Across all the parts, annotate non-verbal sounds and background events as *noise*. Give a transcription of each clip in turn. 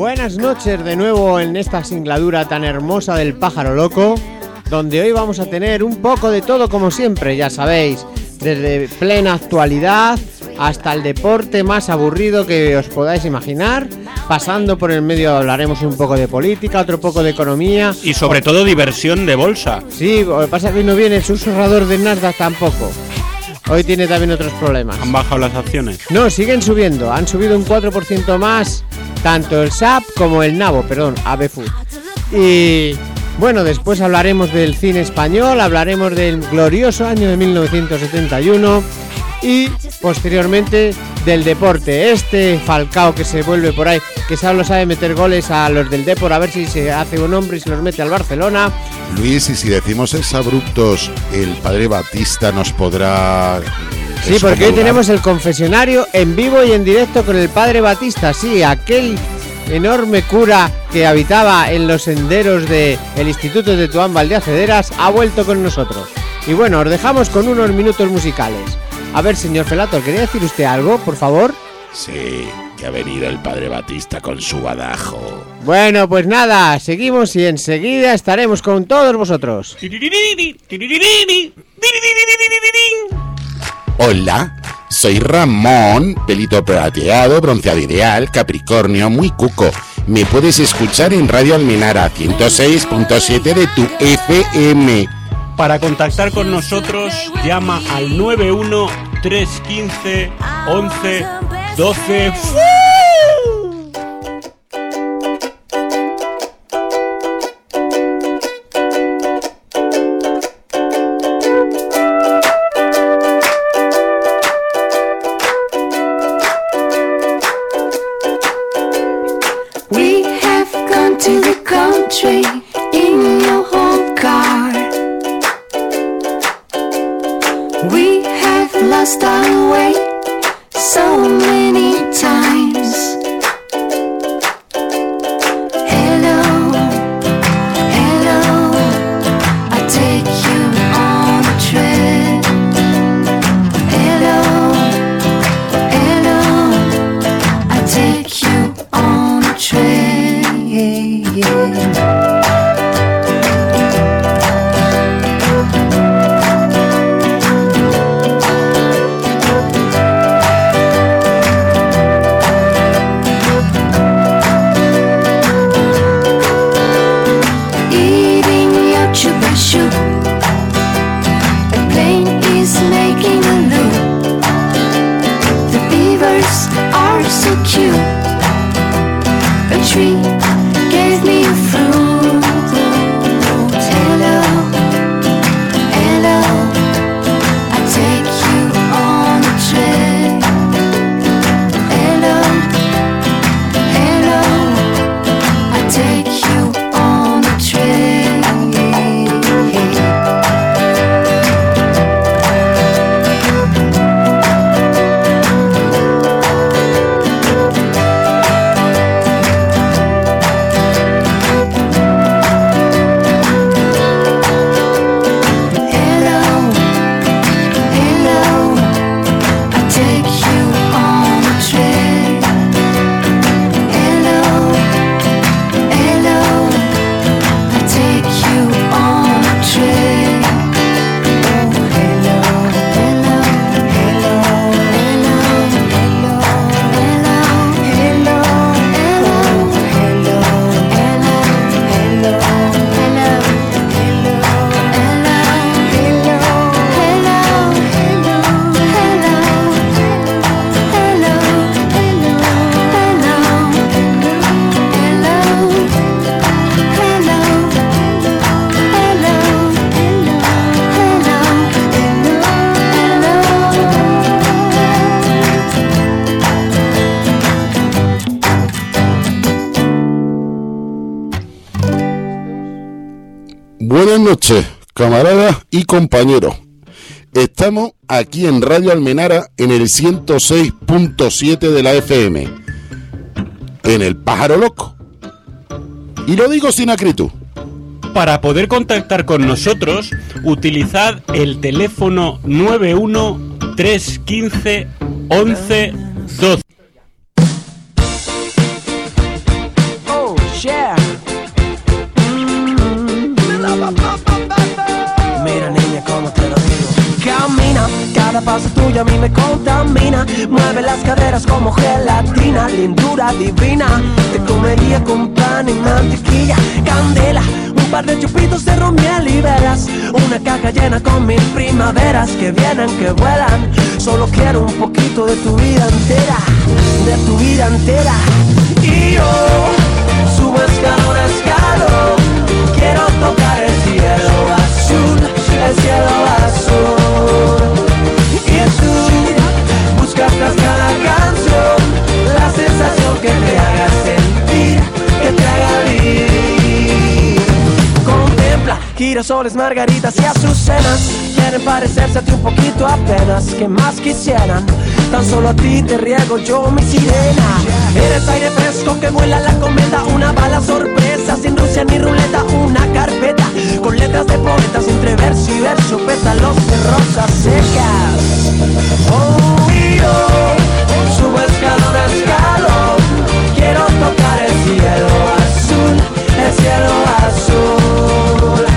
Buenas noches de nuevo en esta singladura tan hermosa del pájaro loco, donde hoy vamos a tener un poco de todo como siempre, ya sabéis, desde plena actualidad hasta el deporte más aburrido que os podáis imaginar, pasando por el medio hablaremos un poco de política, otro poco de economía. Y sobre todo diversión de bolsa. Sí, lo que pasa es que no viene el susurrador de Nasdaq tampoco. Hoy tiene también otros problemas. Han bajado las acciones. No, siguen subiendo. Han subido un 4% más tanto el SAP como el NABO, perdón, ABFU. Y bueno, después hablaremos del cine español, hablaremos del glorioso año de 1971 y posteriormente del deporte. Este Falcao que se vuelve por ahí, que solo sabe meter goles a los del Depor, a ver si se hace un hombre y se los mete al Barcelona. Luis, y si decimos es abruptos, el padre Batista nos podrá... Sí, porque hoy tenemos el confesionario en vivo y en directo con el padre Batista, sí, aquel enorme cura que habitaba en los senderos del el Instituto de Tuán Valdeacederas ha vuelto con nosotros. Y bueno, os dejamos con unos minutos musicales. A ver, señor Felator, ¿quería decir usted algo, por favor? Sí, que ha venido el padre Batista con su badajo. Bueno, pues nada, seguimos y enseguida estaremos con todos vosotros. Hola, soy Ramón, pelito plateado, bronceado ideal, capricornio, muy cuco. Me puedes escuchar en Radio Almenara 106.7 de tu FM. Para contactar con nosotros, llama al 91 315 11 12. We camaradas y compañeros. Estamos aquí en Radio Almenara en el 106.7 de la FM. En el pájaro loco. Y lo digo sin acritud. Para poder contactar con nosotros, utilizad el teléfono 91 315 11 12. Cada paso tuyo a mí me contamina. Mueve las caderas como gelatina, lindura divina. Te comería con pan y mantequilla, candela. Un par de chupitos de romiel y verás una caja llena con mil primaveras que vienen, que vuelan. Solo quiero un poquito de tu vida entera, de tu vida entera. Y yo subo escalón a escalón, quiero tocar el cielo azul, el cielo azul. Que te haga sentir, que te haga vivir. Contempla girasoles, margaritas y azucenas. Quieren parecerse a ti un poquito apenas. que más quisieran? Tan solo a ti te riego yo mi sirena. Eres aire fresco que vuela la cometa. Una bala sorpresa sin Rusia ni ruleta. Una carpeta con letras de poetas entre verso y verso. Pétalos de rosas secas. Oh, yo subo escalón a escalón. Quiero tocar el cielo azul, el cielo azul.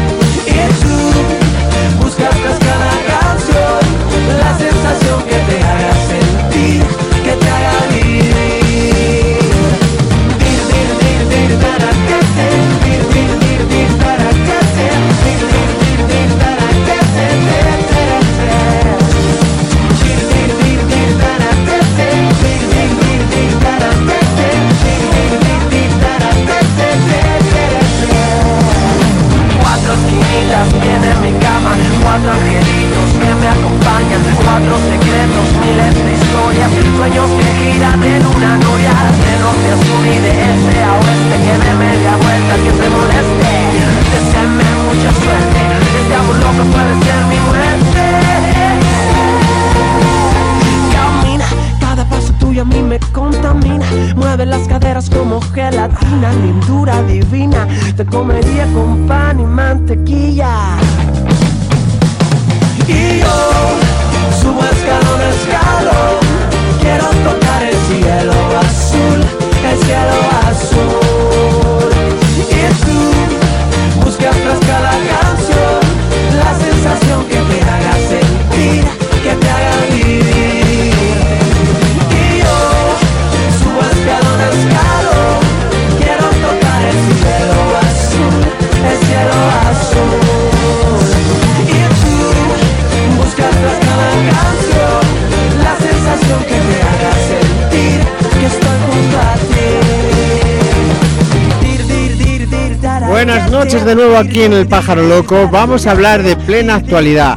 Acompañan, cuatro secretos, miles de historias, sueños que giran en una noria, de norte a sur y de este a oeste, que de media vuelta que se moleste, deseenme mucha suerte, este amor loco puede ser mi muerte. Camina, cada paso tuyo a mí me contamina. Mueve las caderas como gelatina, lindura divina. Te comería con pan y mantequilla. Y Quiero tocar el cielo azul, el cielo azul. Buenas noches de nuevo aquí en El Pájaro Loco. Vamos a hablar de plena actualidad.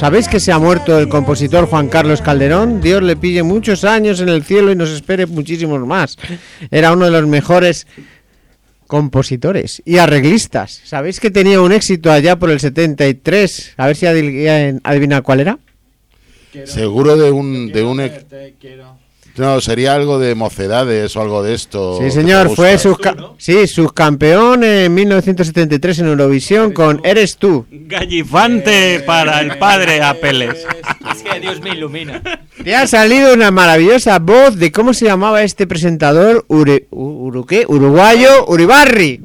¿Sabéis que se ha muerto el compositor Juan Carlos Calderón? Dios le pille muchos años en el cielo y nos espere muchísimos más. Era uno de los mejores compositores y arreglistas. ¿Sabéis que tenía un éxito allá por el 73? A ver si adivina adivina cuál era. Seguro de un, de un... No, sería algo de mocedades o algo de esto. Sí, señor, fue subca- sí, subcampeón en 1973 en Eurovisión con Eres tú. Gallifante para el padre Apeles. Es que Dios me ilumina. Te ha salido una maravillosa voz de cómo se llamaba este presentador Ure- U- Uru- ¿qué? uruguayo Uribarri.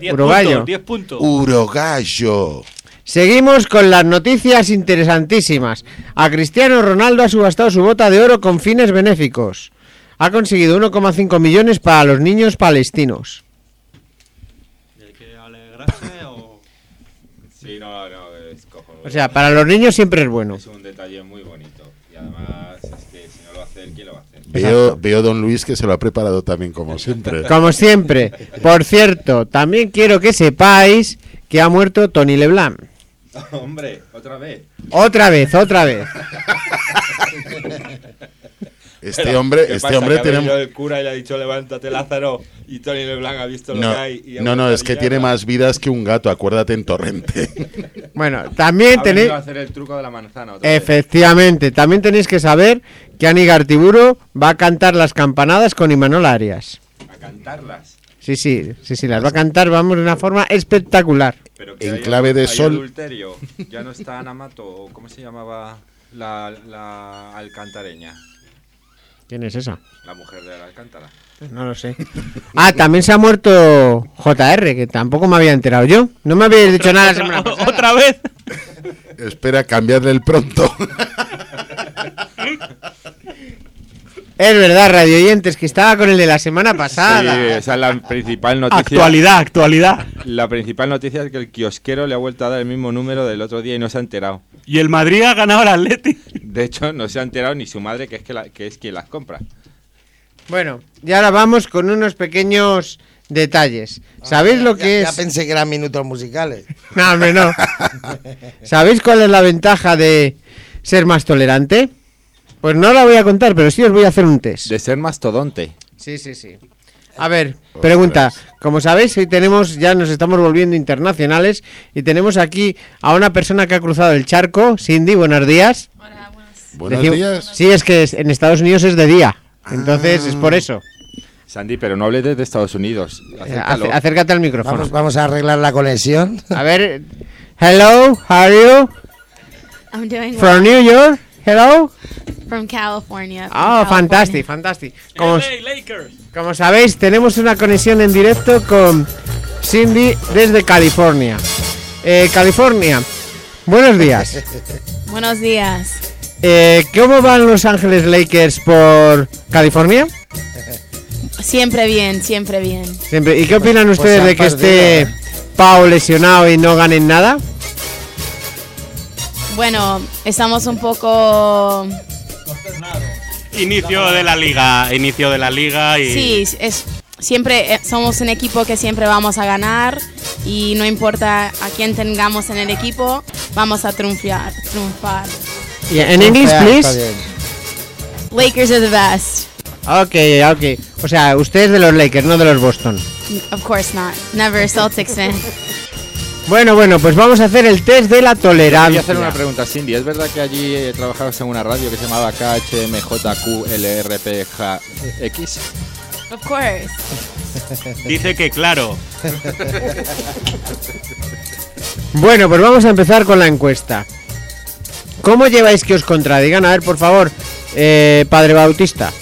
Diez Uruguayo. puntos, 10 puntos. Urogallo. Seguimos con las noticias interesantísimas. A Cristiano Ronaldo ha subastado su bota de oro con fines benéficos. Ha conseguido 1,5 millones para los niños palestinos. ¿Hay que alegrarse o.? *laughs* Sí, no, no, es cojonudo. O sea, para los niños siempre es bueno. es un detalle muy bonito. Y además, es que si no lo hace él, ¿quién lo va a hacer? Veo, veo don Luis que se lo ha preparado también como siempre. *laughs* Como siempre. Por cierto, también quiero que sepáis que ha muerto Tony Leblanc. *laughs* Hombre, otra vez. Otra vez, otra vez. Este hombre, ¿Qué este pasa, hombre que ha venido tiene... el cura y le ha dicho lánzate Lázaro y Tony Leblanc ha visto lo No, que hay. y no, no, es que tiene más vidas que un gato, acuérdate en Torrente. *laughs* Bueno, también tenéis... venido a hacer el truco de la manzana otra vez. Efectivamente, también tenéis que saber que Ani Gartiburu va a cantar las campanadas con Imanol Arias. A cantarlas. Sí, sí, sí, sí, las va a cantar, vamos, de una forma espectacular. Pero que En hay- clave de hay sol. adulterio. *laughs* Ya no está Ana Mato, o ¿cómo se llamaba la, la alcantareña? ¿Quién es esa? La mujer de la alcántara. Pues no lo sé. Ah, también se ha muerto JR, que tampoco me había enterado yo. No me habéis dicho nada la semana Otra, pasada. otra vez. Espera cambiarle el pronto. *laughs* Es verdad, radio oyentes, que estaba con el de la semana Sí, pasada. esa es la principal noticia. Actualidad, actualidad. La principal noticia es que el kiosquero le ha vuelto a dar el mismo número del otro día y no se ha enterado. Y el Madrid ha ganado al Atleti. De hecho, no se ha enterado ni su madre, que es, que la- que es quien las compra. Bueno, y ahora vamos con unos pequeños detalles. ¿Sabéis lo Ya- que ya es? pensé que eran minutos musicales. No, hombre, no. *laughs* ¿Sabéis cuál es la ventaja de ser más tolerante? Pues no la voy a contar, pero sí os voy a hacer un test. De ser mastodonte. Sí, sí, sí. A ver, pregunta. Como sabéis, hoy tenemos, ya nos estamos volviendo internacionales y tenemos aquí a una persona que ha cruzado el charco. Cindy, buenos días. Buenos Decim- días. Sí, es que en Estados Unidos es de día. Entonces es por eso. Sandy, pero no hables desde Estados Unidos. Eh, Acércalo. acércate al micrófono. Vamos, vamos a arreglar la conexión. A ver. Hello, how are you? I'm doing well. From New York. Hello. From California. from Ah, California. fantástico, fantástico. Como, como sabéis, tenemos una conexión en directo con Cindy desde California. Eh, California, buenos días. *laughs* Buenos días. Eh, ¿Cómo van Los Ángeles Lakers por California? Siempre bien, siempre bien. Siempre. ¿Y qué opinan Pues ustedes han de que esté eh. Pau lesionado y no ganen nada? Bueno, estamos un poco... Inicio de la liga, inicio de la liga y... Sí, es siempre eh, somos un equipo que siempre vamos a ganar y no importa a quién tengamos en el equipo, vamos a triunfar, triunfar. Y en inglés, please. Lakers are the best. Ok, ok. O sea, usted es de los Lakers, no de los Boston. Of course not. Never a Celtics fan. *laughs* Bueno, bueno, pues vamos a hacer el test de la Quería tolerancia. hacer una pregunta, Cindy. ¿Es verdad que allí eh, trabajabas en una radio que se llamaba KHMJQLRPJX? Of course. Dice que claro. Bueno, pues vamos a empezar con la encuesta. ¿Cómo lleváis que os contradigan? A ver, por favor, eh, Padre Bautista.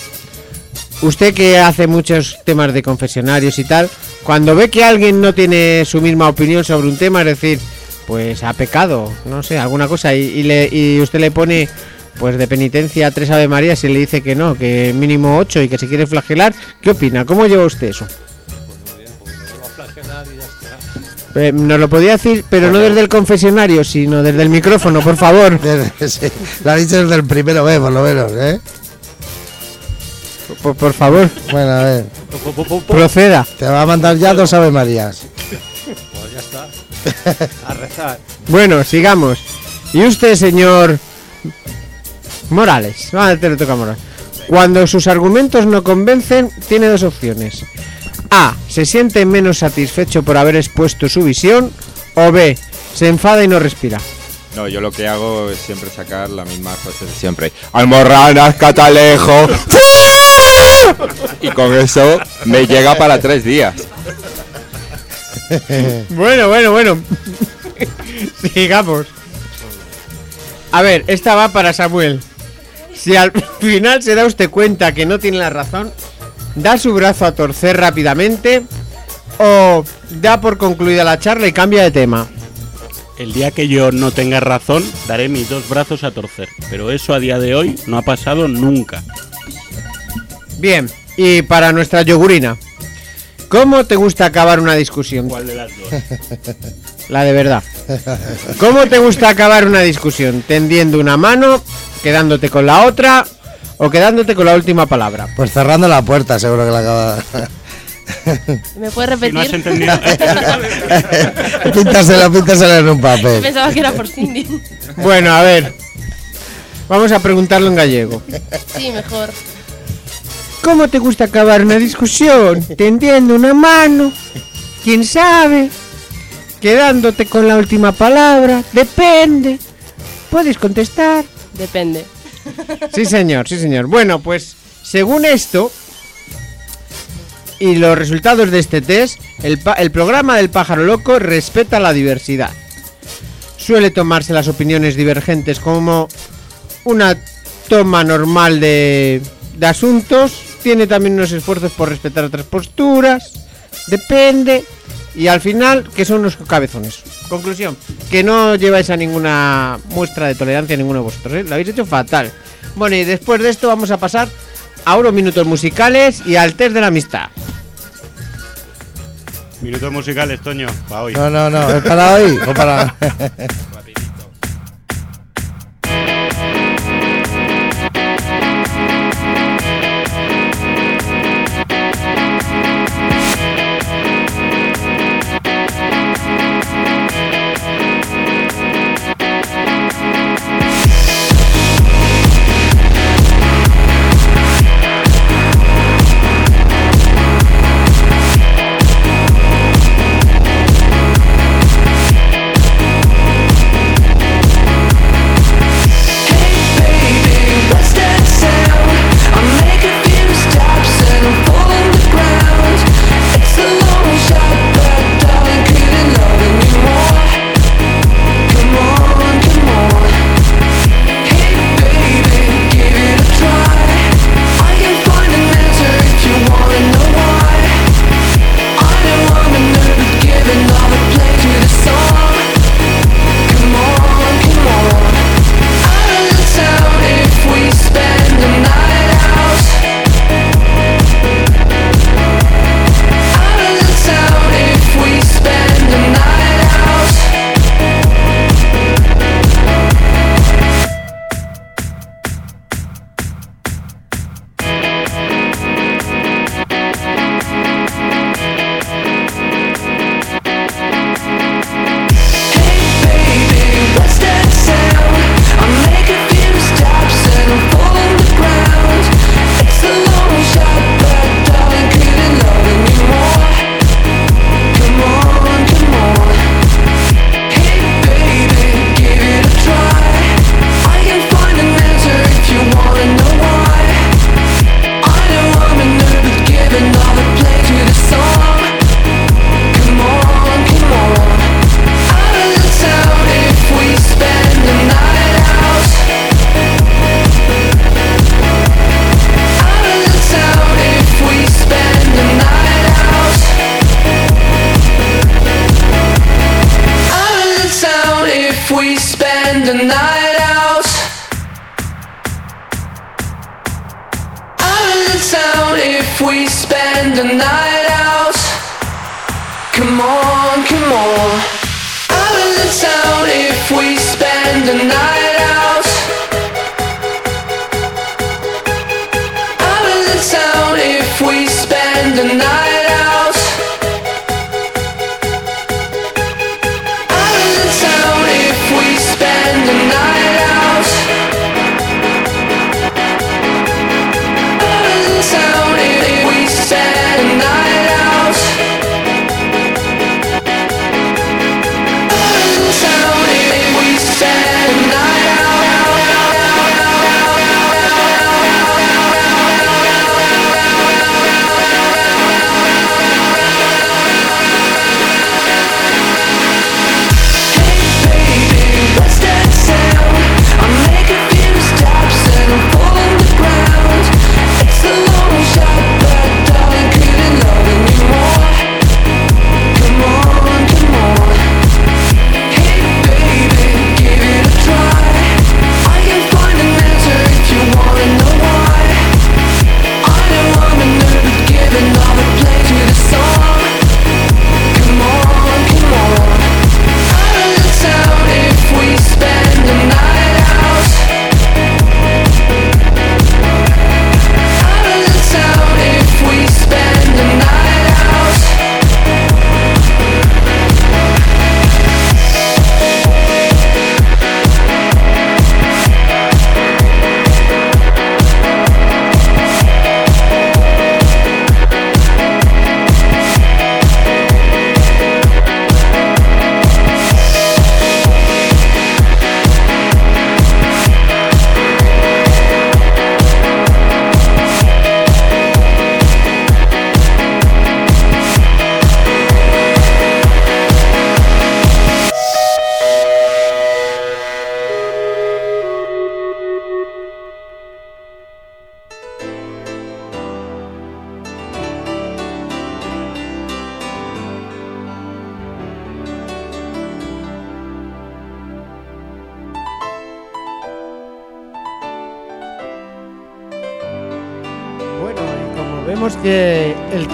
Usted que hace muchos temas de confesionarios y tal, cuando ve que alguien no tiene su misma opinión sobre un tema, es decir, pues ha pecado, no sé, alguna cosa, y, y le, y usted le pone pues de penitencia tres Ave Marías y le dice que no, que mínimo ocho y que se quiere flagelar, ¿qué opina? ¿Cómo lleva usted eso? Eh, nos lo podía decir, pero no desde el confesionario, sino desde el micrófono, por favor. *laughs* Sí, Lo ha dicho desde el primero B, por lo menos, ¿eh? Por, por favor, Bueno, a ver. proceda. Te va a mandar ya dos Ave Marías. Bueno, sigamos. Y usted, señor Morales, a te le toca a Morales. Cuando sus argumentos no convencen, tiene dos opciones. A. Se siente menos satisfecho por haber expuesto su visión. O B. Se enfada y no respira. No, yo lo que hago es siempre sacar la misma frase de siempre. Almorranas, catalejo. Y con eso me llega para tres días. Bueno, bueno, bueno. Sigamos. A ver, esta va para Samuel. Si al final se da usted cuenta que no tiene la razón, da su brazo a torcer rápidamente o da por concluida la charla y cambia de tema. El día que yo no tenga razón, daré mis dos brazos a torcer. Pero eso a día de hoy no ha pasado nunca. Bien, y para nuestra yogurina. ¿Cómo te gusta acabar una discusión? ¿Cuál de las dos? *laughs* La de verdad. ¿Cómo te gusta acabar una discusión? ¿Tendiendo una mano, quedándote con la otra o quedándote con la última palabra? Pues cerrando la puerta, seguro que la acaba. ¿Me puedes Si no has repetir? entendido. *laughs* píntaselo, píntaselo en un papel. Pensaba que era por Cindy. Bueno, a ver. Vamos a preguntarlo en gallego. Sí, mejor. ¿Cómo te gusta acabar una discusión? *laughs* ¿Tendiendo una mano? ¿Quién sabe? ¿Quedándote con la última palabra? Depende. Puedes contestar. Depende. Sí, señor, sí, señor. Bueno, pues según esto y los resultados de este test, el, pa- el programa del pájaro loco respeta la diversidad. Suele tomarse las opiniones divergentes como una toma normal de, de asuntos. Tiene también unos esfuerzos por respetar otras posturas. Depende. Y al final, que son unos cabezones. Conclusión, que no lleváis a ninguna muestra de tolerancia ninguno de vosotros, ¿eh? Lo habéis hecho fatal. Bueno, y después de esto vamos a pasar a unos minutos musicales y al test de la amistad. Minutos musicales, Toño, para hoy. No, no, no, ¿es para hoy o para...? *laughs*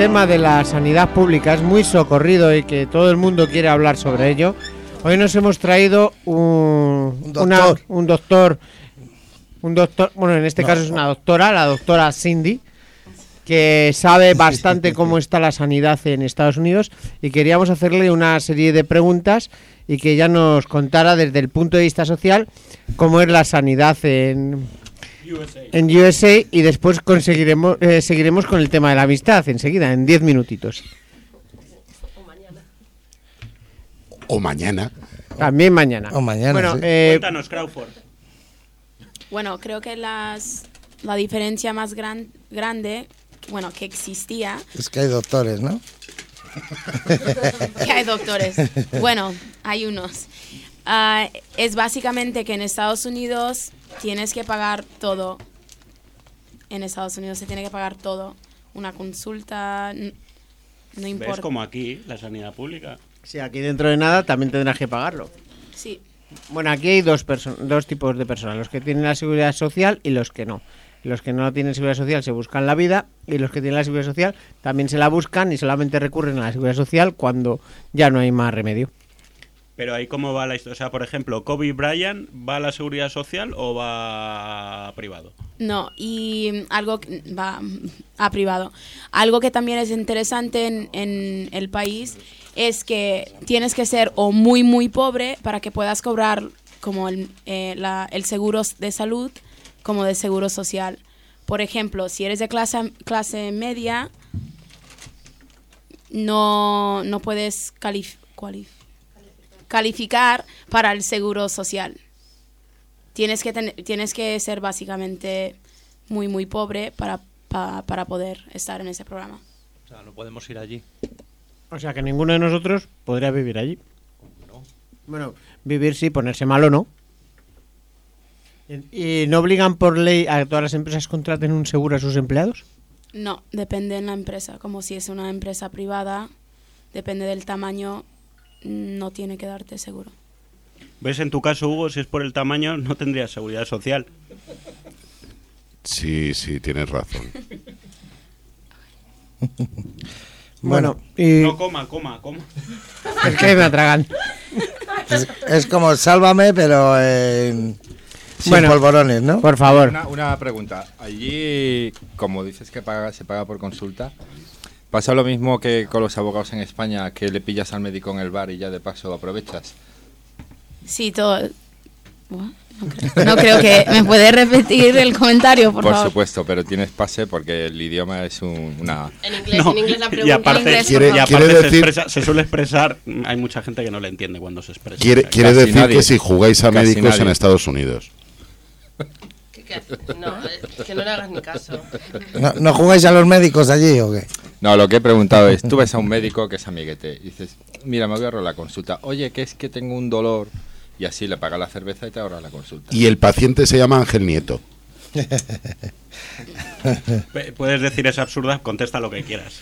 tema de la sanidad pública es muy socorrido y que todo el mundo quiere hablar sobre ello. Hoy nos hemos traído un, Un una- doctor. un doctor, un doctor, bueno, en este No. caso es una doctora, la doctora Cindy, que sabe bastante cómo está la sanidad en Estados Unidos y queríamos hacerle una serie de preguntas y que ella nos contara desde el punto de vista social cómo es la sanidad en, en USA y después conseguiremos eh, seguiremos con el tema de la amistad enseguida, en 10 minutitos. O mañana. También mañana. O mañana, Bueno, sí. eh, Cuéntanos, Crawford. Bueno, creo que las, la diferencia más gran, grande, bueno, que existía, Es que hay doctores, ¿no? *laughs* que hay doctores. Bueno, hay unos. Ah, es básicamente que en Estados Unidos tienes que pagar todo. En Estados Unidos se tiene que pagar todo. Una consulta, n- no ¿Ves importa. como aquí, la sanidad pública? si aquí dentro de nada también tendrás que pagarlo. Sí, Bueno, aquí hay dos, dos tipos de personas, los que tienen la seguridad social y los que no. Los que no tienen seguridad social se buscan la vida y los que tienen la seguridad social también se la buscan y solamente recurren a la seguridad social cuando ya no hay más remedio. Pero ahí cómo va la historia. O sea, por ejemplo, Kobe Bryant, ¿va a la seguridad social o va a privado? No, y algo va a privado. Algo que también es interesante en, el país es que tienes que ser o muy muy pobre para que puedas cobrar como el, eh, la- el seguro de salud como de seguro social. Por ejemplo, si eres de clase, clase media, no, no puedes calif- cualif- calificar para el seguro social tienes que tener- tienes que ser básicamente muy muy pobre para, pa- para poder estar en ese programa. O sea, no podemos ir allí. O sea que ninguno de nosotros podría vivir allí. Bueno, vivir sí, ponerse malo no. ¿Y y no obligan por ley a que todas las empresas contraten un seguro a sus empleados? No, depende de la empresa. Como si es una empresa privada, depende del tamaño, no tiene que darte seguro. ¿Ves en tu caso, Hugo, si es por el tamaño, no tendrías seguridad social? Sí, sí, tienes razón. *laughs* Bueno, y No, coma, coma, coma. *laughs* es que me atragan. Es, es como sálvame, pero eh, sin Bueno. polvorones, ¿no? Por favor. Una, una pregunta. Allí, como dices que paga, se paga por consulta, ¿pasa lo mismo que con los abogados en España, que le pillas al médico en el bar y ya de paso aprovechas? Sí, todo. No creo, no creo que. ¿Me puede repetir el comentario, por, Por, favor? supuesto, pero tienes pase porque el idioma es un- una... En inglés, No, en inglés la y pregunta. aparte, inglés, Quiere- y aparte quiere se, decir- expresa- se suele expresar, hay mucha gente que no le entiende cuando se expresa. Quiere, decir nadie. que si jugáis a médicos en. Estados Unidos. Que, que- no, que no le hagas ni caso. ¿No, no jugáis a los médicos allí o qué? No, lo que he preguntado es, tú ves a un médico que es amiguete y dices, mira, me voy a ahorrar la consulta. Oye, que es que tengo un dolor. Y así le paga la cerveza y te ahorra la consulta. Y el paciente se llama Ángel Nieto. Puedes decir es absurda, contesta lo que quieras.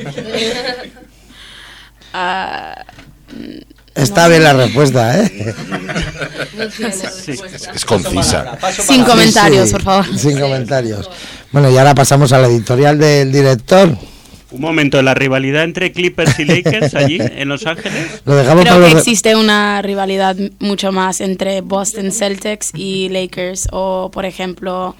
Ah, Está No. bien la respuesta, ¿eh? No tiene Sí, respuesta. Es concisa. sin comentarios, Sí, por favor. Sin comentarios. Bueno, y ahora pasamos a la editorial del director. Un momento, la rivalidad entre Clippers y Lakers allí en Los Ángeles. Lo dejamos Creo para que los... existe una rivalidad mucho más entre Boston Celtics y Lakers, o por ejemplo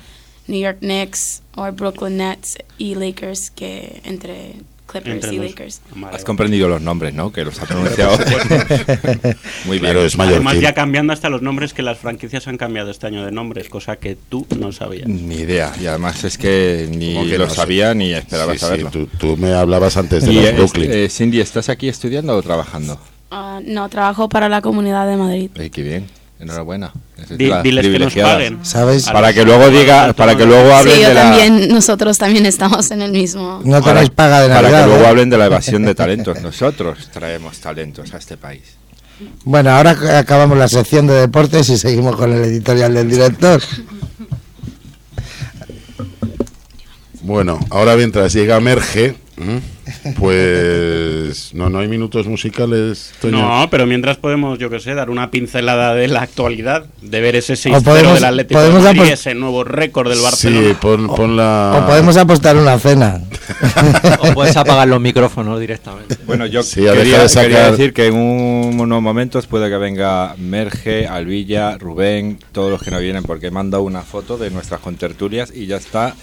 New York Knicks o Brooklyn Nets y Lakers que entre Clippers Entre y los- Lakers. Has comprendido los nombres, ¿no? Que los ha pronunciado. *laughs* Muy bien. Claro, es Además mallorquín. ya cambiando hasta los nombres que las franquicias han cambiado este año de nombres, cosa que tú no sabías. Ni idea. Y además es que ni ¿Cómo que lo no sé? sabía ni esperaba Sí, sí, saberlo. tú, tú me hablabas antes de Y, los eh, Brooklyn. eh, Cindy, ¿estás aquí estudiando o trabajando? Ah, no, trabajo para la Comunidad de Madrid. Eh, qué bien. Enhorabuena. Di- diles que nos paguen. ¿Sabéis? A Para que luego diga, para que luego hablen Sí, yo de la también, nosotros también estamos en el mismo. No para- tenéis paga de para Navidad. que luego ¿eh? hablen de la evasión de *laughs* talentos. Nosotros traemos talentos a este país. Bueno, ahora ac- acabamos la sección de deportes y seguimos con el editorial del director. Bueno, ahora mientras llega Merge, Pues no, no hay minutos musicales. Toño. No, pero mientras podemos, yo qué sé, dar una pincelada de la actualidad, de ver ese 6-0 podemos- del Atlético podemos de Madrid, ese nuevo récord del Sí, Barcelona. pon, pon la. O podemos apostar una cena. *laughs* O puedes apagar los micrófonos directamente. Bueno, yo Sí, quería, deja de sacar- quería decir que en un- unos momentos puede que venga Merge, Alvilla, Rubén, todos los que no vienen, porque he mandado una foto de nuestras contertulias y ya está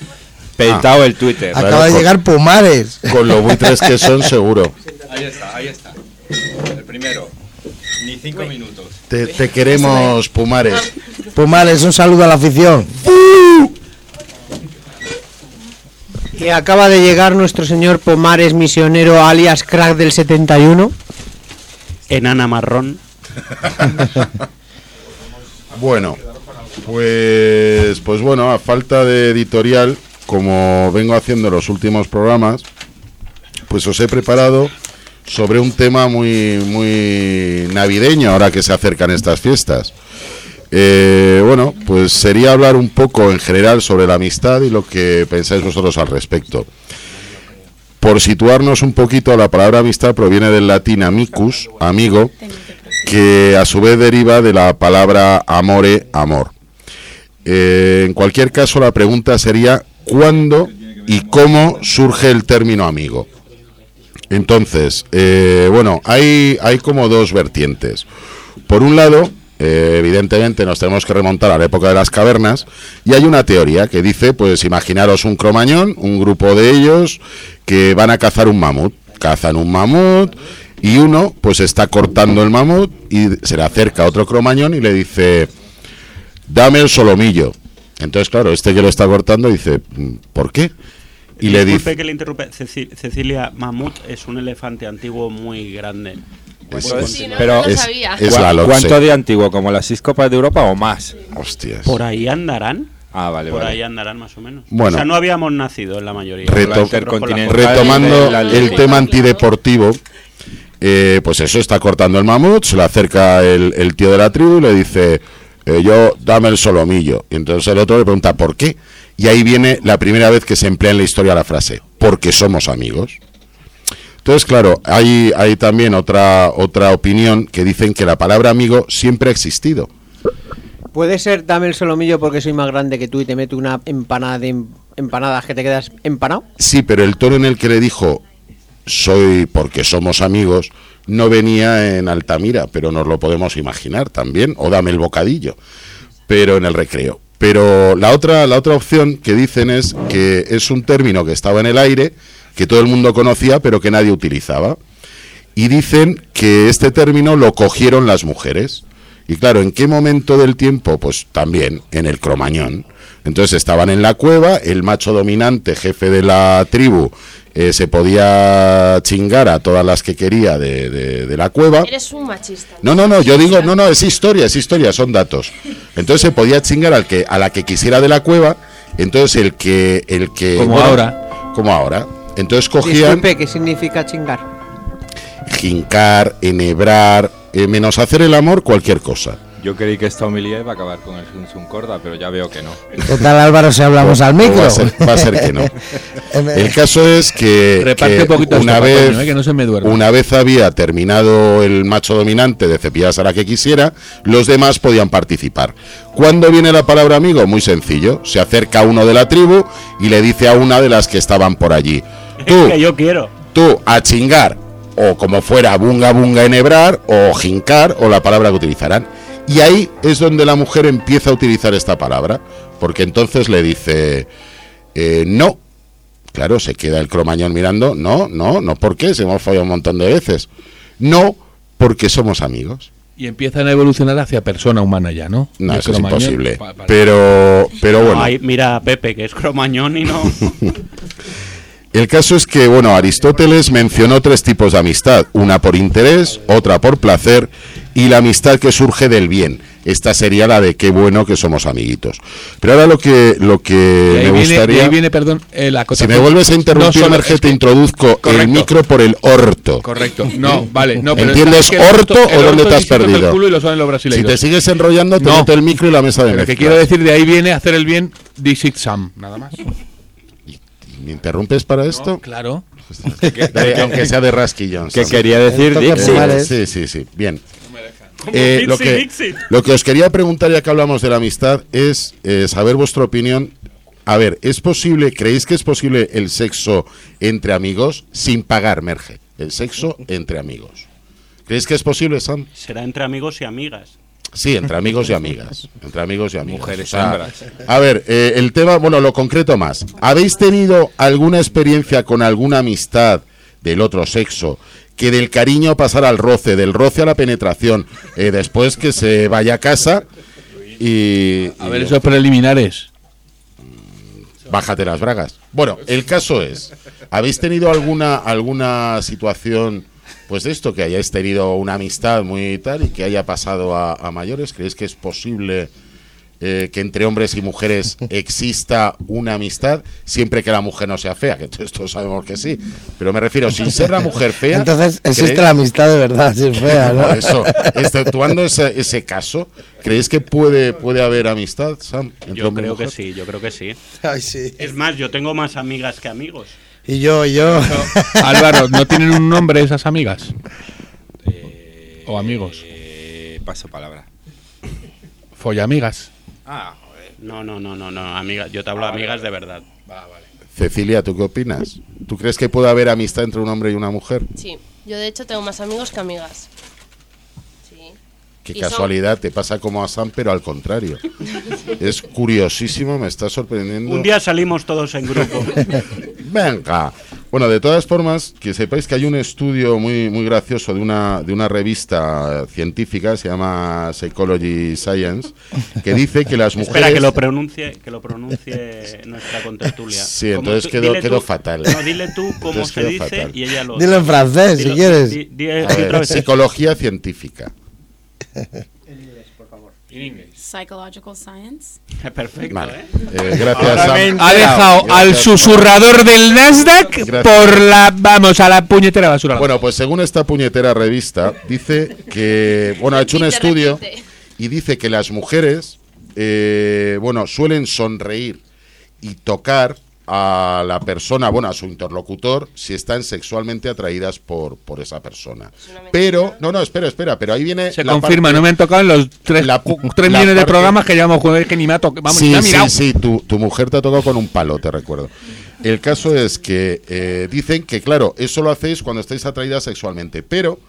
petado el Twitter. Acaba de con- llegar Pumares. Con lo buitres que son, seguro. Ahí está, ahí está. El primero. Ni cinco minutos. Te, te queremos, Pumares. Pumares, un saludo a la afición. Que acaba de llegar nuestro señor Pomares misionero alias crack del 71. Enana marrón. *laughs* Bueno, pues, pues bueno, a falta de editorial, como vengo haciendo en los últimos programas, pues os he preparado sobre un tema muy, muy navideño ahora que se acercan estas fiestas. Eh, bueno, pues sería hablar un poco en general sobre la amistad y lo que pensáis vosotros al respecto. Por situarnos un poquito, la palabra amistad proviene del latín amicus, amigo, que a su vez deriva de la palabra amore, amor. Eh, en cualquier caso, la pregunta sería ¿cuándo y cómo surge el término amigo? Entonces, eh, bueno, hay, hay como dos vertientes. Por un lado, eh, evidentemente nos tenemos que remontar a la época de las cavernas y hay una teoría que dice, pues imaginaros un cromañón, un grupo de ellos que van a cazar un mamut. Cazan un mamut y uno pues está cortando el mamut y se le acerca a otro cromañón y le dice, dame el solomillo. Entonces, claro, este que lo está cortando dice, "Mm, ¿por qué? Y le Disculpe dice, que le interrumpe. Ceci- Cecilia, mamut es un elefante antiguo muy grande. Es- Puede es- continuar. Pero no lo sabía. es la ¿Cu- LOTSE. ¿Cuánto de antiguo? ¿Como las seis copas de Europa o más? Hostias. Por ahí andarán. Ah, vale, Por vale. ahí andarán más o menos. Bueno. o sea, no habíamos nacido en la mayoría. Reto-. Retomando La- el tema antideportivo, eh, pues eso, está cortando el mamut, se le acerca el, el tío de la tribu y le dice, yo dame el solomillo. Y entonces el otro le pregunta, ¿por qué? Y ahí viene la primera vez que se emplea en la historia la frase, porque somos amigos. Entonces, claro, hay, hay también otra, otra opinión que dicen que la palabra amigo siempre ha existido. Puede ser dame el solomillo porque soy más grande que tú y te meto una empanada de em- empanadas que te quedas empanado. Sí, pero el tono en el que le dijo soy porque somos amigos no venía en Altamira, pero nos lo podemos imaginar también, o dame el bocadillo, pero en el recreo. Pero la otra, la otra opción que dicen es que es un término que estaba en el aire, que todo el mundo conocía, pero que nadie utilizaba. Y dicen que este término lo cogieron las mujeres. Y claro, ¿en qué momento del tiempo? Pues también en el cromañón. Entonces estaban en la cueva, el macho dominante, jefe de la tribu, eh, se podía chingar a todas las que quería de, de- de la cueva. Eres un machista. No, no, no, yo digo, no, no, es historia, es historia, son datos. Entonces se podía chingar al que, a la que quisiera de la cueva, entonces el que, el que. Como ahora. Como ahora. Entonces cogían Disculpe, ¿qué significa chingar? jincar, enhebrar, eh, menos hacer el amor, cualquier cosa. Yo creí que esta homilía iba a acabar con el Sun Sun Corda, pero ya veo que no. ¿Qué tal Álvaro si hablamos al Pues micro? Va a ser, va a ser que no. *laughs* El caso es que, Reparte que un poquito una, esto, vez, Patoño, eh, que no se me una vez había terminado el macho dominante de cepillarse a la que quisiera, los demás podían participar. ¿Cuándo viene la palabra amigo? Muy sencillo. Se acerca uno de la tribu y le dice a una de las que estaban por allí. *laughs* Tú, que yo quiero. tú, a chingar, o como fuera, bunga bunga enhebrar, o jincar, o la palabra que utilizarán. Y ahí es donde la mujer empieza a utilizar esta palabra, porque entonces le dice, eh, no. Claro, se queda el cromañón mirando, no, no, no, ¿por qué? Se hemos fallado un montón de veces. No, porque somos amigos. Y empiezan a evolucionar hacia persona humana ya, ¿no? No, eso es imposible. pa- pa- Pero, pero bueno. Ay, mira a Pepe, que es cromañón y no. *laughs* El caso es que, bueno, Aristóteles mencionó tres tipos de amistad, una por interés, otra por placer y la amistad que surge del bien. Esta sería la de qué bueno que somos amiguitos. Pero ahora lo que lo que ahí me viene, gustaría ahí viene, perdón, eh, la si me vuelves a No interrumpir, solo- Merge, es te que- introduzco el Correcto. micro por el orto. Correcto. No, vale. No, pero ¿Entiendes es que el orto o el dónde te has que es el perdido? culo y lo saben los Si brasileños. te sigues enrollando, te No. meto el micro y la mesa de Pero que mezclas. quiero decir, de ahí viene hacer el bien, this it Sam, nada más. ¿Me interrumpes para esto? Claro. *laughs* De- aunque sea de rasquillón. ¿Qué Sam. quería decir. Sí, sí, sí. Bien. Eh, lo, que, lo que os quería preguntar, ya que hablamos de la amistad, es eh, saber vuestra opinión. A ver, ¿es posible, creéis que es posible el sexo entre amigos sin pagar, Merge? El sexo *laughs* entre amigos. ¿Creéis que es posible, Sam? Será entre amigos y amigas. Sí, entre amigos y amigas. *laughs* Entre amigos y amigas. Mujeres O sea. A ver, eh, el tema, bueno, lo concreto más. ¿Habéis tenido alguna experiencia con alguna amistad del otro sexo que del cariño pasara al roce, del roce a la penetración, eh, después que se vaya a casa y... A y- ver, esos preliminares. Bájate las bragas. Bueno, el caso es, ¿habéis tenido alguna alguna situación pues de esto que hayáis tenido una amistad muy tal y que haya pasado a, a mayores? ¿Creéis que es posible eh, que entre hombres y mujeres *laughs* exista una amistad siempre que la mujer no sea fea? Que *laughs* todos sabemos que sí, pero me refiero sin ser la mujer fea. Entonces existe ¿creéis- la amistad de verdad, si es *laughs* fea, ¿no? por eso, exceptuando ese, ese caso, ¿creéis que puede, puede haber amistad, Sam? Yo creo que sí, yo creo que sí. Ay, sí. Es más, yo tengo más amigas que amigos. Y yo, y yo. Álvaro, ¿no tienen un nombre esas amigas? O amigos. Eh, paso palabra. Follamigas. Ah, joder. No, no, no, no, no, amigas. Yo te hablo de amigas de verdad. Cecilia, ¿tú qué opinas? ¿Tú crees que puede haber amistad entre un hombre y una mujer? Sí, yo de hecho tengo más amigos que amigas. Sí. Qué Y son- casualidad, te pasa como a Sam, pero al contrario. *laughs* es curiosísimo, me está sorprendiendo. Un día salimos todos en grupo. *laughs* Venga. Bueno, de todas formas, que sepáis que hay un estudio muy, muy gracioso de una, de una revista científica, se llama Psychology Science, que dice que las *laughs* mujeres... Espera, que lo pronuncie, que lo pronuncie nuestra contertulia. Sí, entonces quedó- quedó fatal. No, dile tú cómo Entonces se dice fatal. y ella lo... Dilo en francés, si quieres. di- di- A di ver, otra vez. *laughs* psicología científica. Psychological science. *laughs* Perfecto, Vale. ¿eh? Eh, gracias, Ahora Sam. Ha dejado Gracias, al Sam. susurrador del Nasdaq Gracias. por la. Vamos, a la puñetera basura. Bueno, pues según esta puñetera revista, dice que, bueno, ha hecho un estudio y dice que las mujeres, eh, bueno, suelen sonreír y tocar a la persona, bueno, a su interlocutor, si están sexualmente atraídas por, por esa persona. Pero, no, no, espera, espera, pero ahí viene... Se la confirma, parte- no me han tocado en los tres, La- tres la millones de programas que llevamos con él que ni me ha tocado. Vamos, sí, sí, sí, tu, tu mujer te ha tocado con un palo, te recuerdo. El caso es que eh, dicen que, claro, eso lo hacéis cuando estáis atraídas sexualmente, pero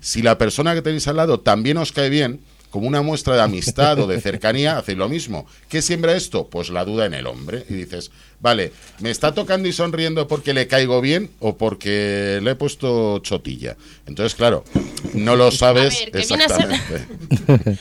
si la persona que tenéis al lado también os cae bien, como una muestra de amistad o de cercanía, *laughs* hacéis lo mismo. ¿Qué siembra esto? Pues la duda en el hombre. Y dices, vale, ¿me está tocando y sonriendo porque le caigo bien o porque le he puesto chotilla? Entonces, claro, no lo sabes ver, ser- exactamente.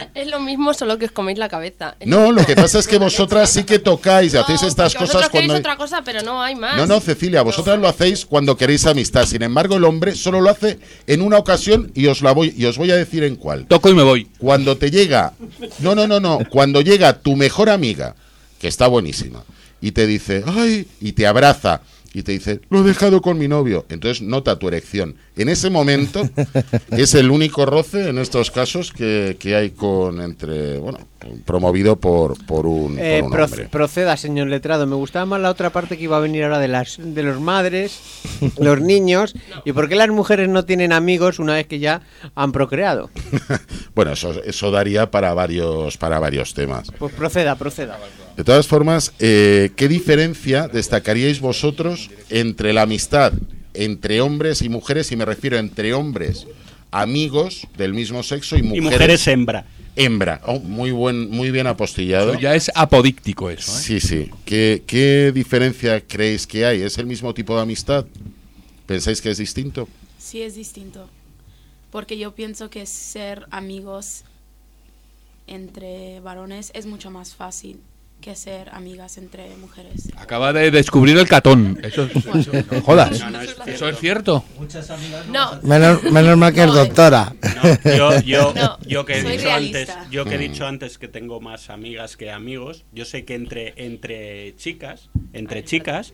*laughs* Es lo mismo, solo que os coméis la cabeza. Es No, lo que pasa es que vosotras sí que tocáis y No, hacéis estas cosas cuando... hay- otra cosa, pero no hay más. No, no, Cecilia, vosotras lo hacéis cuando queréis amistad. Sin embargo, el hombre solo lo hace en una ocasión y os la voy y os voy a decir en cuál. Toco y me voy. Cuando te llega, no, no, no, no, cuando llega tu mejor amiga, que está buenísima, y te dice, ay, y te abraza y te dice, lo he dejado con mi novio. Entonces nota tu erección. En ese momento *laughs* es el único roce en estos casos que, que hay con entre, bueno, promovido por, por un, por Eh, un proce- hombre. proceda, señor letrado. Me gustaba más la otra parte que iba a venir ahora de las de los madres, *laughs* los niños y por qué las mujeres no tienen amigos una vez que ya han procreado. *laughs* Bueno, eso, eso daría para varios, para varios temas. Pues proceda, proceda. De todas formas, eh, ¿qué diferencia destacaríais vosotros entre la amistad entre hombres y mujeres? Y me refiero entre hombres amigos del mismo sexo y Y mujeres, mujeres hembra. hembra. Oh, muy buen, muy bien apostillado. Eso ya es apodíctico eso, ¿eh? Sí, sí. ¿Qué, ¿Qué diferencia creéis que hay? ¿Es el mismo tipo de amistad? ¿Pensáis que es distinto? Sí es distinto. Porque yo pienso que ser amigos entre varones es mucho más fácil que ser amigas entre mujeres. Acaba de descubrir el catón. Eso es, no jodas. No, no, es Eso es cierto. No, Menos, menos mal que es No, doctora. No, yo, yo, No, yo que he soy dicho realista. antes, yo que he Mm. dicho antes que tengo más amigas que amigos, yo sé que entre entre chicas, entre chicas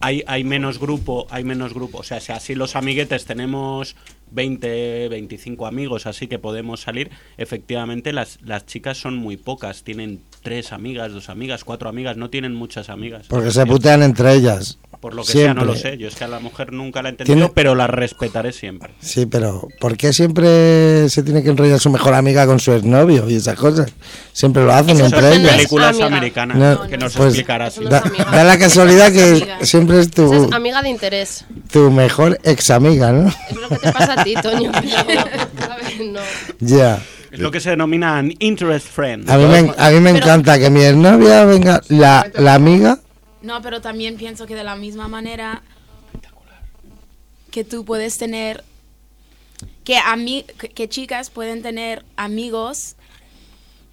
hay, hay menos grupo, hay menos grupo, o sea, si así los amiguetes tenemos 20, 25 amigos, así que podemos salir, efectivamente las, las chicas son muy pocas, tienen tres amigas, dos amigas, cuatro amigas, no tienen muchas amigas. Porque se putean entre ellas. Por lo que sea, no Siempre. lo sé. Yo es que a la mujer nunca la he entendido, Tiene- pero la respetaré siempre. Sí, pero ¿por qué siempre se tiene que enrollar su mejor amiga con su exnovio y esas cosas? Siempre lo hacen Eso entre ellas. películas amiga. americanas No, que nos pues, explicarás. no es Da, da la casualidad que siempre es Esa es tu, amiga de interés. tu mejor ex amiga, ¿no? Es lo que te pasa a ti, Toño. *laughs* No. Ya. Es lo que se denominan interest friends. A mí me, a mí me encanta que mi exnovia venga, la, la amiga, No, pero también pienso que de la misma manera que tú puedes tener que ami- que, que chicas pueden tener amigos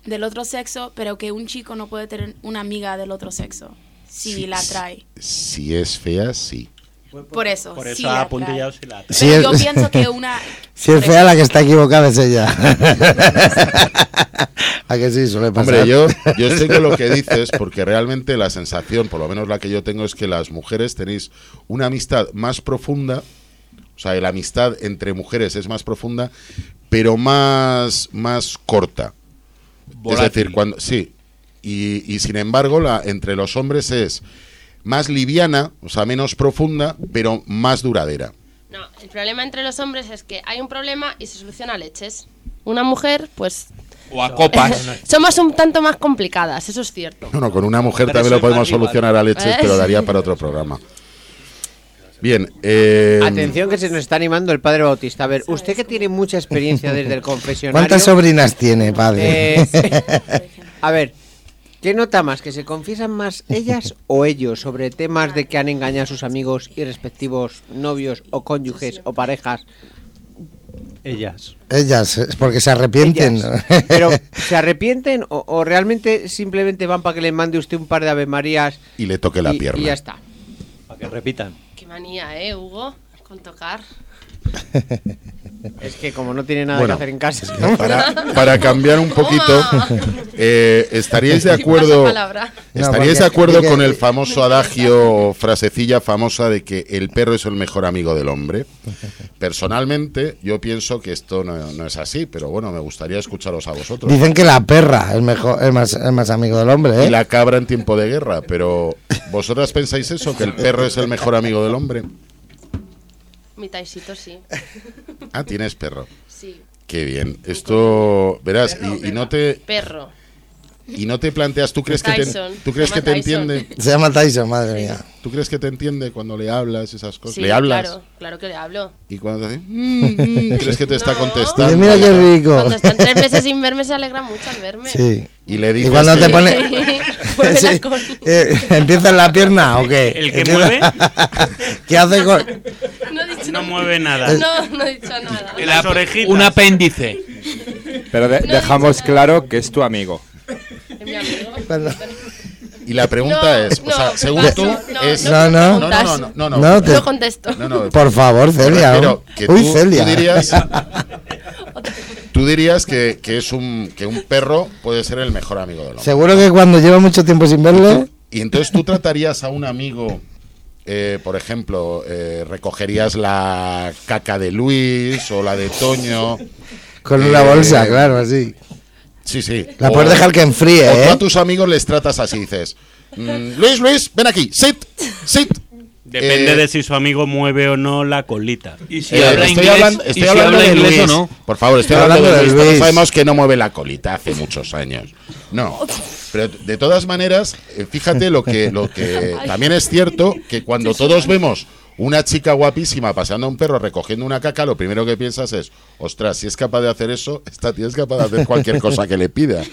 del otro sexo, pero que un chico no puede tener una amiga del otro sexo si Sí, la trae. Si es fea, sí. Por eso, Por sí eso si la Si Pero es- yo pienso que una *laughs* si es fea la que está equivocada es ella. *laughs* ¿A que sí? Suele pasar. Hombre, yo, yo sé que lo que dices, porque realmente la sensación, por lo menos la que yo tengo, es que las mujeres tenéis una amistad más profunda, o sea, la amistad entre mujeres es más profunda, pero más, más corta. Volátil. Es decir, cuando. Sí. Y, y sin embargo, la, entre los hombres es más liviana, o sea, menos profunda, pero más duradera. No, el problema entre los hombres es que hay un problema y se soluciona a leches. Una mujer, pues. O a copas. *laughs* Somos un tanto más complicadas, eso es cierto. Bueno, con una mujer Pero también lo podemos solucionar a leches, ¿Eh? pero *laughs* daría para otro programa. Bien, eh, Atención que se nos está animando el padre Bautista. A ver, usted que tiene mucha experiencia desde el *laughs* confesionario. ¿Cuántas sobrinas tiene, padre? Eh, a ver, ¿qué nota más? ¿Que se confiesan más ellas o ellos sobre temas de que han engañado a sus amigos y respectivos novios o cónyuges o parejas? Ellas. Ellas, es porque se arrepienten. Ellas. Pero, ¿se arrepienten o, o realmente simplemente van para que le mande usted un par de Ave Marías y le toque la y, pierna. y ya está? Para que repitan. Qué manía, ¿eh, Hugo? Con tocar. *laughs* Es que como no tiene nada Bueno, que hacer en casa. Para, para cambiar un poquito, eh, ¿estaríais de acuerdo? ¿Estaríais de acuerdo con el famoso adagio o frasecilla famosa de que el perro es el mejor amigo del hombre? Personalmente, yo pienso que esto no, no es así, pero bueno, me gustaría escucharos a vosotros. Dicen que la perra es mejor, es más, es más amigo del hombre, ¿eh? Y la cabra en tiempo de guerra, pero ¿vosotras pensáis eso? ¿Que el perro es el mejor amigo del hombre? Mi taisito sí. Ah, tienes perro. Sí. Qué bien. Esto, verás, y, y no te Perro. Y no te planteas, ¿tú crees que te, Tyson. tú crees que te Tyson. entiende? *laughs* Se llama Tyson, madre mía. ¿Tú crees que te entiende cuando le hablas esas cosas? Sí, ¿Le hablas? Claro, claro que le hablo. Y cuando te dice, *laughs* "Mm, mm", ¿crees que te está No. contestando? Dice, mira qué rico. Cuando están tres meses sin verme se alegra mucho al verme. Sí. Y le Y dices cuando que- te pone... *laughs* Sí. Eh, ¿Empieza en la pierna o qué? ¿El que Empieza- mueve? ¿Qué hace con...? No he dicho No mueve nada. No, no he dicho nada. Las orejitas. Un apéndice. Pero de- dejamos claro que es tu amigo. Es mi amigo. *laughs* Cuando- Y la pregunta No, es, o no, sea, según paso, tú, no, es... No, no. no, no, no, no, no, no. No, te- No contesto. No, no, Por favor, Celia. ¿no? que Uy, tú, Celia. tú dirías, *laughs* tú dirías que, que es un, que un perro puede ser el mejor amigo del hombre. Seguro que cuando lleva mucho tiempo sin verle... Y entonces tú tratarías a un amigo, eh, por ejemplo, eh, recogerías la caca de Luis o la de Toño. Con una Eh, bolsa, claro, así. Sí, sí. La O- puedes dejar que enfríe, o tú ¿eh? a tus amigos les tratas así, dices, "Mm, Luis, Luis, ven aquí, sit, sit. Depende Eh, de si su amigo mueve o no la colita. Y si Eh, habla estoy inglés, hablando, y estoy si hablando habla de inglés Luis. o no. Por favor, estoy Estoy hablando, hablando de de Luis. Todos Luis. sabemos que no mueve la colita hace muchos años. No. Pero de todas maneras, eh, fíjate lo que, lo que *laughs* también es cierto que cuando todos vemos una chica guapísima paseando a un perro recogiendo una caca, lo primero que piensas es, ostras, si es capaz de hacer eso, esta tía es capaz de hacer cualquier cosa que le pida.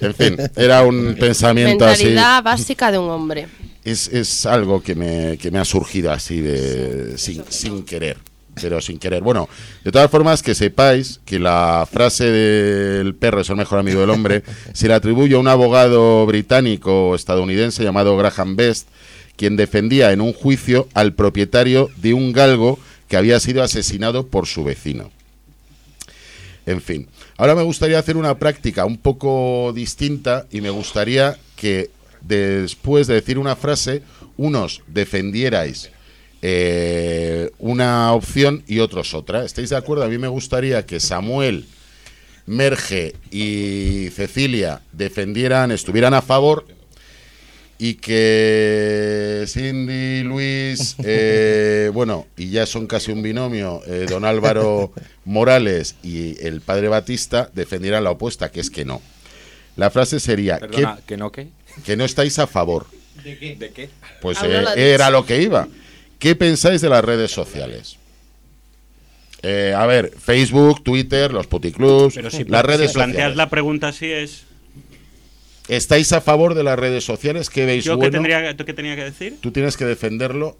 En fin, era un pensamiento así. Mentalidad básica de un hombre. Es, es algo que me, que me ha surgido así de sin, sin querer, pero sin querer. Bueno, de todas formas que sepáis que la frase del perro es el mejor amigo del hombre se le atribuye a un abogado británico o estadounidense llamado Graham Best, quien defendía en un juicio al propietario de un galgo que había sido asesinado por su vecino. En fin, ahora me gustaría hacer una práctica un poco distinta y me gustaría que después de decir una frase, unos defendierais eh, una opción y otros otra. ¿Estáis de acuerdo? A mí me gustaría que Samuel, Merge y Cecilia defendieran, estuvieran a favor y que Cindy, Luis, *laughs* eh, bueno, y ya son casi un binomio, eh, don Álvaro Morales y el padre Batista defendieran la opuesta, que es que no. La frase sería Perdona, que, ¿que no qué? que no estáis a favor. ¿De qué? ¿De qué? Pues eh, era lo que iba. ¿Qué pensáis de las redes sociales? Eh, a ver, Facebook, Twitter, los puticlubs, Pero si, las redes si planteas sociales. la pregunta así es... ¿Estáis a favor de las redes sociales? ¿Qué veis ¿Yo qué, bueno? tendría, ¿tú qué tenía que decir? Tú tienes que defenderlo,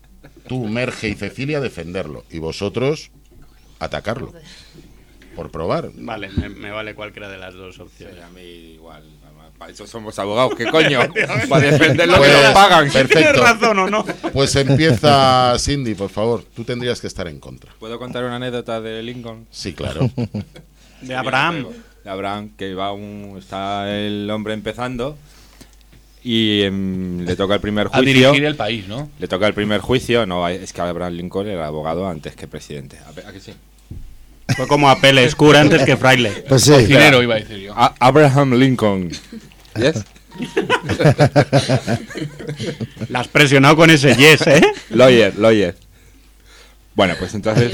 tú, Merge y Cecilia, defenderlo. Y vosotros, atacarlo. Por probar. Vale, me, me vale cualquiera de las dos opciones. A mí igual. Para eso somos abogados, ¿qué coño? *laughs* Para defender lo que Pues, nos pagan. *laughs* perfecto. ¿Tienes razón o no? Pues empieza Cindy, por favor. Tú tendrías que estar en contra. ¿Puedo contar una anécdota de Lincoln? Sí, claro. De Abraham. Abraham, que va un, está el hombre empezando y em, le toca el primer *laughs* A juicio. dirigir el país, ¿no? Le toca el primer juicio. No, es que Abraham Lincoln era abogado antes que presidente. ¿A, a que sí? Fue como a Pele, cura antes que fraile. *laughs* Pues sí. Cocinero, iba a decir yo. A- Abraham Lincoln. ¿Yes? *laughs* La has presionado con ese yes, ¿eh? Lawyer, lawyer. Bueno, pues entonces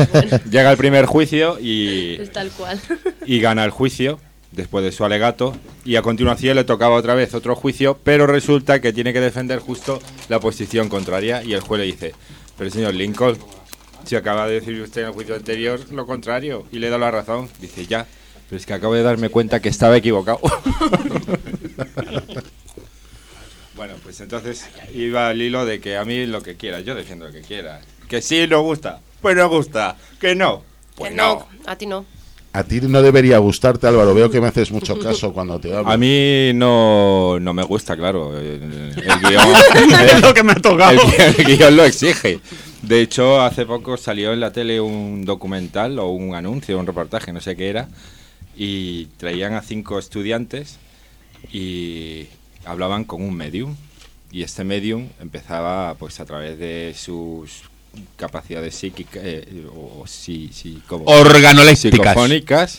llega el primer juicio y, Es tal cual. *laughs* y gana el juicio después de su alegato y a continuación le tocaba otra vez otro juicio, pero resulta que tiene que defender justo la posición contraria y el juez le dice, pero señor Lincoln, si acaba de decir usted en el juicio anterior lo contrario y le da la razón, dice ya, pero es que acabo de darme cuenta que estaba equivocado. *laughs* bueno, pues entonces iba al hilo de que a mí lo que quiera, yo defiendo lo que quiera. Que sí nos gusta, pues nos gusta, que no, pues Que no. A ti no. A ti no debería gustarte, Álvaro. Veo que me haces mucho *laughs* caso cuando te hablo. A mí no, no me gusta, claro. El, el guion, *laughs* Es lo que me ha tocado. el el guion lo exige. De hecho, hace poco salió en la tele un documental o un anuncio, un reportaje, no sé qué era, y traían a cinco estudiantes y hablaban con un medium. Y este medium empezaba, pues, a través de sus capacidades psíquicas eh, o sí, sí, como Organolépticas. psicofónicas,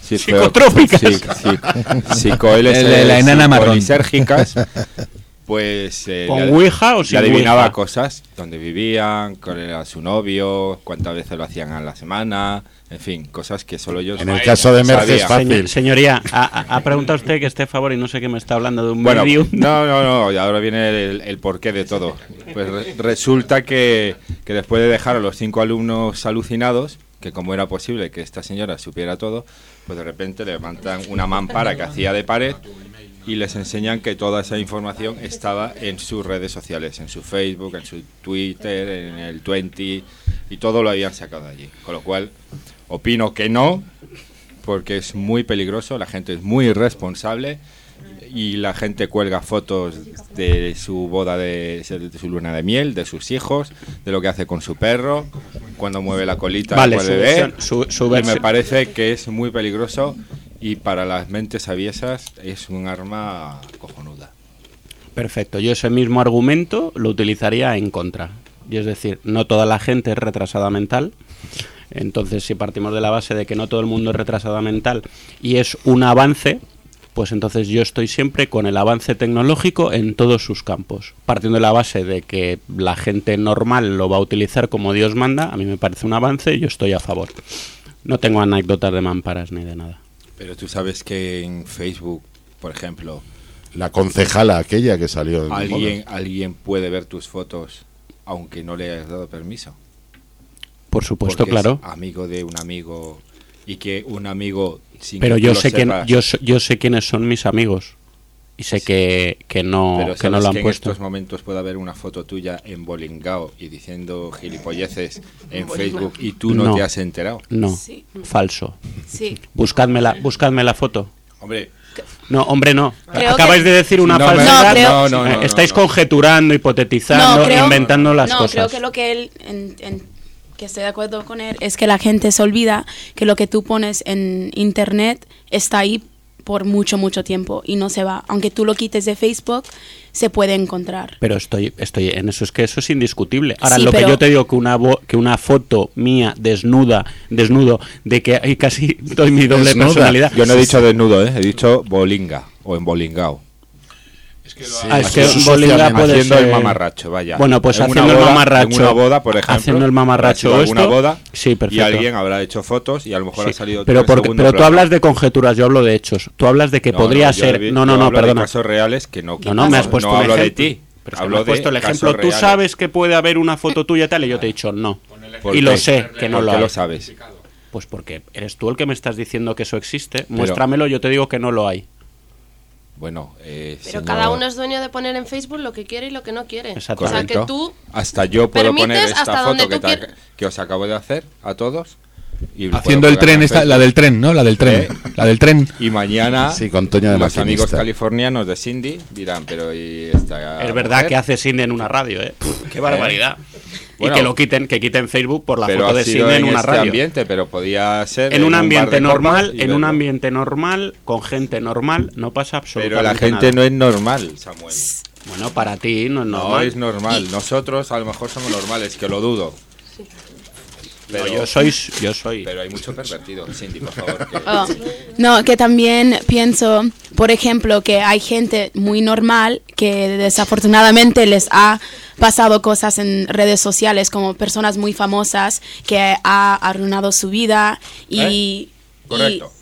sí, Psicotrópicas. sí, sí, psico *laughs* la enana marrón. *laughs* pues eh, ¿Con le- Ouija o le sin adivinaba Ouija? cosas, dónde vivían, cuál era su novio, cuántas veces lo hacían a la semana, en fin, cosas que solo ellos En el caso de Merge es fácil. Señor- señoría, ha, ha- ha preguntado usted que esté a favor y no sé qué me está hablando de un Bueno, medium. *laughs* no, no, no, y ahora viene el, el porqué de todo. Pues re- resulta que, que después de dejar a los cinco alumnos alucinados, que como era posible que esta señora supiera todo, pues de repente levantan una mampara que hacía de pared y les enseñan que toda esa información estaba en sus redes sociales, en su Facebook, en su Twitter, en el 20 y todo lo habían sacado de allí. Con lo cual, opino que no, porque es muy peligroso, la gente es muy irresponsable y la gente cuelga fotos de su boda de, de su luna de miel, de sus hijos, de lo que hace con su perro, cuando mueve la colita Vale, del su bebé. versión- su- su y me parece que es muy peligroso y para las mentes aviesas es un arma cojonuda. Perfecto, yo ese mismo argumento lo utilizaría en contra. Y es decir, no toda la gente es retrasada mental. Entonces, si partimos de la base de que no todo el mundo es retrasada mental y es un avance, pues entonces yo estoy siempre con el avance tecnológico en todos sus campos. Partiendo de la base de que la gente normal lo va a utilizar como Dios manda, a mí me parece un avance y yo estoy a favor. No tengo anécdotas de mamparas ni de nada. Pero tú sabes que en Facebook, por ejemplo, La concejala aquella que salió en alguien, alguien puede ver tus fotos aunque no le hayas dado permiso. Por supuesto, Porque es claro. amigo de un amigo y que un amigo sin Pero que yo sé, quién, sepas- yo, so- yo sé quiénes son mis amigos. Y sé que, que no, Pero que no lo han que en puesto. estos momentos puede haber una foto tuya en Bolingao y diciendo gilipolleces en Facebook y tú no, No. te has enterado. No, Sí. falso. Sí. Buscadme la, buscadme la foto. Hombre, No, hombre, no. Creo Acabáis que- de decir una No, falsedad. No, creo- no, no, Eh, no, Estáis no. conjeturando, hipotetizando, No, creo- inventando las no, cosas. creo que lo que él, en- en- que estoy de acuerdo con él, es que la gente se olvida que lo que tú pones en internet está ahí por mucho, mucho tiempo y no se va. Aunque tú lo quites de Facebook, se puede encontrar. Pero estoy, estoy en eso, es que eso es indiscutible. Ahora, Sí, lo que yo te digo, que una, vo- que una foto mía desnuda, desnudo, de que hay casi *laughs* doy mi doble Desnuda. personalidad. yo no he dicho desnudo, ¿eh? he dicho bolinga o Ah, es que Bolinga puede haciendo el ser- mamarracho, vaya. Bueno, pues En haciendo el mamarracho. En una boda, por ejemplo. Haciendo el mamarracho esto, boda. sí, Y perfecto. alguien habrá hecho fotos y a lo mejor Sí, ha salido. pero porque, pero tú plano. hablas de conjeturas, yo hablo de hechos. Tú hablas de que No, podría no, ser. vi- No, yo no, no, hablo de perdona. casos reales que no. No, no, me has puesto no un hablo de ejemplo. ti. Pero hablo me has de puesto el ejemplo. Tú reales. sabes que puede haber una foto tuya y tal, y yo te he dicho no. ¿Por Y lo sé que no ¿Por lo lo sabes? Pues porque eres tú el que me estás diciendo que eso existe. Muéstramelo, yo te digo que no lo hay. Bueno, eh, Pero señor- cada uno es dueño de poner en Facebook lo que quiere y lo que no quiere. O sea, que tú Hasta yo puedo poner esta foto que, te- que os acabo de hacer a todos. y Haciendo el tren, en esta, la del tren, ¿no? La del tren. ¿Eh? La del tren. Y mañana Sí, con Toño de los maquinista. amigos californianos de Cindy dirán, pero ¿y esta Es verdad mujer? que hace Cindy en una radio, ¿eh? ¡Qué barbaridad! Bueno, y que lo quiten, que quiten Facebook por la foto de Cindy en, en una este radio. ambiente, pero podía ser en un ambiente normal, en un ambiente normal, con gente normal, no pasa absolutamente Pero la gente nada. no es normal, Samuel. Bueno, para ti no es No normal. es normal. Nosotros a lo mejor somos normales, que lo dudo. No, yo soy, yo soy. *laughs* Pero hay mucho pervertido, Cindy, por favor. que- *laughs* Oh, No, que también pienso, por ejemplo, que hay gente muy normal que desafortunadamente les ha pasado cosas en redes sociales, como personas muy famosas que ha arruinado su vida y, y, Correcto.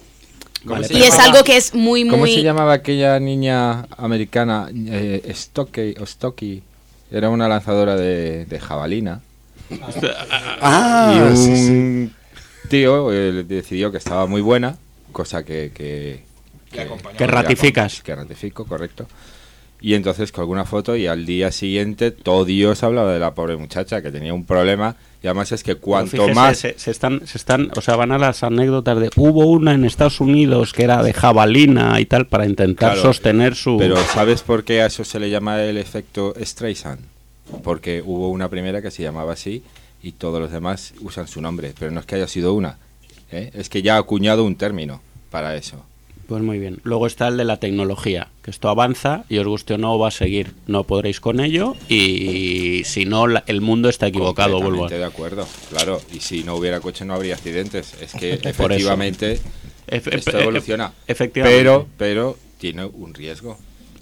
¿Cómo se y es llamaba? algo que es muy, ¿Cómo muy... se llamaba aquella niña americana? Eh, Stockey, o Stocky. Era una lanzadora de, de jabalina. Ah, y un sí, sí. tío eh, decidió que estaba muy buena, cosa que... Que, Que ratificas. Que ratifico, correcto. Y entonces con alguna foto y al día siguiente todo Dios hablaba de la pobre muchacha que tenía un problema y además es que cuanto Fíjese, más... se, se están, se están, o sea, van a las anécdotas de hubo una en Estados Unidos que era de jabalina y tal para intentar Claro, sostener su. Pero ¿sabes por qué a eso se le llama el efecto Streisand? Porque hubo una primera que se llamaba así y todos los demás usan su nombre, pero no es que haya sido una, ¿eh? es que ya ha acuñado un término para eso. Pues muy bien. Luego está el de la tecnología, que esto avanza y os guste o no va a seguir. No podréis con ello y si no la- el mundo está equivocado, vuelvo a de acuerdo, claro. Y si no hubiera coche no habría accidentes. Es que *laughs* efectivamente Efe- esto evoluciona. efectivamente. Pero, pero tiene un riesgo.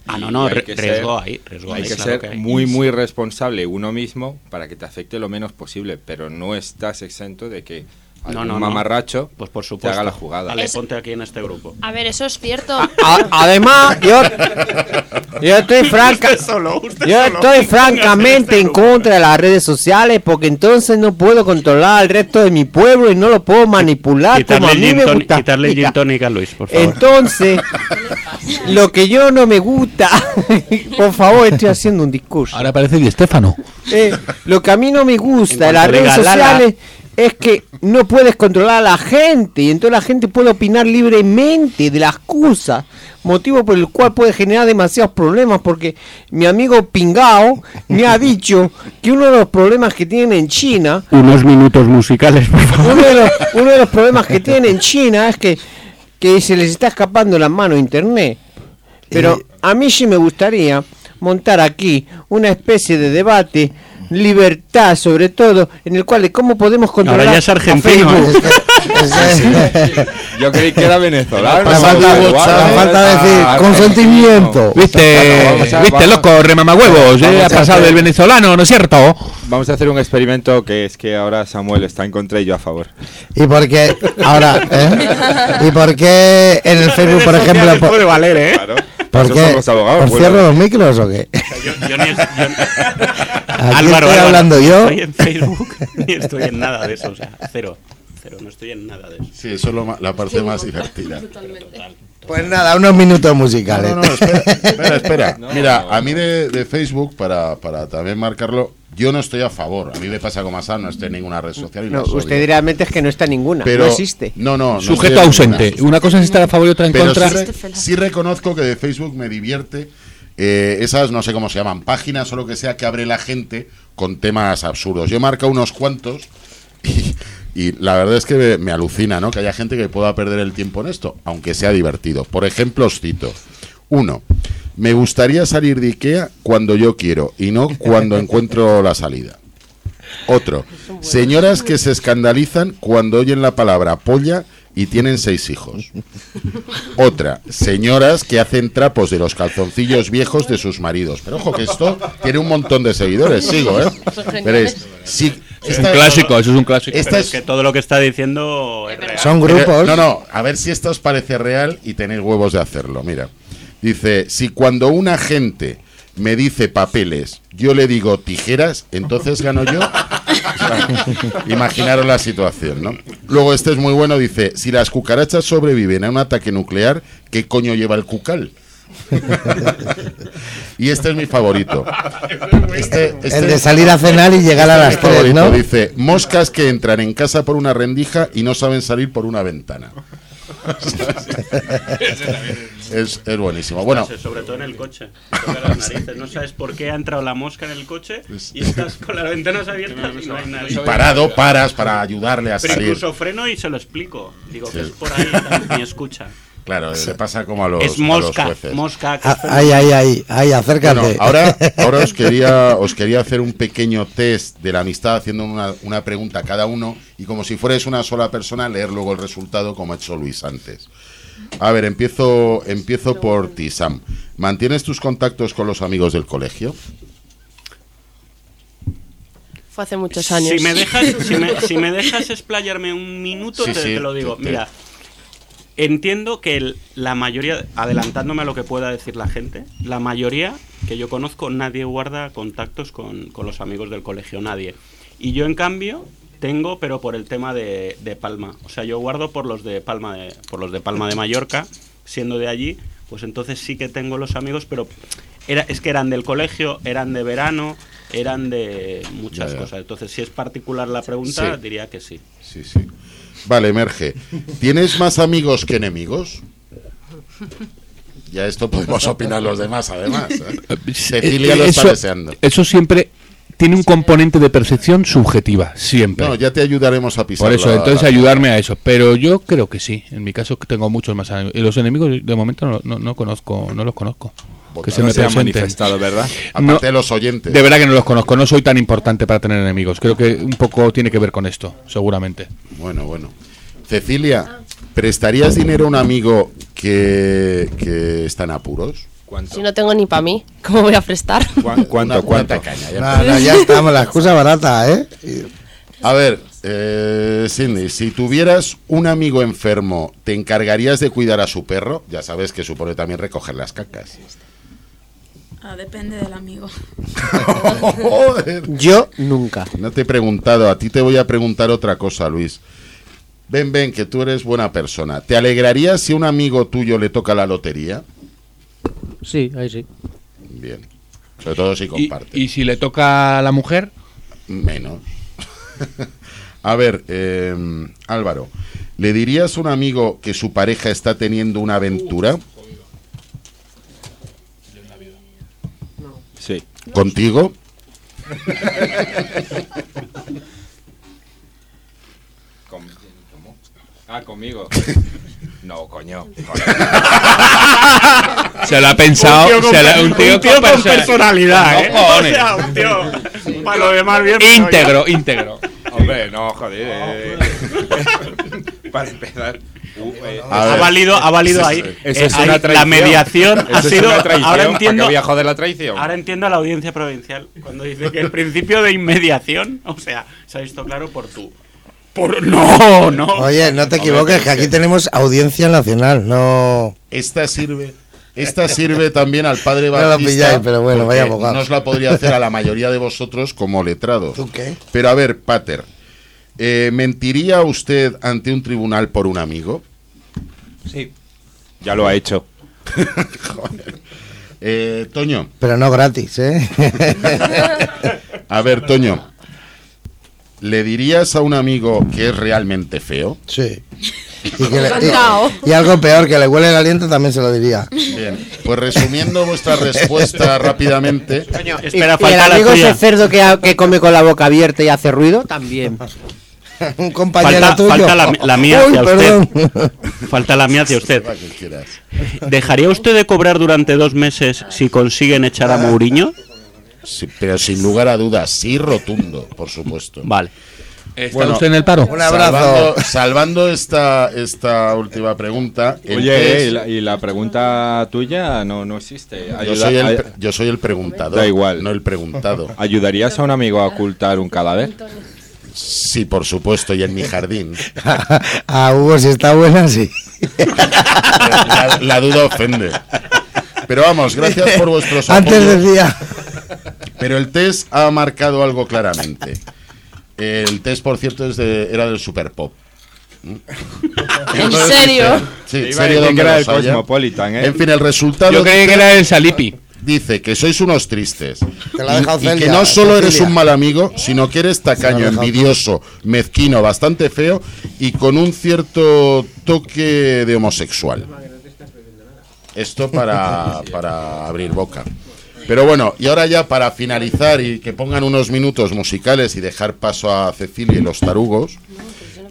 Ah, no, no, hay riesgo ser- hay, riesgo hay hay, que claro ser que hay. muy, muy responsable uno mismo para que te afecte lo menos posible, pero no estás exento de que No, no, no. mamarracho Pues por te supuesto. haga la jugada. Vale, Es- ponte aquí en este grupo. A ver, eso es cierto. A- además, yo, yo estoy franca, Usted solo, usted yo solo. estoy Póngase francamente en este contra de las redes sociales porque entonces no puedo controlar al resto de mi pueblo y no lo puedo manipular como Quitarle a mí gin me gusta. quitarle gin tonic a Luis, por favor. Entonces, lo que yo no me gusta, *laughs* por favor, estoy haciendo un discurso. Ahora parece Di Stefano. Eh, lo que a mí no me gusta de las redes sociales es que no puedes controlar a la gente y entonces la gente puede opinar libremente de las cosas, motivo por el cual puede generar demasiados problemas porque mi amigo Pingao me ha dicho que uno de los problemas que tienen en China, Unos minutos musicales, por favor. uno de los, uno de los problemas que tienen en China es que, que se les está escapando la mano internet. Pero a mí sí me gustaría montar aquí una especie de debate, libertad sobre todo, en el cual de cómo podemos controlar Ahora ya es a argentino. Facebook. *laughs* Yo creí que era venezolano. La falta, la falta de decir Ah, consentimiento. ¿Viste? ¿Viste, loco? Remamahuevos. ¿eh? Ha pasado del venezolano, ¿no es cierto? Vamos a hacer un experimento que es que ahora Samuel está en contra y yo a favor. ¿Y por qué? Ahora, ¿eh? ¿Y por qué en el Facebook, por ejemplo, puede valer, ¿eh? Por qué? son los abogados, ¿Os bueno. cierro los micros o qué? Yo, yo ni yo- Aquí estoy hablando yo. Estoy en Facebook ni estoy en nada de eso, o sea, cero. Cero, no estoy en nada de eso. Sí, eso es lo la parte más divertida. Pues nada, unos minutos musicales. No, no, no, espera, *laughs* espera, espera. No. Mira, a mí de, de Facebook, para, para también marcarlo, yo no estoy a favor. A mí me pasa como a Sam, no estoy en ninguna red social y No, las odio. usted realmente es que no está ninguna, Pero, no existe. No, no. no Sujeto en ausente. ninguna. Una cosa es estar a favor y otra en Pero contra. sí, re- sí reconozco que de Facebook me divierte eh, esas, no sé cómo se llaman, páginas o lo que sea que abre la gente con temas absurdos. Yo he marcado unos cuantos y, y la verdad es que me, me alucina, ¿no? Que haya gente que pueda perder el tiempo en esto, aunque sea divertido. Por ejemplo, os cito. Uno, me gustaría salir de Ikea cuando yo quiero y no cuando *laughs* encuentro la salida. Otro, señoras que se escandalizan cuando oyen la palabra polla y tienen seis hijos. Otra, señoras que hacen trapos de los calzoncillos viejos de sus maridos. Pero ojo que esto tiene un montón de seguidores, sigo, ¿eh? Veréis, sí, Es un clásico, eso es un clásico. Esta es es que todo lo que está diciendo es real. Son Pero- grupos. No, no, a ver si esto os parece real y tenéis huevos de hacerlo. Mira, dice, si cuando un agente me dice papeles, yo le digo tijeras, entonces gano yo. *laughs* Imaginaros la situación, ¿no? Luego este es muy bueno, dice, si las cucarachas sobreviven a un ataque nuclear, ¿qué coño lleva el cucal? *laughs* y este es mi favorito. Este- este- El de salir a cenar y llegar a este es las mi 3, favorito, ¿no? Dice, moscas que entran en casa por una rendija y no saben salir por una ventana. *laughs* es, es buenísimo. Bueno, sobre todo en el coche. Toca las narices. No sabes por qué ha entrado la mosca en el coche y estás con las ventanas abiertas y no hay nadie. y parado, paras para ayudarle a Pero salir. incluso freno y se lo explico. Digo que es por ahí, ni escucha. Claro, le pasa como a los, es a los mosca, jueces. mosca. Ah, Ahí, ahí, ahí, ahí, acércate. Bueno, ahora, *laughs* ahora os quería os quería hacer un pequeño test de la amistad haciendo una, una pregunta a cada uno y como si fuerais una sola persona leer luego el resultado como ha hecho Luis antes. A ver, empiezo empiezo por ti, Sam. ¿Mantienes tus contactos con los amigos del colegio? Fue hace muchos años. Si me dejas, si me, si me *laughs* dejas explayarme un minuto, Sí, te, sí, te lo digo. te- te- Mira, entiendo que el- la mayoría, adelantándome a lo que pueda decir la gente, la mayoría que yo conozco, nadie guarda contactos con, con los amigos del colegio, nadie. Y yo, en cambio, tengo, pero por el tema de, de Palma. O sea, yo guardo por los de Palma de, por los de Palma de Mallorca, siendo de allí, pues entonces sí que tengo los amigos, pero era, es que eran del colegio, eran de verano, eran de muchas Ya, ya. cosas. Entonces, si es particular la pregunta, Sí. diría que sí. Sí, sí. Vale, Merge. ¿Tienes más amigos que enemigos? Ya esto podemos opinar los demás, además. ¿eh? Cecilia Eh, lo está eso- deseando. Eso siempre tiene un componente de percepción subjetiva, siempre. No, ya te ayudaremos a pisar. Por eso, la- entonces la- ayudarme a eso. Pero yo creo que sí. En mi caso tengo muchos más amigos. Y los enemigos de momento no, no, no conozco, no los conozco. Que se me se han manifestado, ¿verdad? Aparte de los oyentes. de verdad que no los conozco. No soy tan importante para tener enemigos. Creo que un poco tiene que ver con esto, seguramente. Bueno, bueno. Cecilia, ¿prestarías dinero a un amigo que, que está en apuros? Si no tengo ni para mí, ¿cómo voy a prestar? *laughs* ¿Cuánto? ¿Cuánto? caña, ya No, no, ya estamos, la excusa barata, ¿eh? A ver, eh, Cindy, si tuvieras un amigo enfermo, ¿te encargarías de cuidar a su perro? Ya sabes que supone también recoger las cacas. Ah, depende del amigo. Joder. *laughs* Yo nunca. No te he preguntado, a ti te voy a preguntar otra cosa, Luis. Ven, ven, que tú eres buena persona. ¿Te alegrarías si a un amigo tuyo le toca la lotería? Sí, ahí sí. Bien. Sobre todo si comparte. y si le toca a la mujer, Menos. *laughs* a ver, eh, Álvaro, ¿le dirías a un amigo que su pareja está teniendo una aventura Sí. contigo? *laughs* Ah, conmigo. *laughs* No, coño. *laughs* se lo ha pensado. Un tío con se la- un tío un tío con con perso- personalidad, ¿eh? *laughs* O sea, un tío para lo demás bien. pero íntegro, íntegro. Hombre, no, joder. eh. *laughs* Para empezar. uh, eh, Ha valido, ha valido ahí. Eso Eh, es ahí una la traición. mediación Eso ha es sido. una traición. ahora ¿Para qué entiendo. la traición? Ahora entiendo a la audiencia provincial cuando dice que el principio de inmediación, o sea, se ha visto claro por tú. Por *laughs* no, no. Oye, no te equivoques, que aquí tenemos audiencia nacional, no... Esta sirve. Esta sirve también al padre *laughs* No lo Batista. pilláis, pero bueno, vaya abogado. No os la podría hacer a la *laughs* mayoría de vosotros como letrados. ¿Tú qué? Pero a ver, Pater, eh, ¿mentiría usted ante un tribunal por un amigo? Sí. Ya lo ha hecho. Eh, Toño, Pero no gratis, ¿eh? a ver, Toño, ¿le dirías a un amigo que es realmente feo? sí. *laughs* Y, que le- Encantado. y- y algo peor, que le huele el aliento también se lo diría. Bien, pues resumiendo vuestra respuesta *laughs* rápidamente, Espera, y, y el amigo tuya. ese cerdo que, come con la boca abierta y hace ruido, también. *laughs* Un compañero Falta, tuyo. falta la, la mía hacia perdón. usted. Falta la mía hacia usted. ¿Dejaría usted de cobrar durante dos meses si consiguen echar a Mourinho? Sí, pero sin lugar a dudas, sí rotundo, por supuesto. Vale. ¿Está usted en el paro? Un abrazo. Salvando, salvando esta, esta última pregunta. Oye, ¿y la, y la pregunta tuya no, no existe? yo, soy el, ay- yo soy el preguntador. Da igual. No el preguntado. *laughs* ¿Ayudarías a un amigo a ocultar un cadáver? Sí, por supuesto, y en mi jardín. *laughs* Ah, Hugo, si está buena, sí. La, la duda ofende. Pero vamos, gracias por vuestros Antes apoyos. decía. Pero el test ha marcado algo claramente. El test, por cierto, es de, era del Super Pop. ¿En serio? Sí, iba a serio donde era el. Cosmopolitan, ¿eh? En fin, el resultado. Yo creí dice- que era el Salipi. Dice que sois unos tristes. Te y, que no solo eres un mal amigo, sino que eres tacaño, envidioso, mezquino, bastante feo y con un cierto toque de homosexual. Esto para, para abrir boca. Pero bueno, y ahora ya para finalizar y que pongan unos minutos musicales y dejar paso a Cecilia y los tarugos,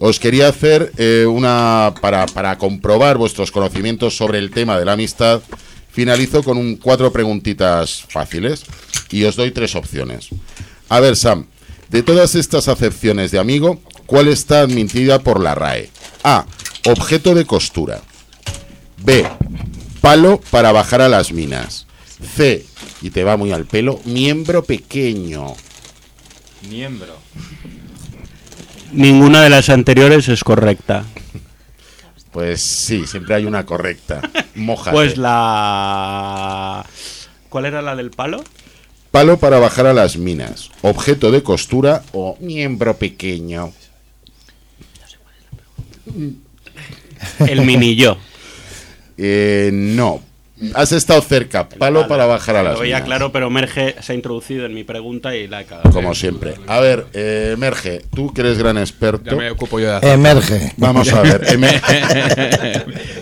os quería hacer eh, una, para, para comprobar vuestros conocimientos sobre el tema de la amistad, finalizo con un, cuatro preguntitas fáciles y os doy tres opciones. A ver, Sam, de todas estas acepciones de amigo, ¿cuál está admitida por la RAE? A. Objeto de costura. B. Palo para bajar a las minas. C. Y te va muy al pelo. Miembro pequeño. Miembro. Ninguna de las anteriores es correcta. Pues sí, siempre hay una correcta. *laughs* Mójate. Pues la... ¿Cuál era la del palo? Palo para bajar a las minas. Objeto de costura o miembro pequeño. El minillo. Eh, no. Has estado cerca. Palo para bajar a las Lo veía minas. claro, pero Merge se ha introducido en mi pregunta y la he cagado. Como siempre. A ver, eh, Merge, tú que eres gran experto. Ya me ocupo yo de hacer. Emerge. Vamos a ver. *laughs* emer-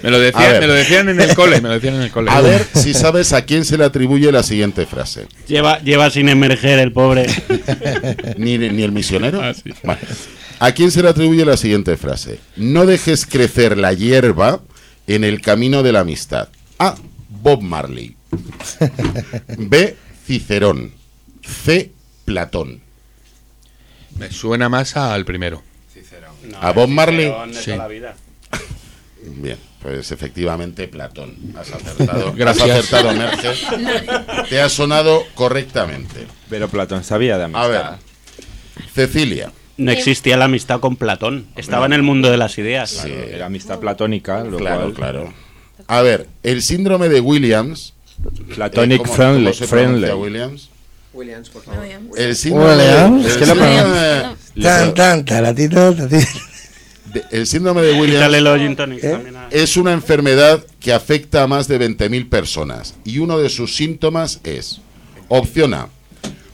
me, lo A decían, ver. me lo decían en el cole, me lo decían en el cole. A ver si sabes a quién se le atribuye la siguiente frase. Lleva, lleva sin emerger el pobre. *laughs* ¿Ni, ni el misionero? Ah, sí. Vale. ¿A quién se le atribuye la siguiente frase? No dejes crecer la hierba en el camino de la amistad. A. Bob Marley. B. Cicerón. C. Platón. Me suena más al primero. ¿A Bob Marley? Cicerón de Sí. toda la vida. Bien, pues efectivamente Platón. Has acertado. Gracias. Has acertado, Merge. *laughs* Te ha sonado correctamente. Pero Platón sabía de amistad. A ver. Cecilia. No existía la amistad con Platón. Estaba en el mundo de las ideas. Sí. Era amistad platónica, lo Claro, cual- claro. A ver, el síndrome de Williams. Platonic eh, ¿cómo- friendly. cómo se friendly. Williams? Williams, por favor. El síndrome, Williams. el Es que la síndrome- Tan, tan, taratito, de- el síndrome de Williams ¿Eh? también a- es una enfermedad que afecta a más de 20.000 personas y uno de sus síntomas es opción A,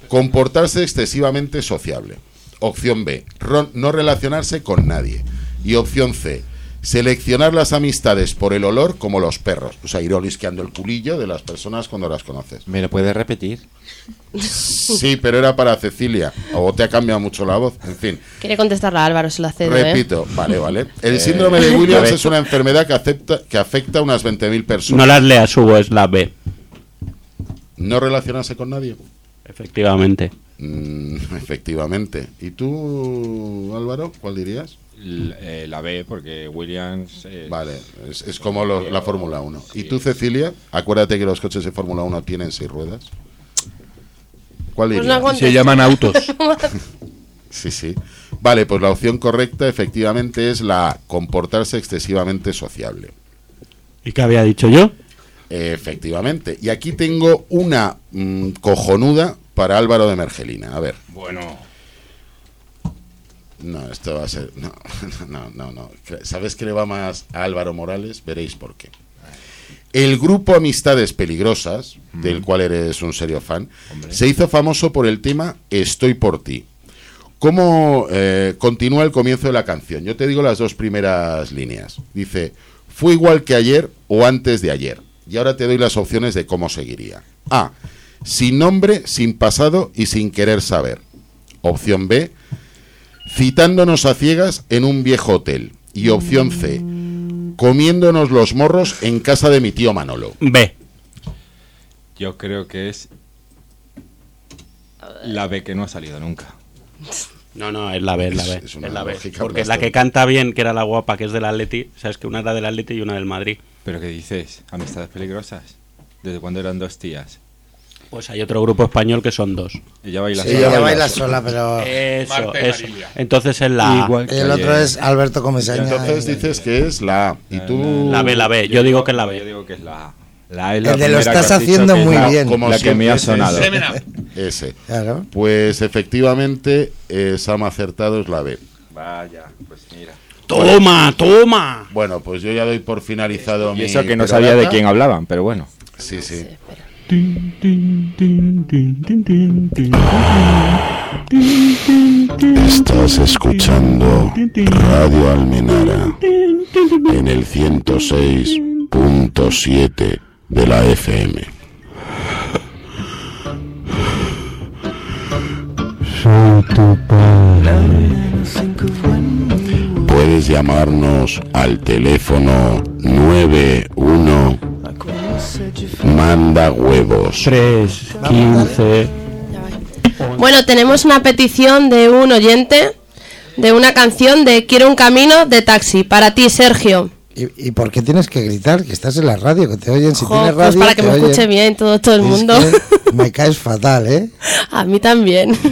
comportarse excesivamente sociable. Opción B, no relacionarse con nadie. Y opción C, seleccionar las amistades por el olor como los perros. O sea, ir olisqueando el culillo de las personas cuando las conoces. ¿Me lo puedes repetir? Sí, pero era para Cecilia. O te ha cambiado mucho la voz. En fin, Quiere contestarle a Álvaro, se la cedo, ¿eh? repito. Vale, vale. El síndrome de Williams es una enfermedad que, acepta, que afecta a unas 20.000 personas. No las leas, Hugo, es la B. ¿No relacionarse con nadie? Efectivamente. Mm, *laughs* efectivamente. ¿Y tú, Álvaro, cuál dirías? Eh, la B, porque Williams. eh, Vale, es, es como lo- la Fórmula 1. ¿Y tú, Cecilia? Acuérdate que los coches de Fórmula 1 tienen seis ruedas. ¿Cuál Pues no Se llaman autos. *laughs* Sí, sí. Vale, pues la opción correcta efectivamente es la comportarse excesivamente sociable. ¿Y qué había dicho yo? Efectivamente. Y aquí tengo una mm, cojonuda para Álvaro de Mergelina. A ver. Bueno. No, esto va a ser. No, *laughs* no, no, no. ¿Sabes qué le va más a Álvaro Morales? Veréis por qué. El grupo Amistades Peligrosas, del cual eres un serio fan, se hizo famoso por el tema Estoy por ti. ¿Cómo eh, continúa el comienzo de la canción? Yo te digo las dos primeras líneas. Dice, fue igual que ayer o antes de ayer. Y ahora te doy las opciones de cómo seguiría. A. Sin nombre, sin pasado y sin querer saber. Opción B. Citándonos a ciegas en un viejo hotel. Y opción C. Comiéndonos los morros en casa de mi tío Manolo. B. Yo creo que es. La B que no ha salido nunca. No, no, es la B, es la B. Es- es una es la B. Porque la que canta bien, que era la guapa, que es del Atleti, sabes que una era del Atleti y una del Madrid. ¿Pero qué dices? ¿Amistades peligrosas? ¿Desde cuándo eran dos tías? Pues hay otro grupo español que son dos. Ella baila Sí, sola. ella baila sola, pero. Eso, Marta y eso. Entonces es la Igual que El otro es Alberto Comesaña. Entonces y- dices que es la A. Y tú. La B, la B. Yo digo que es la B. Yo digo que es la A. La A es la El de lo estás haciendo muy la- bien. Como la que me siempre ha sonado. ese. Claro. Pues efectivamente, eh, Sam acertado, es la B. Vaya, pues mira. ¡Toma, toma! Bueno, pues yo ya doy por finalizado Y mi eso que no sabía de quién hablaban, pero bueno. Sí, sí. Estás escuchando Radio Almenara en el 106.7 de la FM. Soy tu padre. Puedes llamarnos al teléfono 91 Manda huevos. 3, 15. Bueno, tenemos una petición de un oyente de una canción de Quiero un camino de taxi. Para ti, Sergio. ¿Y, y por qué tienes que gritar? Que estás en la radio, que te oyen. Si Jo, tienes pues radio. para que me oyen. escuche bien todo, todo el Es mundo. me caes fatal, ¿eh? *laughs* A mí también. *laughs*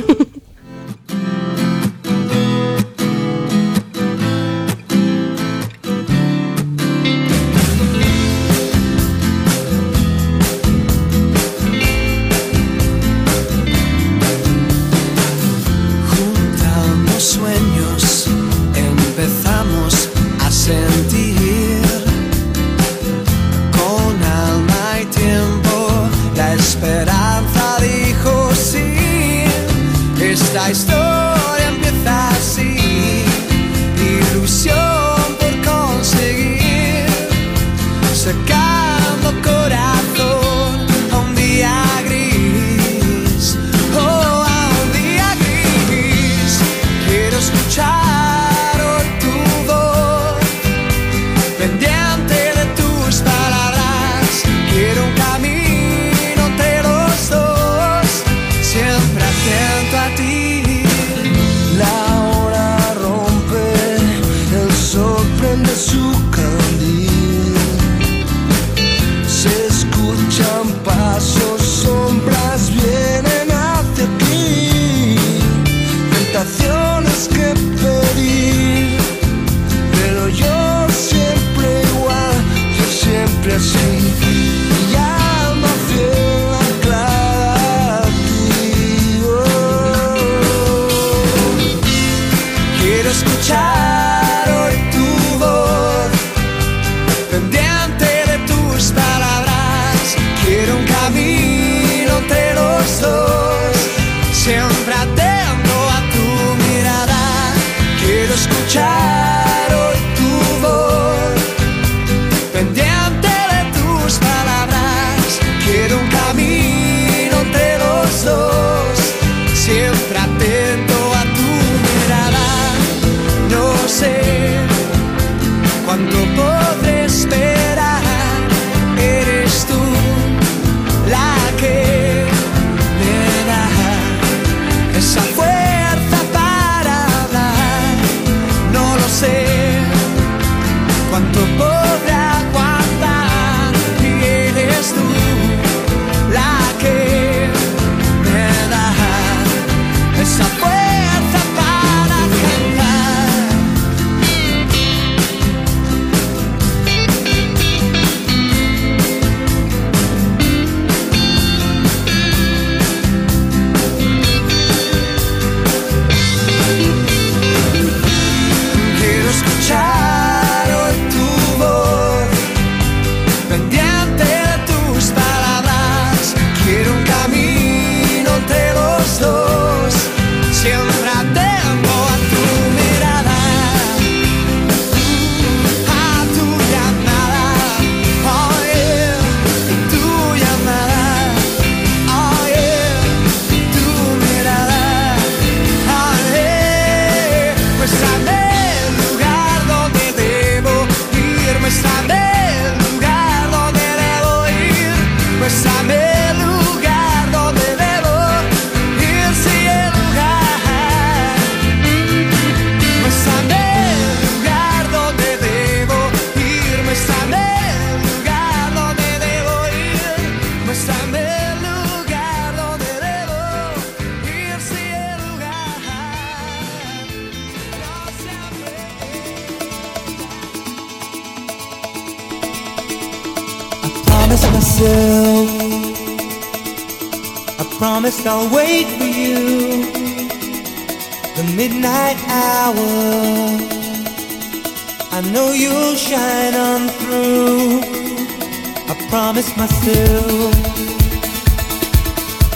promised myself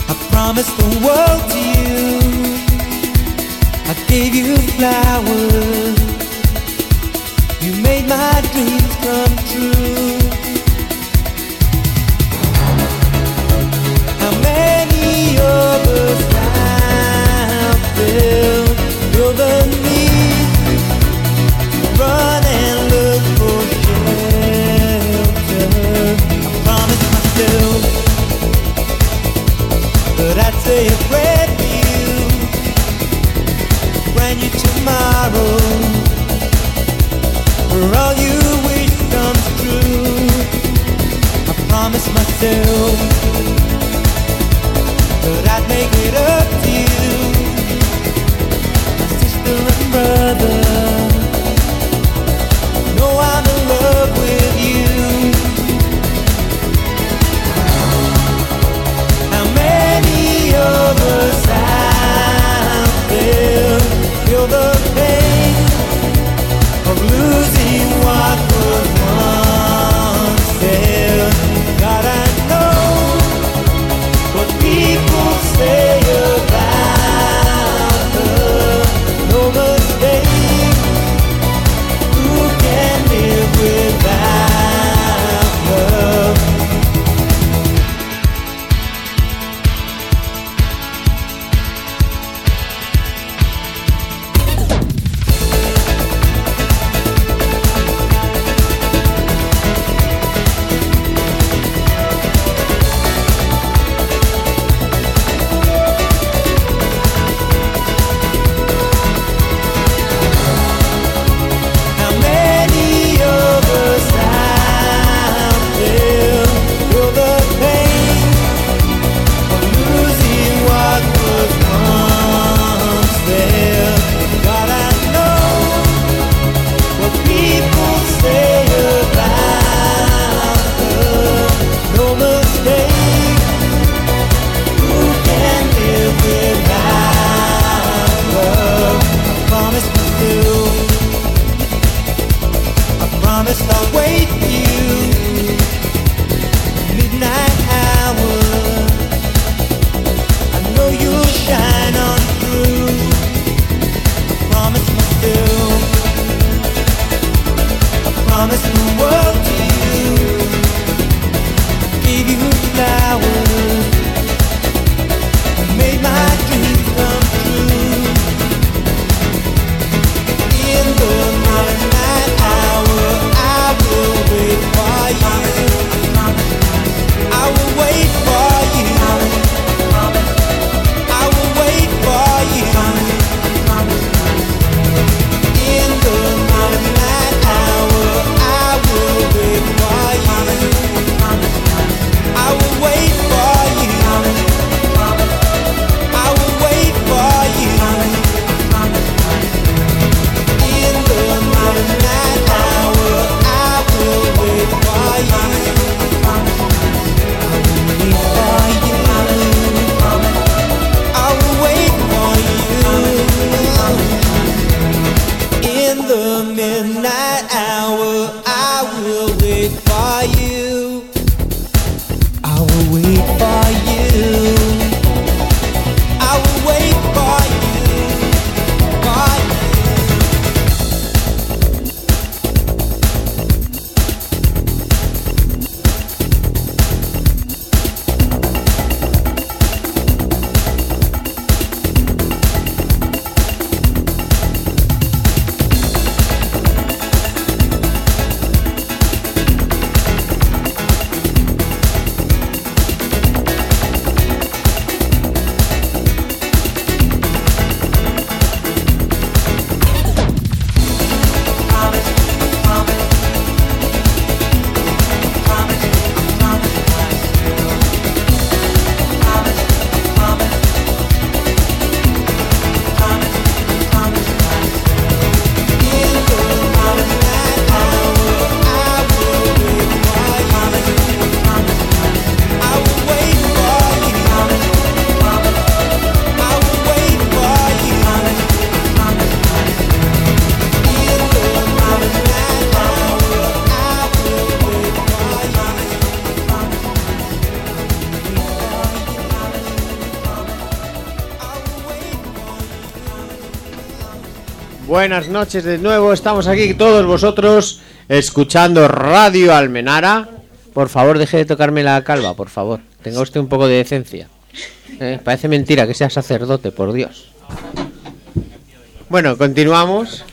I promised the world to you. I gave you flowers. You made my dreams come true. say for you tomorrow all you wish comes true. I promise myself I'd make it up to you, my sister and brother. Buenas noches de nuevo, estamos aquí todos vosotros escuchando Radio Almenara. Por favor, deje de tocarme la calva, por favor. Tenga usted un poco de decencia. Eh, parece mentira que sea sacerdote, por Dios. Bueno, continuamos.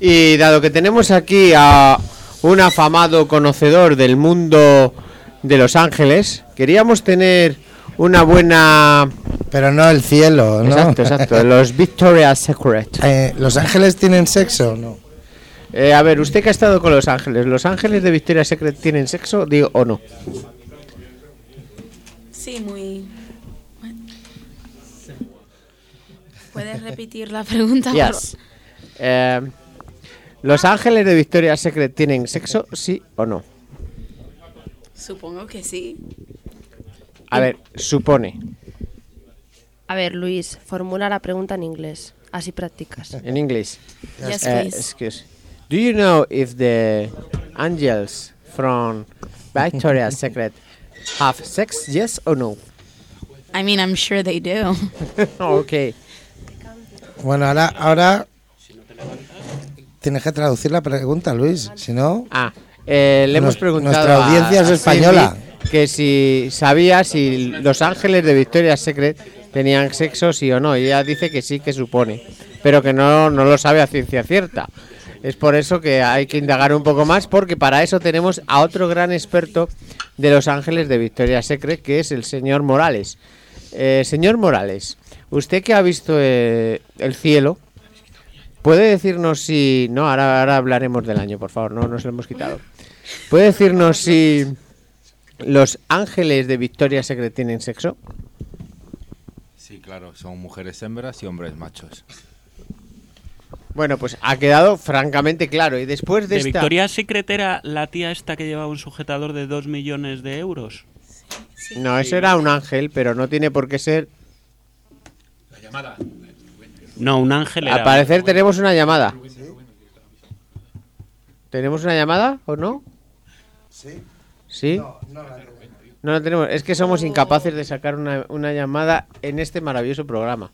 Y dado que tenemos aquí a un afamado conocedor del mundo de Los Ángeles, queríamos tener una buena... Pero no el cielo, ¿no? Exacto, exacto. Los Victoria's Secret. Eh, ¿Los ángeles tienen sexo o no? Eh, a ver, usted que ha estado con Los Ángeles, ¿Los Ángeles de Victoria's Secret tienen sexo, digo, o no? Sí, muy... ¿Puedes repetir la pregunta? Yes. Eh, ¿Los Ángeles de Victoria's Secret tienen sexo, sí o no? Supongo que sí. A ver, supone. A ver, Luis, formula la pregunta en inglés. Así practicas. In English. Yes, Uh, please. excuse. Do you know if the angels from Victoria's *laughs* Secret have sex? Yes or no? I mean, I'm sure they do. *laughs* okay. Bueno, ahora, ahora tienes que traducir la pregunta, Luis. Si no, Ah, eh, le hemos preguntado nuestra a- audiencia es a española. Cindy que si sabía si los ángeles de Victoria's Secret tenían sexo, sí o no. Y ella dice que sí, que supone, pero que no, no lo sabe a ciencia cierta. Es por eso que hay que indagar un poco más, porque para eso tenemos a otro gran experto de los ángeles de Victoria's Secret, que es el señor Morales. Eh, señor Morales, usted que ha visto eh, el cielo, ¿puede decirnos si... No, ahora, ahora hablaremos del año, por favor, no nos lo hemos quitado. ¿Puede decirnos si los ángeles de Victoria's Secret tienen sexo? Sí, claro, son mujeres hembras y hombres machos. Bueno, pues ha quedado francamente claro. Y después de, ¿De esta... Victoria Secret era la tía esta que llevaba un sujetador de 2 millones de euros? No, eso era un ángel, pero no tiene por qué ser... No, un ángel. Al parecer tenemos una llamada. ¿Tenemos una llamada o no? Sí. ¿Sí? No, la tenemos. Es que somos incapaces de sacar una, una llamada en este maravilloso programa.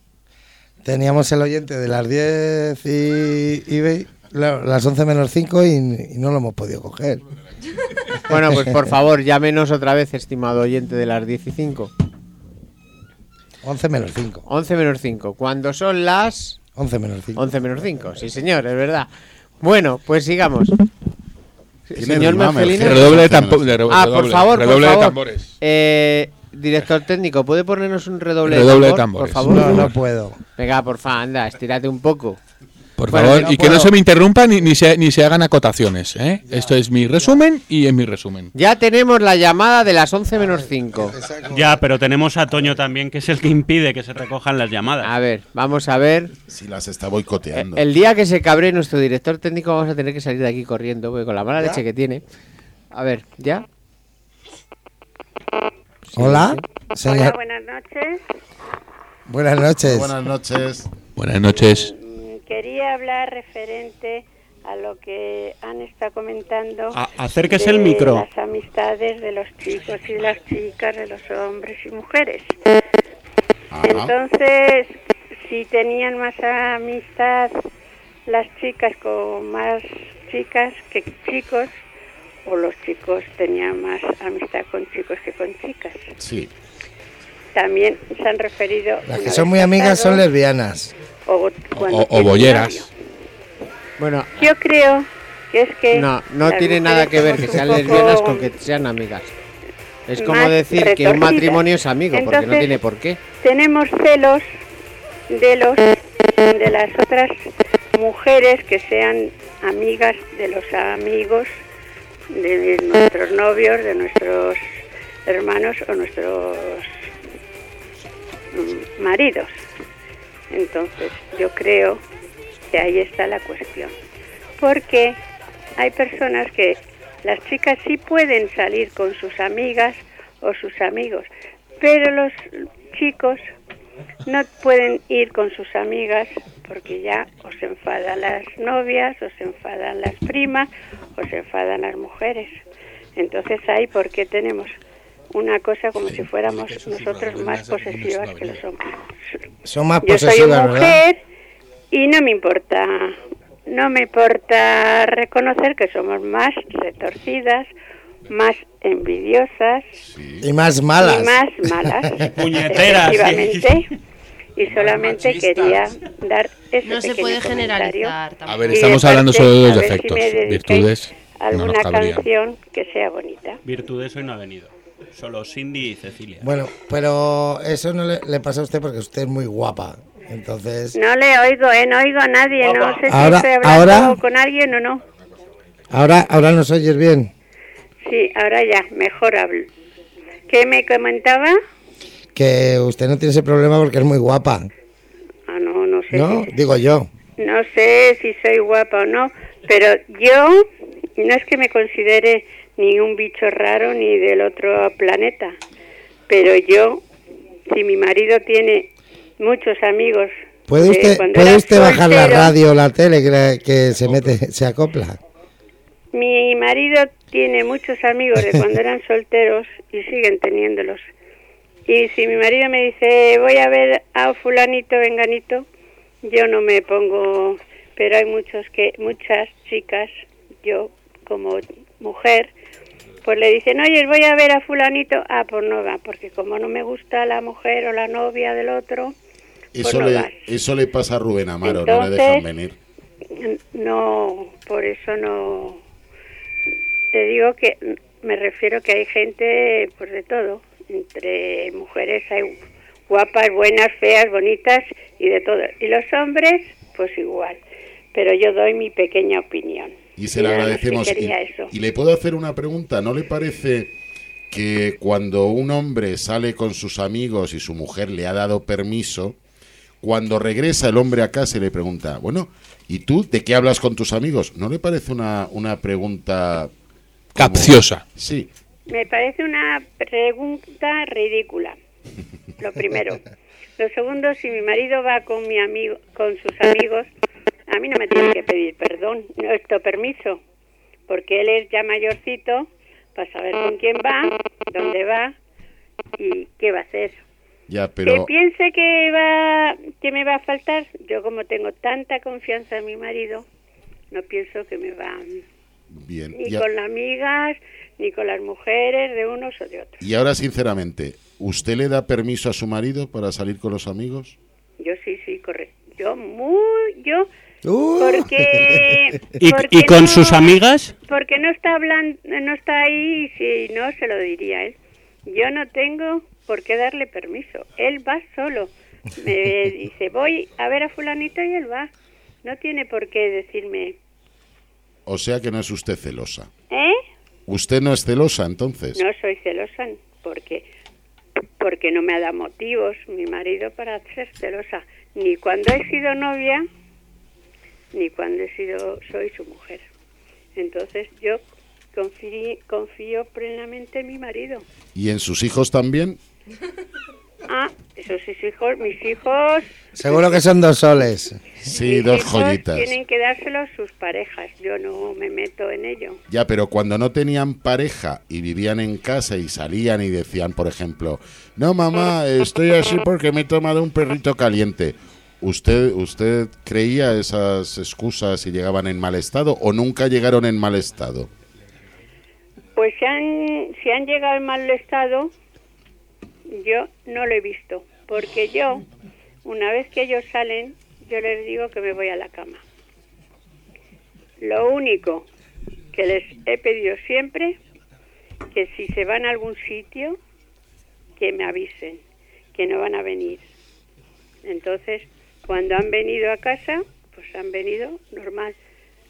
teníamos el oyente de las 10 y, y ve- la- las 11 menos 5 y, y no lo hemos podido coger. *laughs* Bueno, pues por favor, llámenos otra vez, estimado oyente de las 15. 11 menos 5. 11 menos 5. Cuando son las 11 menos 5. 11 menos 5. Sí, señor, es verdad. Bueno, pues sigamos. Señor. Mergelina. Redoble de de re- Ah, por redoble, favor, por redoble de tambores. Eh, director técnico, ¿puede ponernos un redoble, Redoble de de tambor, tambores. por favor? No, no puedo. Venga, por favor, anda, estírate un poco. Por Bueno, favor, no y que no se me interrumpa ni, ni, se, ni se hagan acotaciones. ¿eh? Esto es mi resumen y es mi resumen. Ya tenemos la llamada de las 11 menos 5. Ya, pero tenemos a Toño también, que es el que impide que se recojan las llamadas. A ver, vamos a ver. Si las está boicoteando. El día que se cabre nuestro director técnico vamos a tener que salir de aquí corriendo, porque con la mala leche que tiene. A ver, ¿ya? Hola, Hola, buenas noches. Buenas noches. Buenas noches. Buenas noches. Quería hablar referente a lo que han estado comentando. A- acérquese el micro. Las amistades de los chicos y las chicas, de los hombres y mujeres. Entonces, si tenían más amistad las chicas con más chicas que chicos, o los chicos tenían más amistad con chicos que con chicas. Sí. También se han referido. Las que son muy amigas son lesbianas. O, O, bolleras. Bueno, Yo creo que es que. no, no tiene nada que ver que sean lesbianas con que sean amigas. Es como decir que un matrimonio es amigo, porque no tiene por qué. Tenemos celos de los de las otras mujeres que sean amigas de los amigos de nuestros novios, de nuestros hermanos o nuestros maridos. Entonces, yo creo que ahí está la cuestión. Porque hay personas que las chicas sí pueden salir con sus amigas o sus amigos, pero los chicos no pueden ir con sus amigas porque ya o se enfadan las novias, o se enfadan las primas, o se enfadan las mujeres. Entonces ahí, ¿por qué tenemos una cosa como si fuéramos nosotros más posesivas que los hombres? Son más Yo soy posesivas, ¿verdad? mujer Y no me importa, no me importa reconocer que somos más retorcidas, más envidiosas Y más malas. y más malas. *laughs* Puñeteras, sí. efectivamente. Y solamente machistas. quería dar ese No se puede generalizar A ver, estamos hablando solo de los si defectos. dedicáis Virtudes no Alguna cabrían. canción que sea bonita. Virtudes hoy no ha venido. Solo Cindy y Cecilia. Bueno, pero eso no le, le pasa a usted porque usted es muy guapa. Entonces, No le oigo, ¿eh? No oigo a nadie. No sé si Ahora- estoy hablando ahora- con alguien o no. ahora, ahora nos oyes bien. Sí, ahora ya, mejor hablo. ¿Qué me comentaba? Que usted no tiene ese problema porque es muy guapa. Ah, no, no sé. ¿No? si- Digo yo. no sé si soy guapa o no, pero yo no es que me considere ni un bicho raro ni del otro planeta, pero yo, si mi marido tiene muchos amigos. ¿Puede de usted, ¿puede usted bajar la radio o la tele que, se mete, se acopla? Mi marido tiene muchos amigos de cuando eran *laughs* solteros y siguen teniéndolos. Y si mi marido me dice, voy a ver a fulanito, venganito, yo no me pongo, pero hay muchos que, muchas chicas, yo como mujer, pues le dicen, oye, voy a ver a fulanito, ah, pues no va, porque como no me gusta la mujer o la novia del otro, pues Eso, no vas. le, eso le pasa a Rubén Amaro, no le dejan venir. No, por eso no. Te digo que me refiero que hay gente, pues de todo. Entre mujeres hay guapas, buenas, feas, bonitas y de todo. Y los hombres, pues igual. Pero yo doy mi pequeña opinión. Y se le agradecemos. Y, quería eso. y le puedo hacer una pregunta. ¿No le parece que cuando un hombre sale con sus amigos y su mujer le ha dado permiso, cuando regresa el hombre a casa y le pregunta, bueno, ¿y tú de qué hablas con tus amigos? ¿No le parece una, una pregunta... como- Capciosa. Sí. Me parece una pregunta ridícula. Lo primero. *laughs* Lo segundo, si mi marido va con mi amigo, con sus amigos, a mí no me tiene que pedir perdón, no esto permiso, porque él es ya mayorcito para saber con quién va, dónde va y qué va a hacer. Ya, Que pero... piense que va, que me va a faltar, yo como tengo tanta confianza en mi marido, no pienso que me va Bien. ni con las amigas, ni con las mujeres de unos o de otros. y ahora, sinceramente, ¿usted le da permiso a su marido para salir con los amigos? Yo sí, sí, correcto. Yo muy, yo, Uh. porque, *laughs* ¿Y, porque y con no- sus amigas? porque no está hablando, no está ahí, y si no se lo diría él. Yo no tengo por qué darle permiso. Él va solo. Me *laughs* dice, voy a ver a fulanito y él va. No tiene por qué decirme, O sea que no es usted celosa. ¿eh? ¿Usted no es celosa, entonces? No soy celosa porque porque no me ha dado motivos mi marido para ser celosa, ni cuando he sido novia, ni cuando he sido soy su mujer. Entonces yo confío, confío plenamente en mi marido. ¿Y en sus hijos también? Ah, esos sus hijos, mis hijos, Seguro que son dos soles. Sí, mis dos hijos joyitas. tienen que dárselos sus parejas. Yo no me meto en ello. Ya, pero cuando no tenían pareja y vivían en casa y salían y decían, por ejemplo, no mamá, estoy así porque me he tomado un perrito caliente. ¿Usted, ¿Usted creía esas excusas y llegaban en mal estado o nunca llegaron en mal estado? Pues si han, si han llegado en mal estado, yo no lo he visto, porque yo, una vez que ellos salen, yo les digo que me voy a la cama. Lo único que les he pedido siempre, que si se van a algún sitio, que me avisen, que no van a venir. Entonces, cuando han venido a casa, pues han venido normal.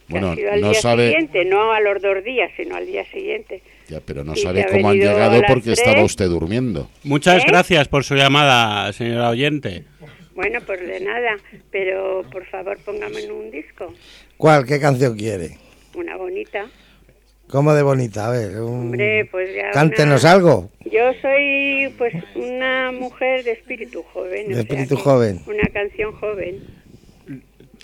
Bueno, ha sido al no día sabe- siguiente, no a los dos días, sino al día siguiente. Ya, pero no Y sabe cómo han llegado porque estaba usted durmiendo. Muchas ¿Eh? gracias por su llamada, señora oyente. Bueno, pues de nada, pero por favor póngame en un disco, ¿Cuál? ¿Qué canción quiere? una bonita. ¿Cómo de bonita? A ver, un- Hombre, pues ya. cántenos una- algo. Yo soy pues una mujer de espíritu joven. De espíritu joven. Una canción joven.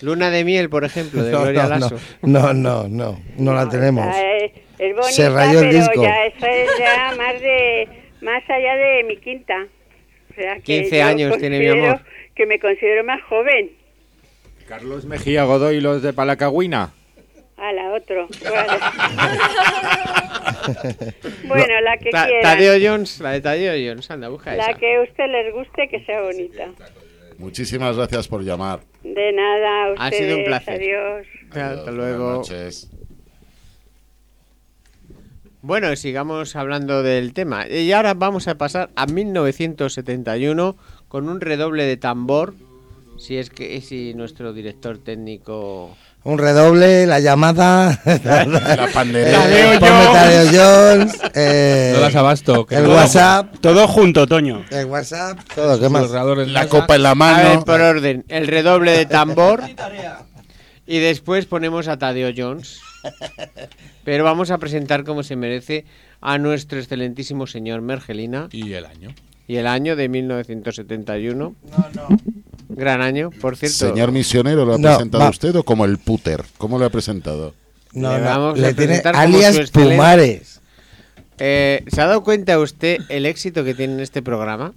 Luna de miel, por ejemplo, de *laughs* No, Gloria no, Lasso. no, no, no, no la tenemos. Esa Es, es bonita, Se rayó el pero disco. ya eso es ya más de más allá de mi quinta. O sea que 15 yo años tiene mi amor. Que me considero más joven. Carlos Mejía Godoy, los de Palacagüina. A la otro. *laughs* bueno, la que Ta- quieran. Tadeo Jones, la de Tadeo Jones, anda, busca La esa. que a usted les guste, que sea bonita. Muchísimas gracias por llamar. De nada, a Ha ustedes. sido un placer. Adiós. Hasta luego. Buenas noches. Bueno, sigamos hablando del tema. Y ahora vamos a pasar a 1971 con un redoble de tambor. Si es que si nuestro director técnico Un redoble, la llamada. *laughs* La pandereta. Eh, Tadeo Jones. eh, No das abasto. que el todo- WhatsApp. Todo junto, Toño. El WhatsApp. Todo, ¿qué más? La copa en la A ver, mano. por orden, el redoble de tambor. Y después ponemos a Tadeo Jones. Pero vamos a presentar como se merece a nuestro excelentísimo señor Mergelina Y el año. y el año de 1971. Gran año, por cierto. Señor misionero, ¿lo ha No, presentado va. usted o como el puter? ¿Cómo lo ha presentado? No, Le no, vamos a le tiene presentar como alias Pumares. Eh, ¿Se ha dado cuenta usted el éxito que tiene en este programa?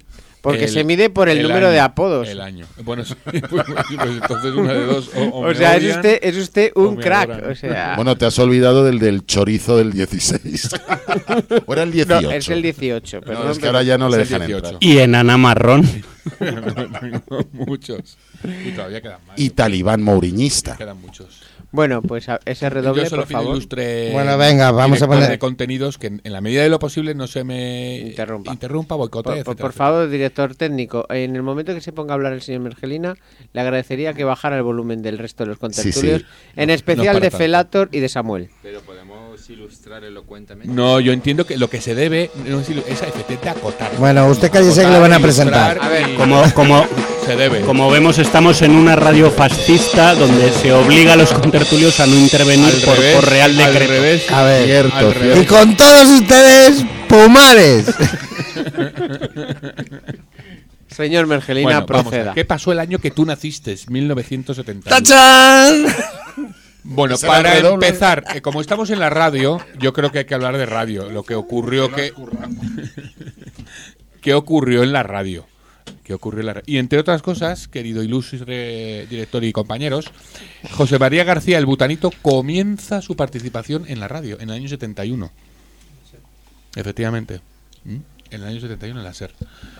Porque El- se mide por el, número año, de apodos. El año. Bueno, sí, pues, *laughs* pues entonces una de dos. O, o O sea, es odian, usted, es usted un crack. adoran. O sea, *laughs* Bueno, te has olvidado del del chorizo del 16. *laughs* ¿O era el 18? no, es el 18. No, perdón, es que ahora ya no le Es dejan 18. entrar. Y enana marrón. Muchos. Y todavía quedan más. Y talibán mouriñista. Quedan muchos. Bueno, pues a- ese redoble, Yo solo por pido favor. ilustre Bueno, venga, vamos a poner- de contenidos que en, en la medida de lo posible no se me Interrumpa. interrumpa boicotee, Por, por- etcétera, por favor, director técnico, en el momento que se ponga a hablar el señor Mergelina, le agradecería que bajara el volumen del resto de los contertulios, sí. en No, especial no de tanto. Felator y de Samuel. Pero podemos ilustrar elocuentemente. No, yo entiendo que lo que se debe no es, es a efectivamente acotar. Bueno, usted cállese que le van a presentar. A ver, Como, como, se debe. como vemos, estamos en una radio fascista donde se obliga a los contertulios a no intervenir Al por, revés, por real al decreto. revés. A ver. Cierto, Al revés. Y con todos ustedes, Pumares. *laughs* Señor Mergelina, Bueno, proceda. ¿Qué pasó el año que tú naciste? 1970. ¡Tachán! Bueno, para empezar, eh, como estamos en la radio, yo creo que hay que hablar de radio. Lo que ocurrió que. *laughs* ¿Qué ocurrió en la radio? ¿Qué ocurrió en la ra- Y entre otras cosas, querido ilustre director y compañeros, José María García, el butanito, comienza su participación en la radio en el año 71. Efectivamente. ¿Mm? En el año 71 en la SER.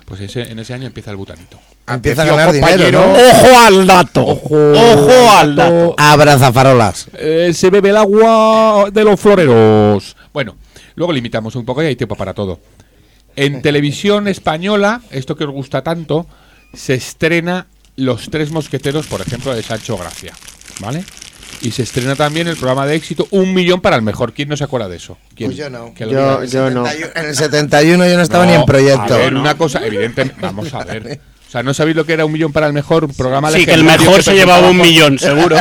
Pues ese, en ese año empieza el butanito. Empieza a ganar dinero, ¿no? ¡Ojo al dato! ¡Ojo al dato! Abraza farolas. Eh, se bebe el agua de los floreros. Bueno, luego limitamos un poco y hay tiempo para todo. En televisión española, esto que os gusta tanto, se estrena Los Tres Mosqueteros, por ejemplo, de Sancho Gracia. ¿Vale? Y se estrena también el programa de éxito Un Millón para el Mejor. ¿Quién no se acuerda de eso? ¿Quién? Pues yo no. Yo, diga. yo no. En el 71 yo no estaba ni en proyecto. A ver, una cosa, evidentemente. Vamos a ver. O sea, ¿no sabéis lo que era un millón para el mejor Un programa Sí, que el mejor se llevaba un millón, seguro.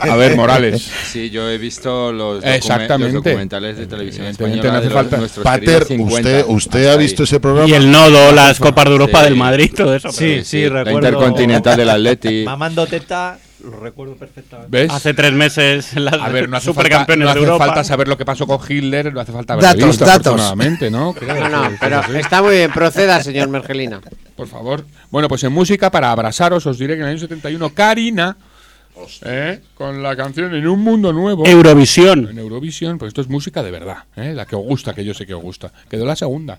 A ver, Morales. Sí, yo he visto los, Exactamente. los documentales de televisión española no hace de falta- Pater, queridos 50. ¿usted, usted ha ahí. visto ese programa? Y el nodo, las Copas de Europa Sí. del Madrid, todo eso. Sí, pero sí, La recuerdo. Intercontinental del *laughs* Atleti. Mamando teta, lo recuerdo perfectamente. ¿Ves? Hace tres meses *laughs* las A ver, no hace, falta, no hace de Europa. falta saber lo que pasó con Hitler, no hace falta haberlo Datos, visto, datos. afortunadamente, ¿no? *laughs* Creo No, no, que- pero que está muy bien. Proceda, señor Mergelina. Por favor. Bueno, pues en música, para abrasaros, os diré que en el año 71, Karina, ¿eh? con la canción En un mundo nuevo, Eurovisión. en Eurovisión, pues esto es música de verdad, ¿eh? la que os gusta, que yo sé que os gusta. Quedó la segunda.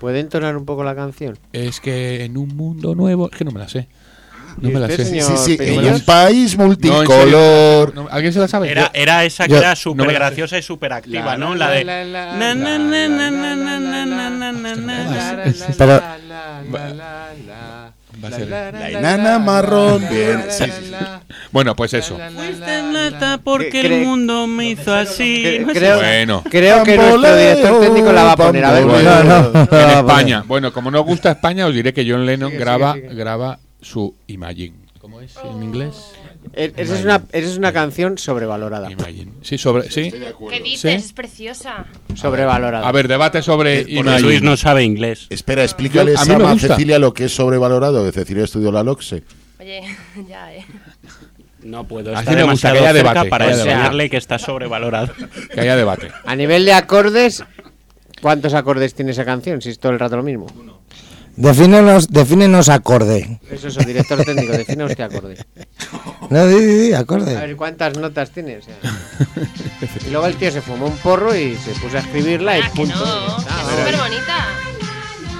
¿Puede entonar un poco la canción? Es que en un mundo nuevo, es que no me la sé. No ¿Y me la sé. señor? Sí, sí, en un país No, multicolor. no, ¿Alguien se la sabe? Era, era esa que Yo- era no súper la- graciosa y súper activa, ¿no? la, de. Va a ser- la, enana marrón, bien, sí, sí, sí. Bueno, pues eso. Fuiste nata porque el mundo me hizo así. No creo, Bueno. creo que nuestro director técnico la va a poner. A ver, bueno, No, no. En Ah, España. Bueno, como no gusta España, os diré que John Lennon Sigue, graba, sigue, sigue. graba su Imagine. ¿Cómo es en inglés? Eh, Esa es, una, esa es una canción sobrevalorada. Imagine. Sí, sobre, sí. ¿Qué dices? ¿Sí? Es preciosa. Sobrevalorada. A ver, debate sobre Porque Imagine. Luis no sabe inglés. Espera, explícale a Sama. Cecilia lo que es sobrevalorado. Que Cecilia estudió la LOXE. Oye, *laughs* ya, eh. No puedo. Así Está me gusta demasiado que haya cerca debate, para enseñarle que está sobrevalorado. *laughs* Que haya debate. A nivel de acordes, ¿cuántos acordes tiene esa canción? Si es todo el rato lo mismo. Defínenos, defínenos acorde. Eso es el director técnico, define qué acorde. *laughs* No, di, di, di, A acorde. ver cuántas notas tiene. o sea. Y luego el tío se fumó un porro y se puso a escribirla y punto. No, Ah, es vale. súper bonita.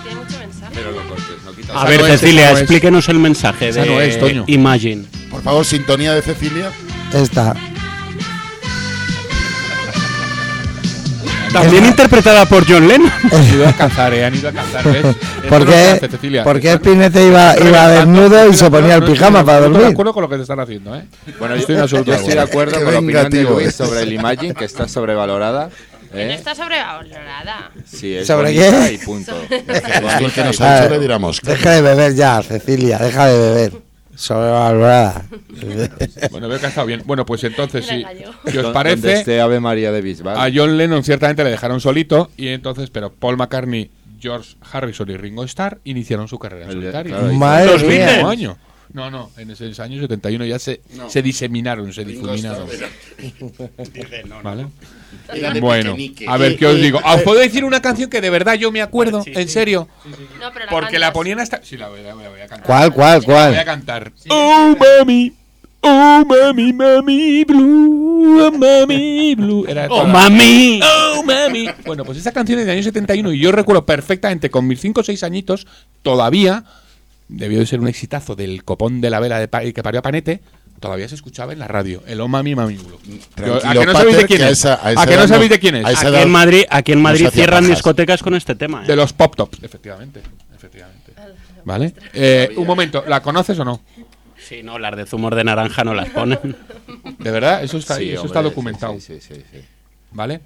Tiene mucho mensaje. Pero lo cortes, no quitas. A ver, no Cecilia, no explíquenos el mensaje de no es, Toño. Imagine. Por favor, sintonía de Cecilia. Esta. También interpretada por John Lennon. *laughs* Han ido a *laughs* cazar, eh, han ido a cazar, ¿ves? *laughs* Esto ¿Por es lo que qué, hace Cecilia. por qué Están Spinete iba, iba desnudo y se ponía el pijama para no Estoy de dormir? acuerdo con lo que te están haciendo, ¿eh? Bueno, estoy en yo, absoluto yo estoy de acuerdo con la opinión de Luis sobre el Imagine, que está sobrevalorada. ¿eh? está sobrevalorada. Sí, es ¿Sobre qué? y punto. El que nos ha hecho le diramos. Deja de beber ya, Cecilia, deja de beber. Sobrevalorada. *laughs* Bueno, veo que ha estado bien. Bueno, pues entonces, si, os Donde parece, esté Ave María de Bisbal. a John Lennon ciertamente le dejaron solito y entonces, pero Paul McCartney, George Harrison y Ringo Starr iniciaron su carrera en solitario. claro, Madre Los mía. Beatles. mismo año. No, no, en ese año 71 ya se, se diseminaron, se difuminaron. *laughs* ¿Vale? Bueno, a ver qué os digo. ¿Os puedo decir una canción que de verdad yo me acuerdo? ¿En serio? No, pero la Porque la ponían hasta. Sí, la voy, la voy- la voy a cantar. ¿Cuál, cuál, La voy a cuál? cantar. Oh, mami. Oh, mami, mami, blue. Oh, mami, blue. Era ¡Oh, mami! Oh, mami. Bueno, pues esa canción es del año 71 y yo recuerdo perfectamente con mis 5 o 6 añitos, todavía debió de ser un exitazo del copón de la vela de pa- que parió a Panete. Todavía se escuchaba en la radio. El Oh Mami Mami. Yo- ¿A que no sabéis de quién es? esa- a esa ¿A que no no- sabéis de quién es? Aquí en Madrid, aquí en Madrid cierran discotecas con este tema. ¿eh? De los Pop Tops, efectivamente. efectivamente. ¿Vale? Eh, un momento, ¿la conoces o no? Sí, no, las de zumos de naranja no las ponen. ¿De verdad? Eso está, Sí, ahí, eso hombre, está documentado. Sí, sí, sí, sí. ¿Vale?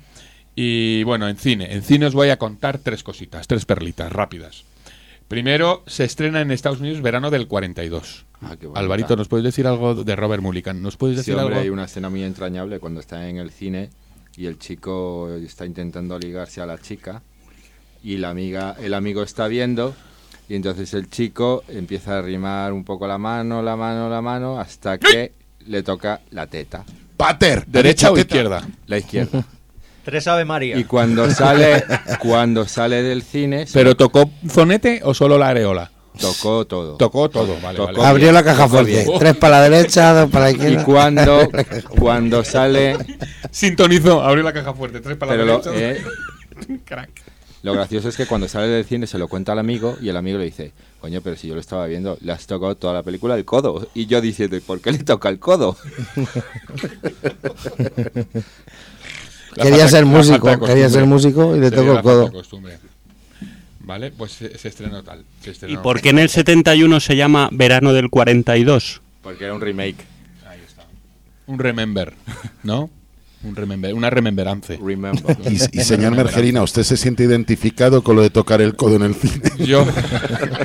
Y bueno, en cine. En cine os voy a contar tres cositas, tres perlitas rápidas. Primero, se estrena en Estados Unidos verano del 42. Ah, qué. Alvarito, ¿nos puedes decir algo de Robert Mulligan? ¿Nos puedes Sí, decir hombre, algo? hay una escena muy entrañable cuando está en el cine y el chico está intentando ligarse a la chica y la amiga, el amigo está viendo y entonces el chico empieza a arrimar un poco la mano, la mano, la mano hasta que le toca la teta, Pater, ¿Derecha o izquierda? la izquierda. *laughs* Tres Ave María. Y cuando *laughs* sale, cuando sale del cine, ¿Pero tocó zonete o solo la areola? tocó todo. Tocó todo, vale, Tocó vale. Abrió la caja fuerte. Tres para la derecha, dos para la Y izquierda. cuando, *laughs* cuando sale, Sintonizó, abrió la caja fuerte, tres para pero la lo, derecha. eh, *laughs* Crack. Lo gracioso es que cuando sale del cine se lo cuenta al amigo y el amigo le dice, coño, pero si yo lo estaba viendo, le has tocado toda la película el codo. Y yo diciendo, ¿y por qué le toca el codo? Quería falta- ser músico, quería ser músico y le tocó el codo. Vale, pues se, se estrenó tal. se ¿Y estrenó. por qué en el 71 se llama Verano del 42? Porque era un remake. Un remember, ¿no? Un remember, una remembrance. Remember. *laughs* Y, y señor Mergerina, ¿usted se siente identificado con lo de tocar el codo en el cine? *laughs* Yo,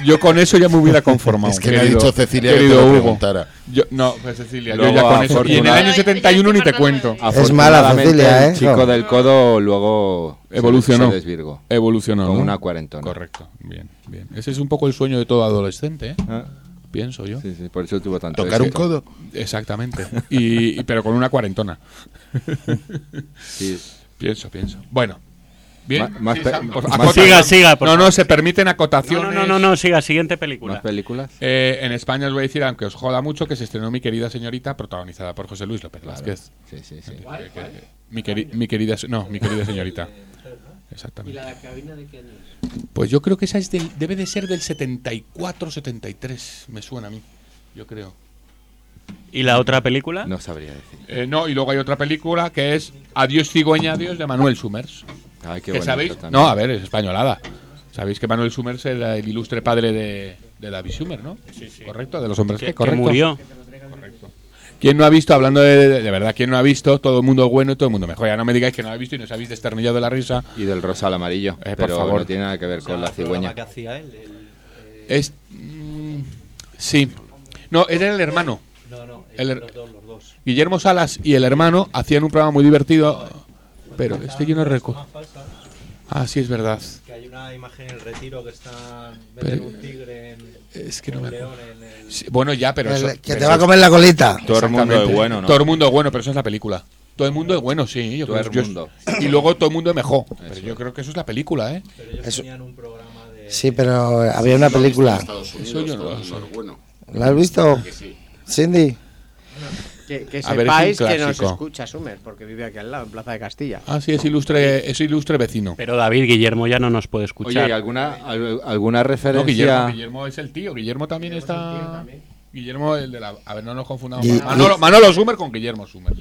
yo con eso ya me hubiera conformado. Es que me ha querido- dicho Cecilia que te querido lo Hugo. preguntara. Yo, no, pues Cecilia, yo Luego, ya con eso. Y en el año 71 ni te cuento. Es mala Cecilia, ¿eh? El chico del codo luego Evolucionó. Se desvirgó. Evolucionó. Con ¿no? una cuarentona. Correcto, bien, bien. Ese es un poco el sueño de todo adolescente, ¿eh? Ah, Pienso yo. sí, sí, por eso tuvo tanto ¿Tocar un codo? Exactamente. Y, y- pero con una cuarentona. Sí. Pienso, pienso. Bueno. Bien. Ma- más Sí, pe- Sam, por- más- acota- Siga, siga, por No, no, favor. se permiten acotaciones. no, no, no, no, siga, siguiente película. ¿Más películas? Eh, en España os voy a decir, aunque os joda mucho, que se estrenó Mi querida señorita, protagonizada por José Luis López Vázquez. Sí, sí, sí. Mi, queri- mi querida, no, mi querida señorita. *laughs* Exactamente. cabina de qué año Pues yo creo que esa es del- debe de ser del 74-73, me suena a mí, yo creo. ¿Y la otra película? No sabría decir. Eh, no, y luego hay otra película que es Adiós cigüeña, adiós de Manuel Sumers. Ay, qué que bonito sabéis, también. no, a ver, es españolada. Sabéis que Manuel Sumers era el ilustre padre de, de David Sumer, ¿no? Correcto, de los hombres Que, que, que murió. ¿Quién no ha visto, hablando de, de, de verdad, quién no ha visto? Todo el mundo bueno y todo el mundo mejor. Ya no me digáis que no ha visto y nos habéis desternillado de la risa. Y del rosa al amarillo. Eh, por pero favor. no tiene nada que ver O sea, con la cigüeña. que hacía él, el- Es. mm, sí. No, era el hermano. No, no, El- los dos, los dos. Guillermo Salas y el hermano hacían un programa muy divertido. Pero es que yo no recuerdo. Ah, sí, es verdad. que hay una imagen en el retiro que está Pero- un tigre en, Es que no me acuerdo. Sí, bueno, ya, pero El- eso. que pero te va a comer la colita. Todo el mundo es Exactamente. bueno, ¿no? Todo el mundo es bueno, pero eso es la película. Todo el mundo es bueno, sí. Yo Todo creo- el yo- mundo. Y luego todo el mundo es mejor. Pero yo creo que eso es la película, ¿eh? pero ellos Eso- tenían un programa de Sí, pero había una película. Eso yo no lo sé. ¿La has visto? Cindy. Que, que es sepáis que nos escucha Sumer, porque vive aquí al lado, en Plaza de Castilla. Ah, sí, es ilustre, es ilustre vecino. Pero David, Guillermo ya no nos puede escuchar. Oye, ¿y alguna, al- alguna No, referencia? Guillermo, Guillermo es el tío. Guillermo también está. Guillermo, el de la. A ver, no nos confundamos. Gui- Manolo, Manolo Sumer con Guillermo Sumer.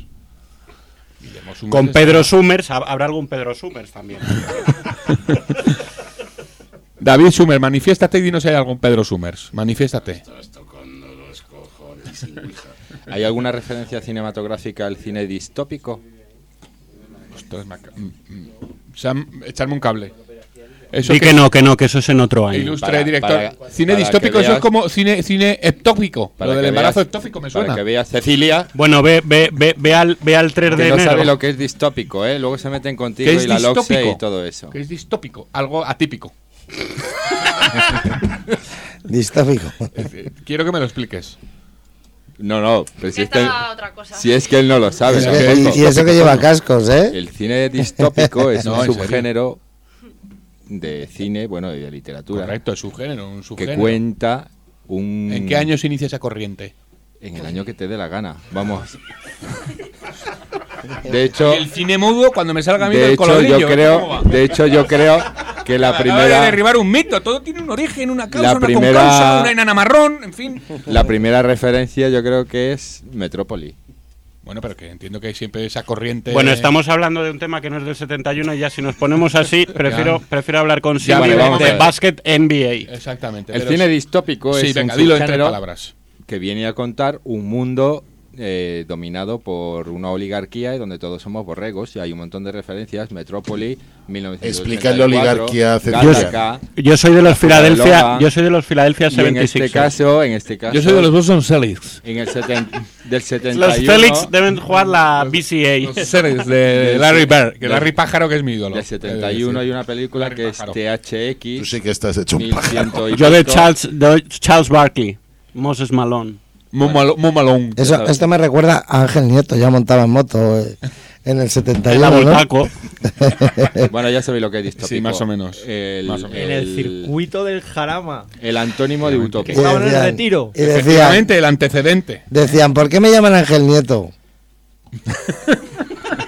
Guillermo Summers Con es- Pedro Summers, hab- habrá algún Pedro Summers también. *laughs* David Sumer, manifiéstate y dinos si hay algún Pedro Sumers. Manifiéstate. ¿Hay alguna referencia cinematográfica al cine distópico? Ostras, mm, mm. Sam, echarme un cable. Eso Di que no, que no, que eso es en otro año. Ilustre Para- director. para- cine para distópico, que eso es veas- como cine, cine ectópico. Para Lo del que embarazo veas- ectópico me Para suena. que veas Cecilia, Bueno, ve, ve, ve, ve al, ve al 3 de que no enero. sabe lo que es distópico, ¿eh? Luego se meten contigo ¿Qué es y la distópico? y todo eso. Que es distópico, algo atípico. *laughs* Distópico. *laughs* Quiero que me lo expliques. No, no, pero si es, que, otra cosa. si es que él no lo sabe. Que- y, y eso que lleva cascos, ¿eh? El cine distópico es No, un serio. subgénero de cine, bueno, y de literatura, Correcto, es subgénero, un que subgénero. cuenta un... ¿En qué año se inicia esa corriente? En el año que te dé la gana, vamos. *laughs* De hecho, el cine mudo cuando me salga a mí de del hecho colorillo. yo ¿cómo creo, de hecho yo creo que la Acaba de primera derribar un mito, todo tiene un origen, una causa, La una primera- concausa, una enana marrón, en fin. la primera referencia yo creo que es Metrópoli. Bueno, pero que entiendo que hay siempre esa corriente. Bueno, estamos hablando de un tema que no es del 71 y ya si nos ponemos así, *laughs* prefiero, prefiero hablar con Silvi vale, de-. Basket NBA. Exactamente. El cine es- distópico Sí, es venga, un dilo en tres subgénero palabras. que viene a contar un mundo eh, dominado por una oligarquía y donde todos somos borregos y hay un montón de referencias. Metrópoli, 1984, Explica la oligarquía. Gattaca, Yo soy de los Philadelphia, Loba, yo soy de los Philadelphia y en 76. este caso, en este caso, Yo soy de los Boston Celtics. en el seten- del *laughs* 71 Los Felix deben jugar la BCA. Los seres de Larry Bird, que Larry Pájaro que es mi ídolo. Del 71 hay una película Larry que es Pájaro. THX. Tú sí que estás hecho un 1100 pájaro. Yo de. Charles, de Charles Barkley, Moses Malone. Muy, malo- muy malón. Eso, esto me recuerda a Ángel Nieto, ya montaba en moto eh, en el El 71. ¿no? Voltaco. *laughs* Bueno, ya sabéis lo que es distópico. Sí, más o menos. El, Más o menos. En el circuito del Jarama. el antónimo de Que utópico. estaban en el decían- retiro. Y decían, Efectivamente, el antecedente. decían, ¿por qué me llaman Ángel Nieto? *laughs*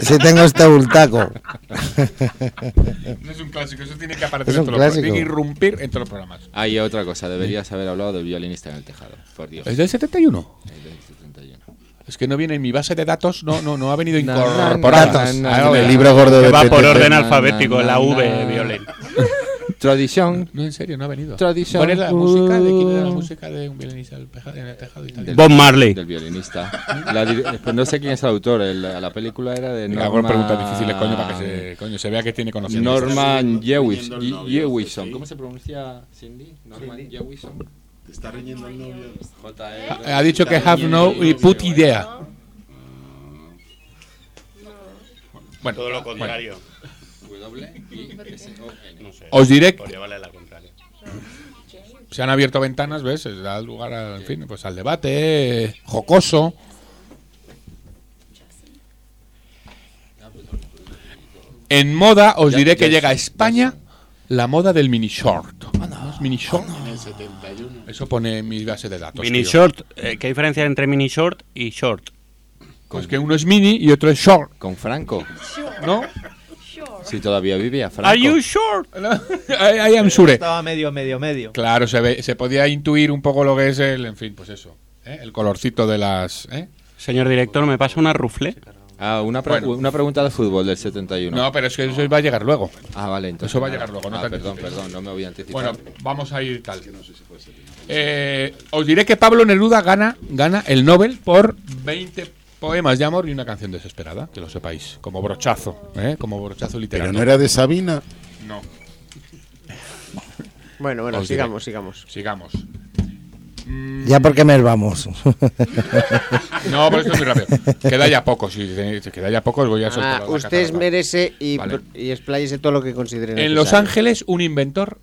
si tengo este bultaco. No es un clásico, eso tiene que aparecer Es en un todos los programas. clásico. Tiene que irrumpir en todos los programas. Hay otra cosa, deberías haber hablado del violinista en el tejado, por Dios. ¿Es del 71? Es del 71. Es que no viene en mi base de datos, no, no, no ha venido *laughs* No, no, no, no, Ah, no, vale. El libro gordo Que de va por orden na, alfabético, na, la V, violín. *laughs* Tradición No, en serio, no ha venido. Tradición. ¿Cuál es la música? ¿De quién era la música de un violinista en el tejado Bob Marley. del violinista. *laughs* La pues no sé quién es el autor, el- la película era de Norman, hago preguntas difíciles, coño, para que se, coño, se vea que tiene conocimiento. Norman. Jewison. ¿Cómo se pronuncia Cindy? Norman Jewison. Te está riñendo el novio. J.E. Ha dicho que have no y put idea. Bueno, Todo lo bueno, contrario. W-I-S-O-N. *laughs* No sé. Os diré llevarle la contraria. *laughs* se han abierto ventanas, ¿ves? Se da lugar al, en fin, pues al debate jocoso. En moda os diré que llega a España la moda del mini short. ¿Es mini short? Eso pone en mi base de datos. Mini tío. short, eh, ¿qué diferencia hay entre mini short y short? Pues que uno es mini y otro es short, Con Franco. ¿no? Si todavía vivía Franco. Are you short? *laughs* I, I am sure. Estaba medio, medio, medio. Claro, se, ve, se podía intuir un poco lo que es el, en fin, pues eso. ¿eh? El colorcito de las... ¿eh? Señor director, ¿me pasa una rufle? Ah, una, pre- Bueno. una pregunta de fútbol del 71. No, pero es que eso va a llegar luego. Ah, vale, entonces. Eso va a llegar luego, no Ah, te perdón, anticipes. perdón, no me voy a anticipar. Bueno, vamos a ir tal. Eh, os diré que Pablo Neruda gana, gana el Nobel por 20 poemas de amor y una canción desesperada, que lo sepáis, como brochazo, ¿eh? como brochazo Pero literario. no era de Sabina. No, Bueno, bueno, Os diré. sigamos, sigamos. sigamos. Ya porque me vamos. *laughs* No, pero esto es muy rápido. Queda ya poco, si queda ya poco os voy a soltar Ah, usted merece y, Vale. y expláyese todo lo que considere En Los. Ángeles, un inventor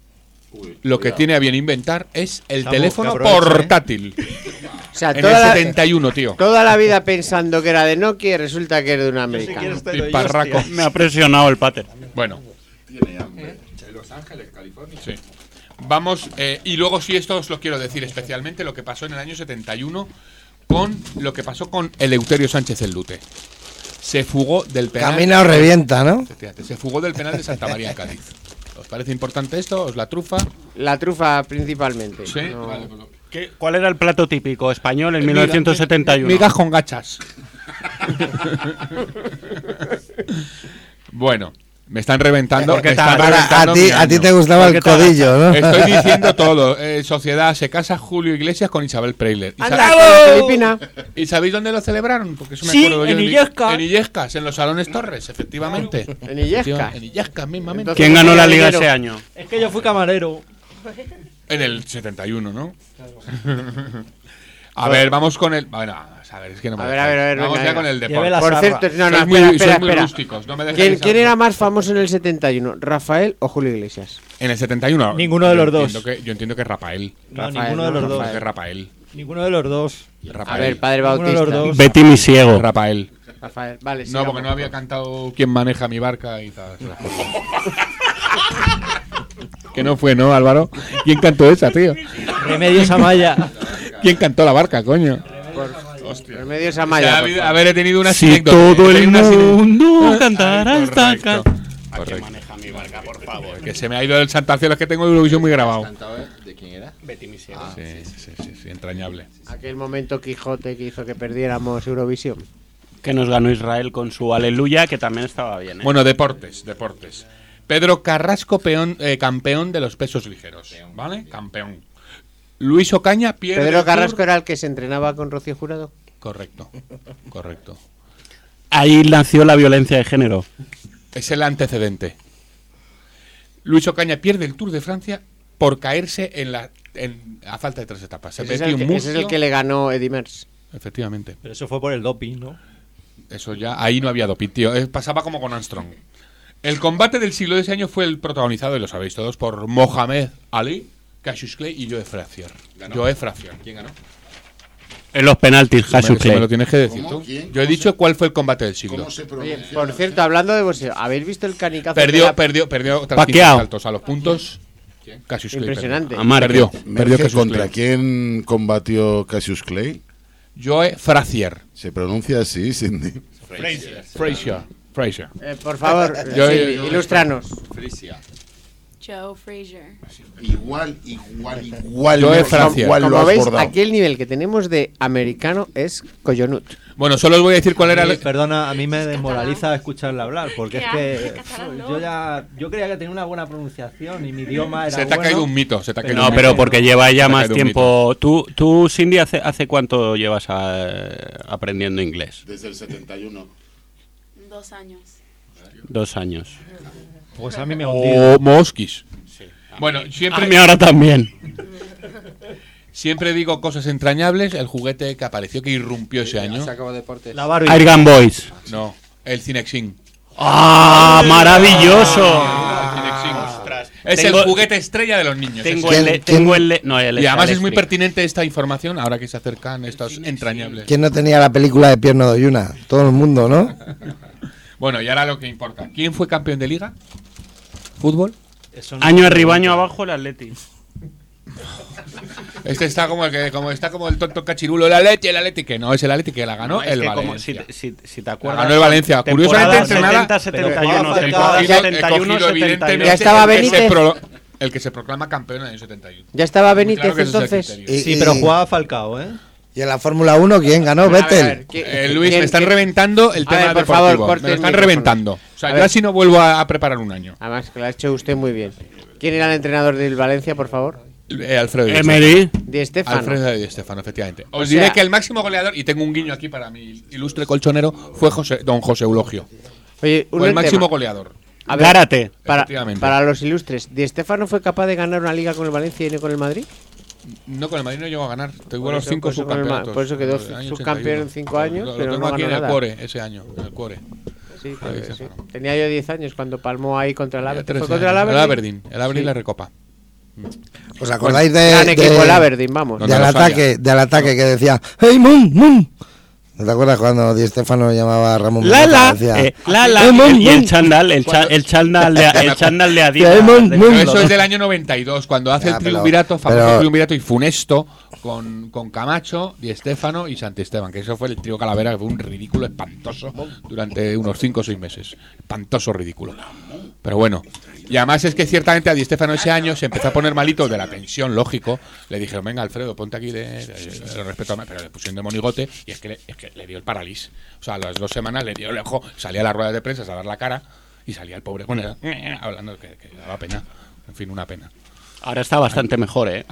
lo que tiene a bien inventar es el Samu, teléfono ¿eh? *laughs* portátil. O sea, En toda el la, 71, tío. toda la vida pensando que era de Nokia y resulta que era de un americano. Piparraco. Me ha presionado el pater. Bueno. Los Ángeles, California. Sí. Vamos, eh, y luego sí, esto os lo quiero decir especialmente, lo que pasó en el año 71 con lo que pasó con Eleuterio Sánchez el Lute. Se fugó del penal. Camina o revienta, ¿no? Se fugó del penal de Santa María en Cádiz. *laughs* ¿Os parece importante esto? ¿Os la trufa? La trufa principalmente. Sí, No- vale, pues lo- ¿Qué- ¿Cuál era el plato típico español en Miga- 1971? Migas con gachas. *laughs* bueno, me están reventando. Me están reventando a ti- a ti te gustaba el codillo, ¿no? Estoy *laughs* diciendo todo. Eh, sociedad, se casa Julio Iglesias con Isabel Preisler. ¿Y ¡Anda, sabéis- con la Filipina! ¿Y sabéis dónde lo celebraron? Porque eso me Sí, acuerdo yo en Illescas. En Illescas, en los salones Torres, efectivamente. En Illescas. En Illescas, mismamente. ¿Quién ganó la liga ese año? Es que yo fui camarero. En el 71, ¿no? *laughs* a ver, vamos con el. Bueno, a ver, es que no me A ver, a ver, a ver, Vamos venga, ya venga. con el deporte. Por sarra. cierto, no, no, Sois muy- espera, sois espera, muy espera. rústicos, no me ¿Quién, quién era más famoso en el 71? ¿Rafael o Julio Iglesias? En el 71. Ninguno de los dos. que- yo entiendo que es Rafael. No, Rafael, ninguno de los Rafael. dos. Que Rafael. Ninguno de los dos. Rafael. A ver, padre Bautista. los dos. Betty mi ciego. Rafael. Rafael, vale, No, porque no había cantado quién maneja mi barca y tal. *laughs* que no fue, ¿no, Álvaro? ¿Quién cantó esa, tío? Remedios Amaya. ¿Quién cantó la barca, coño? Remedios O sea, Amaya. habi- favor. haber tenido una Si todo el mundo cantara esta canción. canción. ¿A quién Correcto. maneja mi barca, por favor? Que se me ha ido el Santa Cielo, es que tengo Eurovisión muy grabado. ¿De quién era? Betty mi ciego. Sí, sí, sí, sí, entrañable. Aquel momento Quijote que hizo que perdiéramos Eurovisión. Que nos ganó Israel con su aleluya, que también estaba bien. ¿eh? Bueno, deportes, deportes. Pedro Carrasco, peón, eh, campeón de los pesos ligeros. ¿Vale? Campeón. Luis Ocaña pierde. el Pedro Tour- Carrasco era el que se entrenaba con Rocío Jurado. Correcto, *laughs* correcto. Ahí nació la violencia de género. Es el antecedente. Luis Ocaña pierde el Tour de Francia por caerse en la en- a falta de tres etapas. Se Ese es, el que, ese es el muslo. que le ganó Eddie Merckx. Efectivamente. Pero eso fue por el doping, ¿no? Eso ya, ahí no había doping, tío. Eh, pasaba como con Armstrong. El combate del siglo de ese año fue el protagonizado, y lo sabéis todos, por Mohamed Ali, Cassius Clay y Joe Frazier. Joe Frazier. ¿Quién ganó? En los penaltis, Jesús eso me lo Clay. tienes que decir ¿Cómo? tú. ¿Quién? Yo he dicho cuál fue el combate del siglo. ¿Cómo se Oye, pronuncia? por cierto, hablando de boxeo, ¿habéis visto el canicazo? Perdió, perdió, perdió tras Pacquiao. 15 saltos a los puntos. Cassius Clay. Impresionante. perdió. A Márquez. Perdió, Merge, perdió Cassius ¿Contra Clay. quién combatió Cassius Clay? Joe Frazier. Se pronuncia así, Cindy. Frazier. Frazier. Eh, por favor, *laughs* Yo- sí, yo- ilustranos. Frisia. Joe Frazier. Igual, igual, igual. Joe lo- Frazier. Como has veis, aquí el nivel que tenemos de americano es coyonut. Bueno, solo os voy a decir cuál era mí, el... Perdona, a mí me desmoraliza escucharle hablar, porque es ¿Qué que yo ya yo creía que tenía una buena pronunciación y mi idioma era Se te ha bueno. caído un mito, se te ha caído No, un pero porque lleva ya más tiempo. ¿Tú, tú Cindy, hace, hace cuánto llevas a- aprendiendo inglés? Desde el 71. Dos años. Dos años. Pues a mí me ha hundido. O Moskis. Bueno, siempre... A mí ahora también. Siempre digo cosas entrañables. El juguete que apareció, que irrumpió ese año. Se acabó deportes. La Barbie. Airgun Boys. No, el Cinexin. ¡Ah! ¡Maravilloso! El Cinexin. Es Tengo- el juguete estrella de los niños. Tengo el. le- ¿Quién- Tengo el le- no, el Y además es muy pertinente esta información ahora que se acercan estos entrañables. ¿Quién no tenía la película de Pierno de Yuna? Todo el mundo, ¿no? Bueno, y ahora lo que importa. ¿Quién fue campeón de liga? ¿Fútbol? Eso no- Año arriba, año abajo, el Atleti. *laughs* Este está como el que como está como el tonto cachirulo, el Atleti, el Atleti, que no es el Atleti que la ganó No, el como- Valencia. si, si- si te La acuerdas. ganó el Valencia. Curiosamente entrenada. 70, pero 71, jugaba temporada Falcao. He cogido- he 71, cogido, evidentemente, Ya estaba el Benítez. el que se proclama campeón en el año 71. Ya estaba Benítez claro es el entonces. Sí, pero jugaba Falcao, ¿eh? Y en la Fórmula 1, ¿quién ganó? Vettel. ver, ¿quién- Eh, Luis, quién- me están quién- reventando el A tema ver, por deportivo. favor, me lo están reventando. O sea, A yo ver. así no vuelvo a, a preparar un año. Además, que lo ha hecho usted muy bien. ¿Quién era el entrenador del Valencia, por favor? Eh, Alfredo Emery. Di Stefano. Alfredo Di Stefano, efectivamente. O Os sea- diré que el máximo goleador, y tengo un guiño aquí para mi ilustre colchonero, fue José, don José Eulogio. Oye, un Fue el máximo tema. goleador. A ver, Gárate. Para, Efectivamente. para los ilustres, ¿Di Stefano fue capaz de ganar una liga con el Valencia y no con el Madrid? No, con el Madrid no llegó a ganar. Tuvo Por los eso- cinco por el subcampeonatos. por eso quedó subcampeón 81. en cinco años, Lo, lo pero tengo no aquí en el nada. cuore, ese año, en el cuore. Sí, sí. Tenía yo 10 años cuando palmó ahí contra el Aberdeen. 13 ¿Fue contra el años. Aberdeen? El Aberdeen, Sí. la recopa. ¿Os acordáis de, Gran de- equipo el Aberdeen, vamos. Del no, ataque, del ataque que decía ¡Hey, Moon, Moon! ¿No te acuerdas cuando Di Stefano llamaba a Ramón Lala, Mendoza? Decía, eh, Lala, "Emon, y el mon". chándal, el, cha- el chándal de, el *laughs* chándal de Adidas. Eso es del año 92, cuando hace Ya, el pero- triunvirato, famoso pero- triunvirato y funesto con, con Camacho, Di Stefano y Santisteban, que eso fue el trío Calavera, que fue un ridículo espantoso durante unos 5 o 6 meses. Espantoso ridículo. Pero bueno. Y además es que ciertamente a Di Stefano ese año se empezó a poner malito de la tensión, lógico. Le dijeron, venga Alfredo, ponte aquí de, de- de respeto a pero le pusieron de monigote y es que, le, es que le dio el parálisis. O sea, a las dos semanas le dio el ojo, salía a las ruedas de prensa a dar la cara y salía el pobre bueno, *laughs* hablando que, que daba pena. En fin, una pena. Ahora está bastante mejor, ¿eh?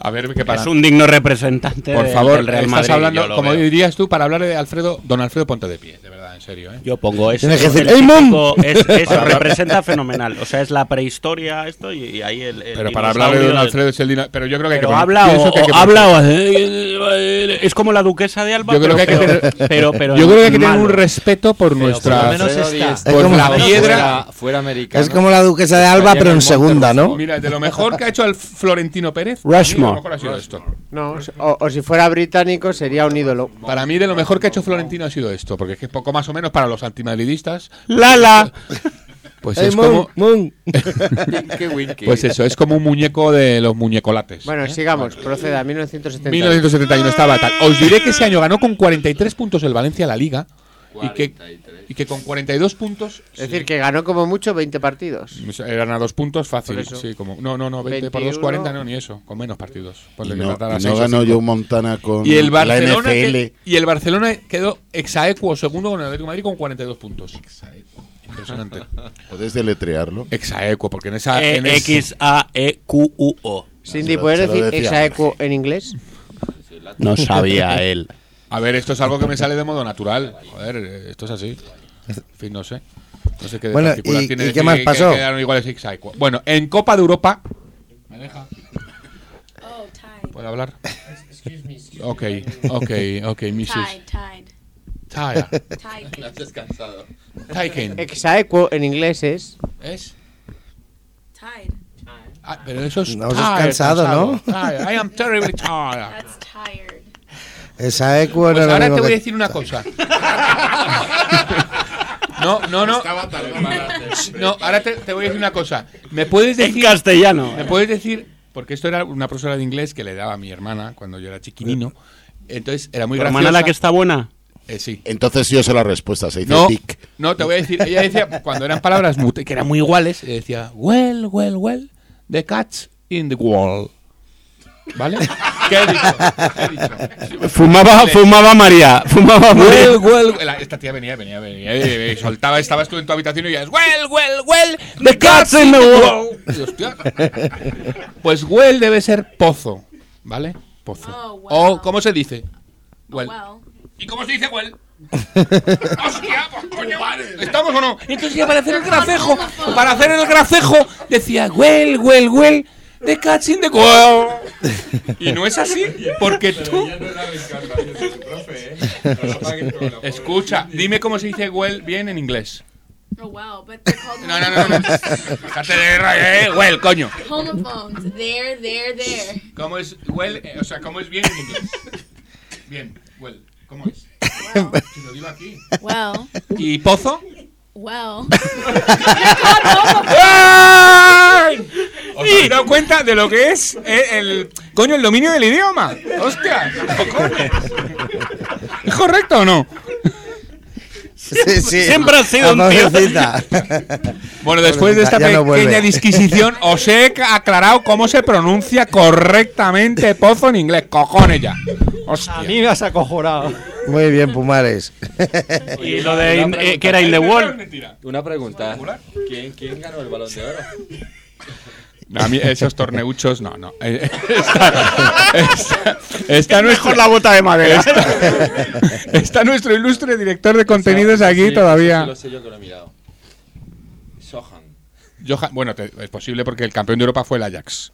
A ver qué pasa. Es un digno representante Por favor, del Real estás Madrid, hablando, como veo. dirías tú, para hablar de Alfredo, don Alfredo Ponte de Pie, de verdad, serio, ¿eh? Yo pongo eso. Tienes que decir, es- *laughs* eso Para hablar- representa fenomenal. O sea, es la prehistoria esto y, y ahí el, el Pero para hablar de don Alfredo es el Pero yo creo que hay que Pero poner- habla o, que hay que o poner- habla o hace- es como la duquesa de Alba. Yo creo que hay que pero, tener, *laughs* pero, pero yo creo que hay que tener un respeto por nuestra por lo menos Alfredo está. Di Es por como- la piedra. Fuera, fuera americano. Es como la duquesa de Alba, pero en segunda, ¿no? Mira, de lo mejor que ha hecho el Florentino Pérez, Rushmore. No, o, o si fuera británico sería un ídolo. Para mí de lo mejor que ha hecho Florentino ha sido esto, porque es que es poco más o menos para los antimadridistas. Lala. *laughs* Pues es como *laughs* pues eso, es como un muñeco de los muñecolates. Bueno, ¿eh? sigamos, proceda, 1970. 1971 estaba tal. Os diré que ese año ganó con 43 puntos el Valencia la Liga y que, y que con 42 puntos Es decir, que ganó como mucho 20 partidos. eran a dos puntos fácil. Sí, como, no, no, no, 20 por 2, 21. 40, no, ni eso, con menos partidos. Y no, y no o ganó cinco. Joe Montana con y el la Barcelona NFL. que- y el Barcelona quedó exaequo segundo con el Atlético de Madrid con 42 puntos. Impresionante. *laughs* Puedes deletrearlo. Exaequo, porque en esa E- en ese- X A E Q U O. Cindy, ¿puedes decir exaequo en inglés? No sabía *laughs* él. A ver, esto es algo que me sale de modo natural. Joder, esto es así. En fin, no sé. No sé qué de Bueno, particular ¿y- tiene y qué más pasó? Que quedaron iguales. Bueno, en Copa de Europa. ¿Me deja? ¿Puedo hablar? Ok, ok, ok, Mrs. Tide, tide. Tide. Tide. Has descansado. Taiken. Exaequo en inglés es. ¿Es? Tide. Ah, pero eso es. No, eso es tired, cansado, ¿no? Tired. I am terribly tired. That's tired. Esa eco Pues era ahora te voy a decir una cosa. *laughs* No, no, no. No, ahora te, te voy a decir una cosa. ¿Me puedes En decir. castellano. ¿Me puedes decir.? Porque esto era una profesora de inglés que le daba a mi hermana cuando yo era chiquinino. Entonces era muy ¿Tu graciosa. hermana la que está buena? Eh, sí. Entonces yo sé la respuesta, se dice No, tic. no, te voy a decir. Ella decía, cuando eran palabras mute- que eran muy iguales, ella decía, well, well, well, the cat's in the wall. ¿Vale? ¿Qué he dicho? ¿Qué he dicho? Fumaba, fumaba María. Fumaba María. Well, well, well. Esta tía venía, venía, venía. eh, soltaba, estabas tú en tu habitación y oías, well, well, well, The cat's in the wall. Y, hostia. Pues well debe ser pozo, ¿vale? Pozo. Oh, wow. O, ¿cómo se dice? Well. Well. ¿Y cómo se dice well? *laughs* ¡Hostia! Pues coño, ¿estamos o no? Entonces ya para hacer el gracejo, para hacer el gracejo, decía, well, well, well, the cat's in the. Y no es así, porque tú... Escucha, dime cómo se dice well bien en inglés. Oh, wow. But they're called No, no, no, no. Déjate de raya, eh, well, coño. homophones. There, there, there. ¿Cómo es well? eh, o sea, ¿cómo es bien en inglés? Bien, well, ¿cómo es? Well. Si lo digo aquí. Well. ¿Y pozo? Well. *laughs* ¡Ay! ¿Os habéis dado cuenta de lo que es el, el- coño el dominio del idioma? ¡Hostia! ¿Es correcto o no? Sí, sí. Siempre ha sido un tío. Bueno, después de esta no pequeña disquisición, os he aclarado cómo se pronuncia correctamente pozo en inglés. Cojones ya. A mí me has acojonado. Muy bien, Pumares. *laughs* Y lo de in- eh, que era in the wall. Una pregunta. ¿Quién, ¿Quién ganó el balón de oro? *laughs* No, a mí esos torneuchos, no, no. Eh, Está, está- está nuestro, la bota de madera. está, *laughs* está nuestro ilustre director de contenidos aquí sí, todavía. lo sé yo que lo he mirado. Sohan. Johan- bueno, te- es posible porque el campeón de Europa fue el Ajax.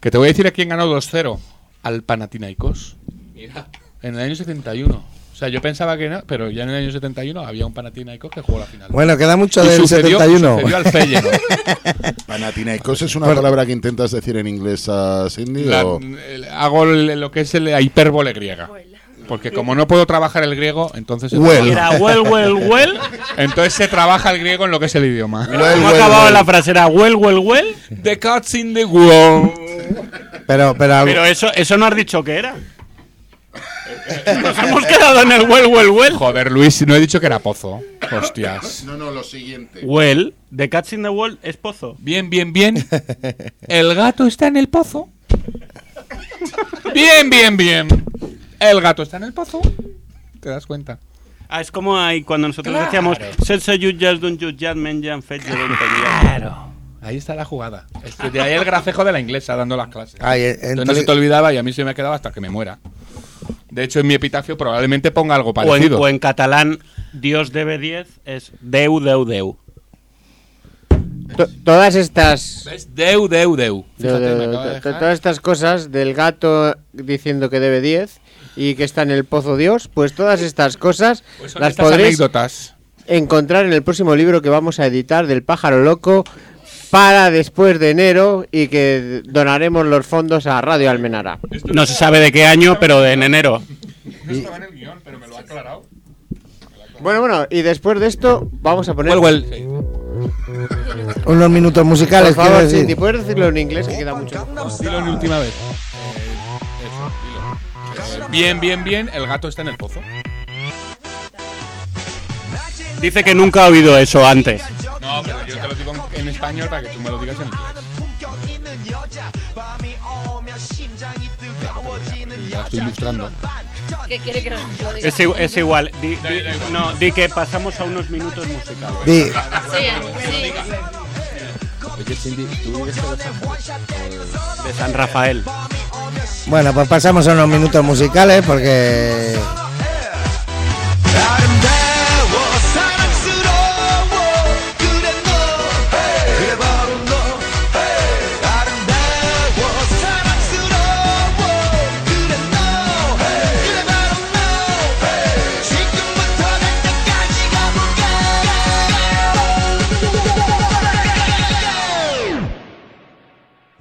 Que te voy a decir a quién ganó 2-0. Al Panathinaikos. Mira. En el año 71. sea, yo pensaba que no, pero ya en el año 71 había un Panathinaikos que jugó la final. Bueno, queda mucho Y del sucedió- 71. sucedió al Feyenoord. *laughs* Panathinaikos es una Bueno. palabra que intentas decir en inglés a Cindy La- o el- hago el- lo que es la hipérbole griega. Porque como no puedo trabajar el griego, entonces... se Well. Era well, well, well. Entonces se trabaja el griego en lo que es el idioma. ¿Cómo acababa la frase? ¿Era well, well, well? The cats in the wall. Pero, pero, Pero eso, eso no has dicho que era. *laughs* Nos hemos quedado en el well, well, well. Joder, Luis, no he dicho que era pozo. Hostias. *laughs* No, no, lo siguiente. Well, The Cats in the Wall es pozo. Bien, bien, bien. El gato está en el pozo. Bien, bien, bien. El gato está en el pozo. ¿Te das cuenta? Ah, es como ahí cuando nosotros Claro. decíamos Sense jutges d'un jutjat menjan fets de Claro. Ahí está la jugada. Es que de ahí el gracejo de la inglesa dando las clases. Ay, en- Entonces no se te olvidaba y a mí se me ha quedado hasta que me muera. De hecho, en mi epitafio probablemente ponga algo O en, parecido. o en catalán, Dios debe 10 es Deu, Deu, Deu. To- todas estas ¿Ves? Deu, deu, deu. Fíjate, de todas estas cosas del gato diciendo que debe 10 y que está en el pozo Dios, pues todas estas cosas Pues las estas podréis anécdotas. encontrar en el próximo libro que vamos a editar del pájaro loco para después de enero y que donaremos los fondos a Radio Almenara. No se sabe de qué año, pero en enero. No estaba en el guion, pero me lo ha aclarado. Bueno, bueno, y después de esto vamos a poner Well, well. unos minutos musicales, Por favor, decir. Cindy, puedes decirlo en inglés que queda mucho. Dilo en última vez. Eso, dilo. Bien, bien, bien. El gato está en el pozo. Dice que nunca ha oído eso antes. No, pero yo te lo digo en español para que tú me lo digas en inglés. La estoy ilustrando. ¿Qué quiere que lo diga? Es, igu- es igual. Di, di- no, di que pasamos a unos minutos musicales. Di, Sí, sí. Oye, Cindy, ¿tú vives en Los Ángeles? De San Rafael. bueno, pues pasamos a unos minutos musicales porque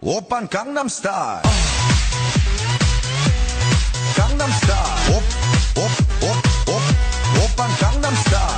오빤 강남스타일 강남스타일 옵옵옵옵 오빤 강남스타일 강남스타일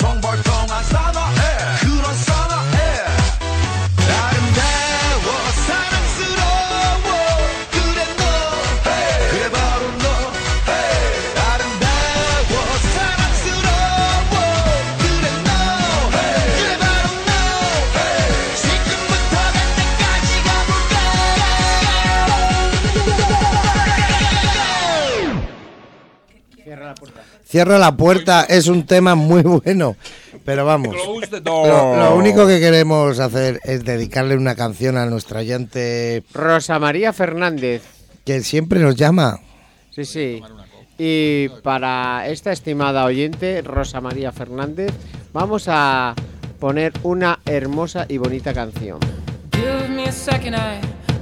Cierra la puerta es un tema muy bueno, pero vamos. Lo, lo único que queremos hacer es dedicarle una canción a nuestra oyente Rosa María Fernández. que siempre nos llama. Sí, sí. Y para esta estimada oyente, Rosa María Fernández, vamos a poner una hermosa y bonita canción. Give me a second, I,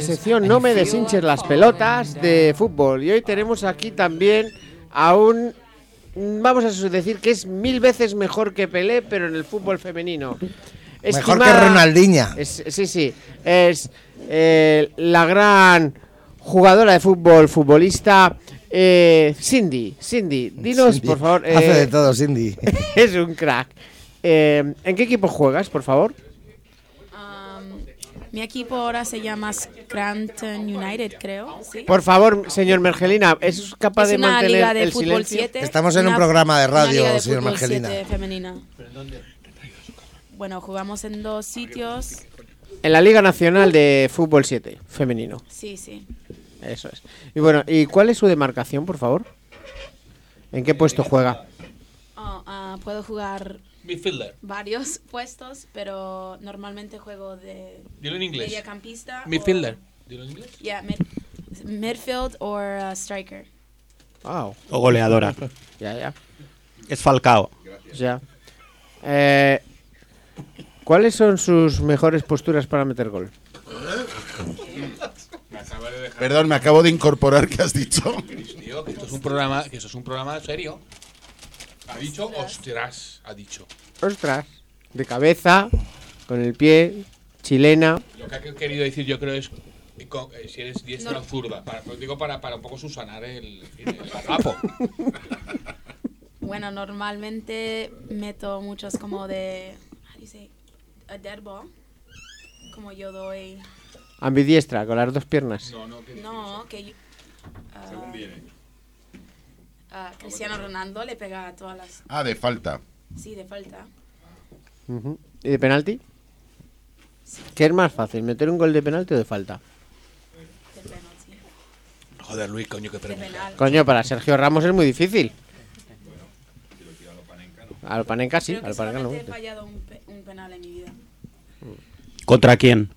La sección No me deshinches las pelotas de fútbol. Y hoy tenemos aquí también a un. Vamos a decir que es mil veces mejor que Pelé, pero en el fútbol femenino. Mejor que Ronaldinha. Es- sí, sí. Es eh, la gran jugadora de fútbol, futbolista. eh, Cindy, Cindy, dinos Cindy. por favor. Hace eh, de todo, Cindy. *laughs* es un crack. Eh, ¿En qué equipo juegas, por favor? Mi equipo ahora se llama Scranton United, creo. ¿sí? Por favor, señor Mergelina, ¿es capaz Es de una mantener liga de el fútbol silencio? 7. Estamos en un programa de una radio, liga de señor. 7 femenina. Bueno, jugamos en dos sitios. En la Liga Nacional de Fútbol 7, femenino. Sí, sí. Eso es. Y bueno, ¿y cuál es su demarcación, por favor? ¿En qué puesto juega? Oh, ah, puedo jugar Midfielder. varios *laughs* puestos, pero normalmente juego de Dilo en inglés. mediocampista. o- Midfielder. Dilo en inglés. Yeah, mid- midfield or uh, striker. Wow. O goleadora. *laughs* Ya, ya. Es Falcao. Ya. Eh, ¿Cuáles son sus mejores posturas para meter gol? Perdón, me acabo de incorporar que has dicho. Tío, que esto es un programa, que esto es un programa serio. Ha dicho ostras, ha dicho. Ostras. De cabeza, con el pie, chilena. Lo que ha querido decir yo creo es eh, con- eh, si eres diestra No. o zurda. Para, pues digo para, para un poco susanar el, el, el *laughs* garrapo. Bueno, normalmente meto muchos como de. How do you say? A dead ball. Como yo doy. Ambidiestra, con las dos piernas. No, que yo- ah, Cristiano Ronaldo le pega a todas las... Ah, de falta. Sí, de falta. ¿Y de penalti? ¿Qué es más fácil, meter un gol de penalti o de falta? Joder, Luis, coño, qué pregunta. Coño, para Sergio Ramos es muy difícil. A lo Panenka sí, Creo a que no. he fallado un, pe- un penal en mi vida. ¿Contra quién?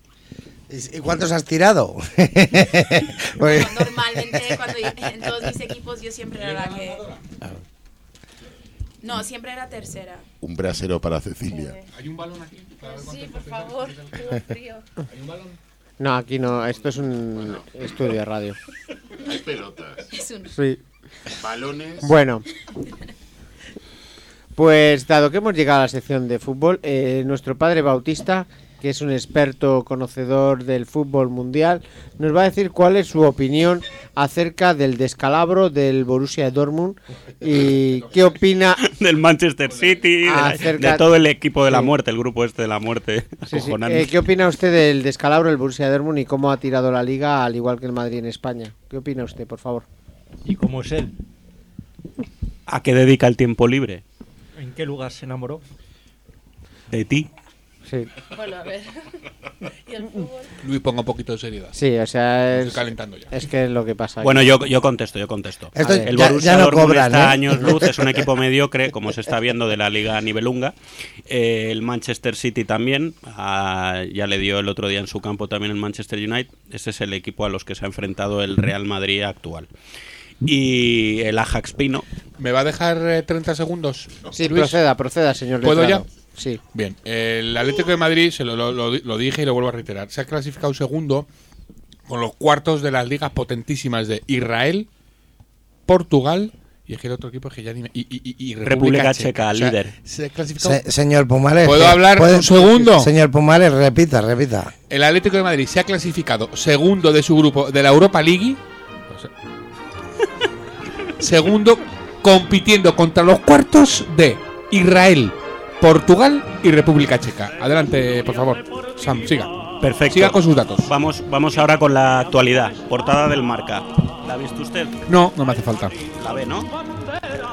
¿Y cuántos has tirado? *laughs* Pues- Normalmente cuando yo- en todos mis equipos yo siempre era la que... No, siempre era tercera. Un brasero para Cecilia. ¿Hay un balón aquí? Sí, por favor, frío. ¿Hay un balón? No, aquí no, esto es un estudio de radio. Hay pelotas. Es un... Sí. Balones. Bueno. Pues dado que hemos llegado a la sección de fútbol, eh, nuestro padre Bautista, que es un experto conocedor del fútbol mundial, nos va a decir cuál es su opinión acerca del descalabro del Borussia Dortmund y *laughs* qué opina Del Manchester City, Acerca- de todo el equipo de la muerte, el grupo este de la muerte. Sí, sí. acojonante. Eh, ¿Qué opina usted del descalabro del Borussia Dortmund y cómo ha tirado la liga al igual que el Madrid en España? ¿Qué opina usted, por favor? ¿Y cómo es él? ¿A qué dedica el tiempo libre? ¿En qué lugar se enamoró? De ti. Sí. Bueno, a ver. *laughs* ¿Y el fútbol? Luis, ponga un poquito de seriedad. Sí, o sea, Estoy es, calentando ya. es que es lo que pasa. aquí. Bueno, yo, yo contesto, yo contesto. Esto el ya- Borussia ya no Dortmund cobran, está ¿eh? años *laughs* luz, es un equipo mediocre, como se está viendo de la liga nivelunga. Eh, el Manchester City también, ah, ya le dio el otro día en su campo también el Manchester United. Este es el equipo a los que se ha enfrentado el Real Madrid actual. Y el Ajax Pino. ¿Me va a dejar eh, 30 segundos? Sí, Luis? proceda, proceda, señor ¿Puedo ya? Sí. Bien, el Atlético de Madrid, se lo, lo- dije y lo vuelvo a reiterar, se ha clasificado segundo con los cuartos de las ligas potentísimas de Israel, Portugal y es que el otro equipo es que ya ni me- y, y- y- y República Checa, O sea, líder. Se ha clasificado. Se- señor Pumales. ¿Puedo hablar un segundo? Señor Pumales, repita, repita. El Atlético de Madrid se ha clasificado segundo de su grupo de la Europa League. O *laughs* sea, segundo compitiendo contra los cuartos de Israel, Portugal y República Checa. Adelante, por favor. Sam, siga. Perfecto. Siga con sus datos. Vamos, vamos ahora con la actualidad. Portada del marca. ¿La ha visto usted? No, no me hace falta. La ve, ¿no?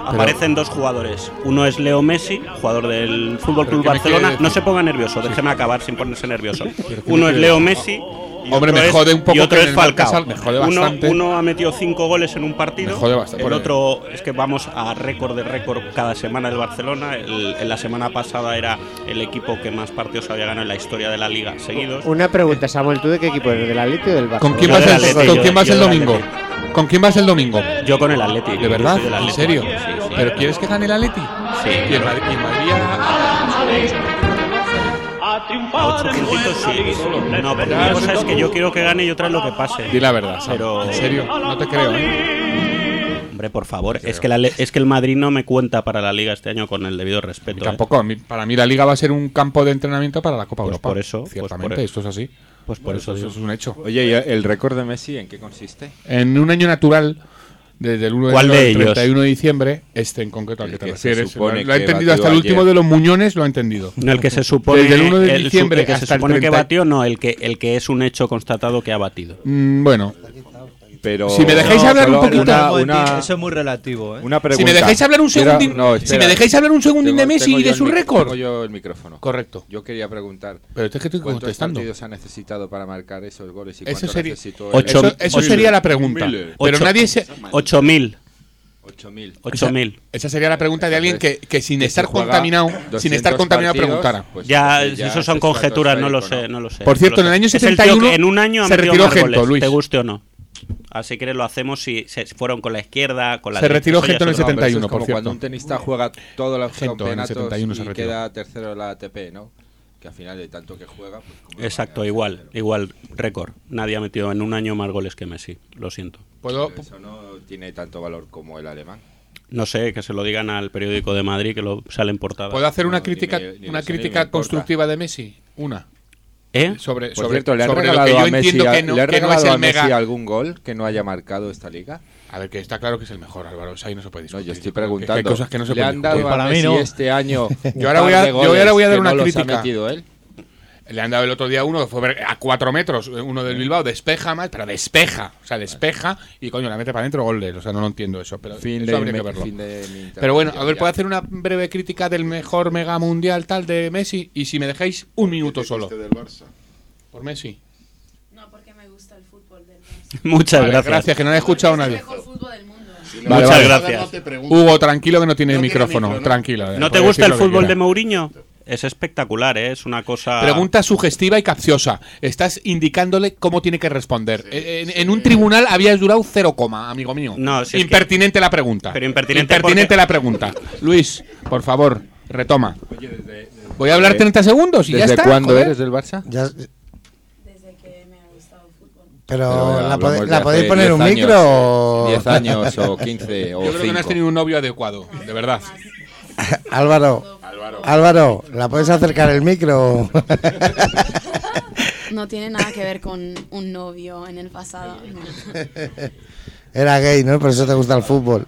Aparecen dos jugadores. Uno es Leo Messi, jugador del Fútbol ¿Pero Club Barcelona. No se ponga nervioso, déjeme acabar sin ponerse nervioso. ¿Pero qué Uno es Leo? Messi. Hombre, me jode un poco Y otro que es Falcao. me jode uno, bastante. uno ha metido cinco goles en un partido. Me jode bastante, El por- otro es que vamos a récord de récord cada semana del Barcelona. El- en la semana pasada era el equipo que más partidos había ganado en la historia de la liga seguidos. Una pregunta, Samuel, ¿tú de qué equipo eres? ¿Del Atlético o del Barça? ¿Con quién vas el, Atleti, ¿con quién vas yo el domingo? ¿Con quién vas el domingo? Yo con el Atleti. ¿De verdad? ¿En serio? Sí, sí. ¿Pero quieres que gane el Atleti? Sí. ¿Y el Madrid, y el Madrid a- sí. No, porque una cosa es que yo quiero que gane y otra es lo que pase. Di la verdad, Sam. Pero, En serio, no te creo, ¿eh? hombre, por favor, es que, la es que el Madrid no me cuenta para la liga este año con el debido respeto. ¿eh? Tampoco, a mí- para mí la Liga va a ser un campo de entrenamiento para la Copa Pues Europa. por eso, pues Ciertamente, por- esto es así. Pues por eso eso digo. es un hecho. Oye, ¿y el récord de Messi en qué consiste? En un año natural, desde el 1 de ¿Cuál enero de ellos? 31 de diciembre, este en concreto al El que te refieres. Lo, ha entendido hasta el último de los muñones, lo ha entendido. No, el que se supone, Desde el 1 de el diciembre el que se el supone que 30. batió, no, el que, el que es un hecho constatado que ha batido. Mm, bueno, Pero Si me dejáis hablar un poquito- una, una- Eso es muy relativo, ¿eh? una si me dejáis hablar un segundín, no, si espera. me dejáis hablar un segundín Tengo- de Messi y de su récord. Tengo yo el micrófono. Correcto. Yo quería preguntar. Pero es que estoy ¿Cuántos contestando. partidos ha necesitado para marcar esos goles y Eso cuánto sería, necesitó Ocho- eso, sería la pregunta. Mil. Pero Ocho- nadie se. 8.000. 8.000. 8.000. Esa sería la pregunta de alguien que, que sin Que estar contaminado, sin 200 estar contaminado partidos, preguntara. pues Ya, entonces eso son conjeturas, no lo sé, no lo sé. Por cierto, en el año Es el tío 71 que en un año se retiró goles, Luis. te guste o no. Así que lo hacemos si se fueron con la izquierda, con la Se derecha, retiró Gento en el es otro- No, pero eso 71, es como por cierto. cuando un tenista juega todos los Gento en el campeonatos 71 se y retiró. queda tercero en la ATP, ¿no? Que al final de tanto que juega, pues como Exacto, igual, igual, récord. Nadie ha metido en un año más goles que Messi, lo siento. ¿Puedo, eso no tiene tanto valor como el alemán. No sé, que se lo digan al periódico de Madrid, que lo sale en portada. ¿Puedo hacer una No, crítica, ni me- ni una crítica constructiva de Messi? Una. ¿Eh? Sobre, Por sobre, cierto, ¿le sobre lo regalado que yo a Messi, entiendo que no, ¿le ha que no es el a Messi mega. algún gol que no haya marcado esta liga? A ver, que está claro que es el mejor, Álvaro. o sea, ahí no se puede No, discutir. yo estoy creo que preguntando. Hay cosas que no se ¿Le pueden han dado discutir. Para a mí Messi no. este año *laughs* Yo ahora voy a- yo ahora voy a dar una no los ha crítica. metido él? Le han dado el otro día uno que fue a cuatro metros, uno del Bilbao, despeja más, pero despeja, o sea, despeja y coño, la mete para adentro gol de él. O sea, no lo entiendo eso, pero Fin eso de habría mi- que verlo. fin de mi pero bueno, a ver, puedo hacer una breve crítica del mejor mega mundial tal de Messi y si me dejáis un minuto solo. Por Messi. *laughs* Muchas Vale, gracias. Gracias, que no he escuchado a nadie. Muchas gracias. Hugo, tranquilo que no tiene micrófono. Tranquilo. eh, ¿No te gusta el fútbol de Mourinho? Es espectacular, ¿eh? es una cosa... Pregunta sugestiva y capciosa. Estás indicándole cómo tiene que responder. Eh, En, en un tribunal habías durado cero coma, amigo mío. No, si es impertinente la pregunta. Pero impertinente Impertinente porque- la pregunta. Luis, por favor, retoma. Voy a hablar 30 segundos y ya ¿Desde está. cuándo joder. eres del Barça? Ya- Pero Pero, ¿la, pode- de ¿la podéis poner 10 un años, micro o...? 10 años o 15 o *laughs* Yo creo que no has 5. tenido un novio adecuado, de verdad. *laughs* Álvaro, Álvaro, ¿la puedes acercar el micro? *laughs* No tiene nada que ver con un novio en el pasado. no. *laughs* Era gay, ¿no? Por eso te gusta el fútbol.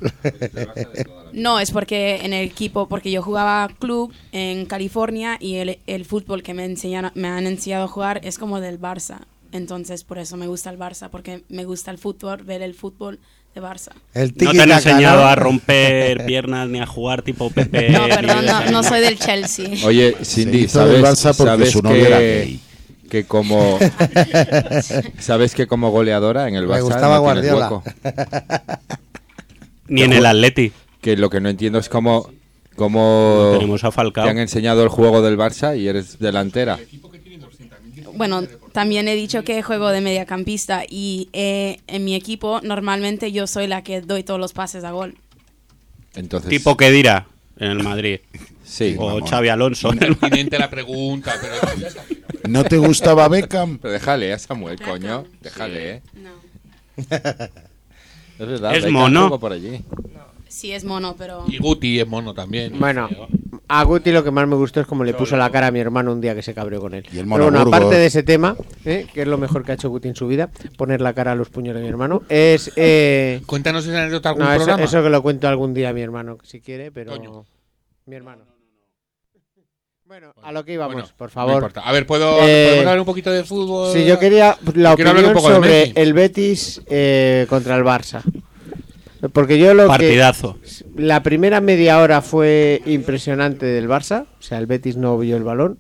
No, es porque en el equipo, porque yo jugaba club en California y el, el fútbol que me, enseñaron, me han enseñado a jugar es como del Barça. Entonces, por eso me gusta el Barça, porque me gusta el fútbol, ver el fútbol de Barça. El No te han enseñado a romper piernas ni a jugar tipo *laughs* Pepe. No, perdón, no, soy del Chelsea. Oye, Cindy, ¿sabes, Barça porque sabes su novio que, era gay. que como *laughs* sabes que como goleadora en el Me Barça gustaba no Guardiola. hueco? Ni en el Atleti. Que lo que no entiendo es cómo cómo Tenemos a Falcao. te han enseñado el juego del Barça y eres delantera. Bueno, también he dicho que juego de mediacampista y eh, en mi equipo normalmente yo soy la que doy todos los pases a gol. Entonces, Tipo que dirá en el Madrid. *laughs* sí, O. Xavi Alonso. *laughs* Impertinente la pregunta, pero... *laughs* ¿No te gustaba Beckham? Pero déjale a Samuel, coño, déjale, ¿eh? Es verdad, Es Beckham mono. por allí. Sí, es mono, pero... Y Guti es mono también. Bueno, a Guti lo que más me gustó es como le puso la cara a mi hermano un día que se cabreó con él. Y el Pero bueno, aparte de ese tema, ¿eh? que es lo mejor que ha hecho Guti en su vida, poner la cara a los puños de mi hermano, es... *laughs* eh, Cuéntanos esa anécdota algún no, eso, programa. eso que lo cuento algún día a mi hermano, si quiere, pero... Coño. Mi hermano. Bueno, a lo que íbamos, Bueno, por no favor. importa. A ver, ¿puedo, Eh, ¿podemos hablar un poquito de fútbol? Si yo quería la hablar opinión un poco de sobre el Betis eh, contra el Barça. Porque yo lo Partidazo. que... La primera media hora fue impresionante del Barça, o sea, el Betis no vio el balón,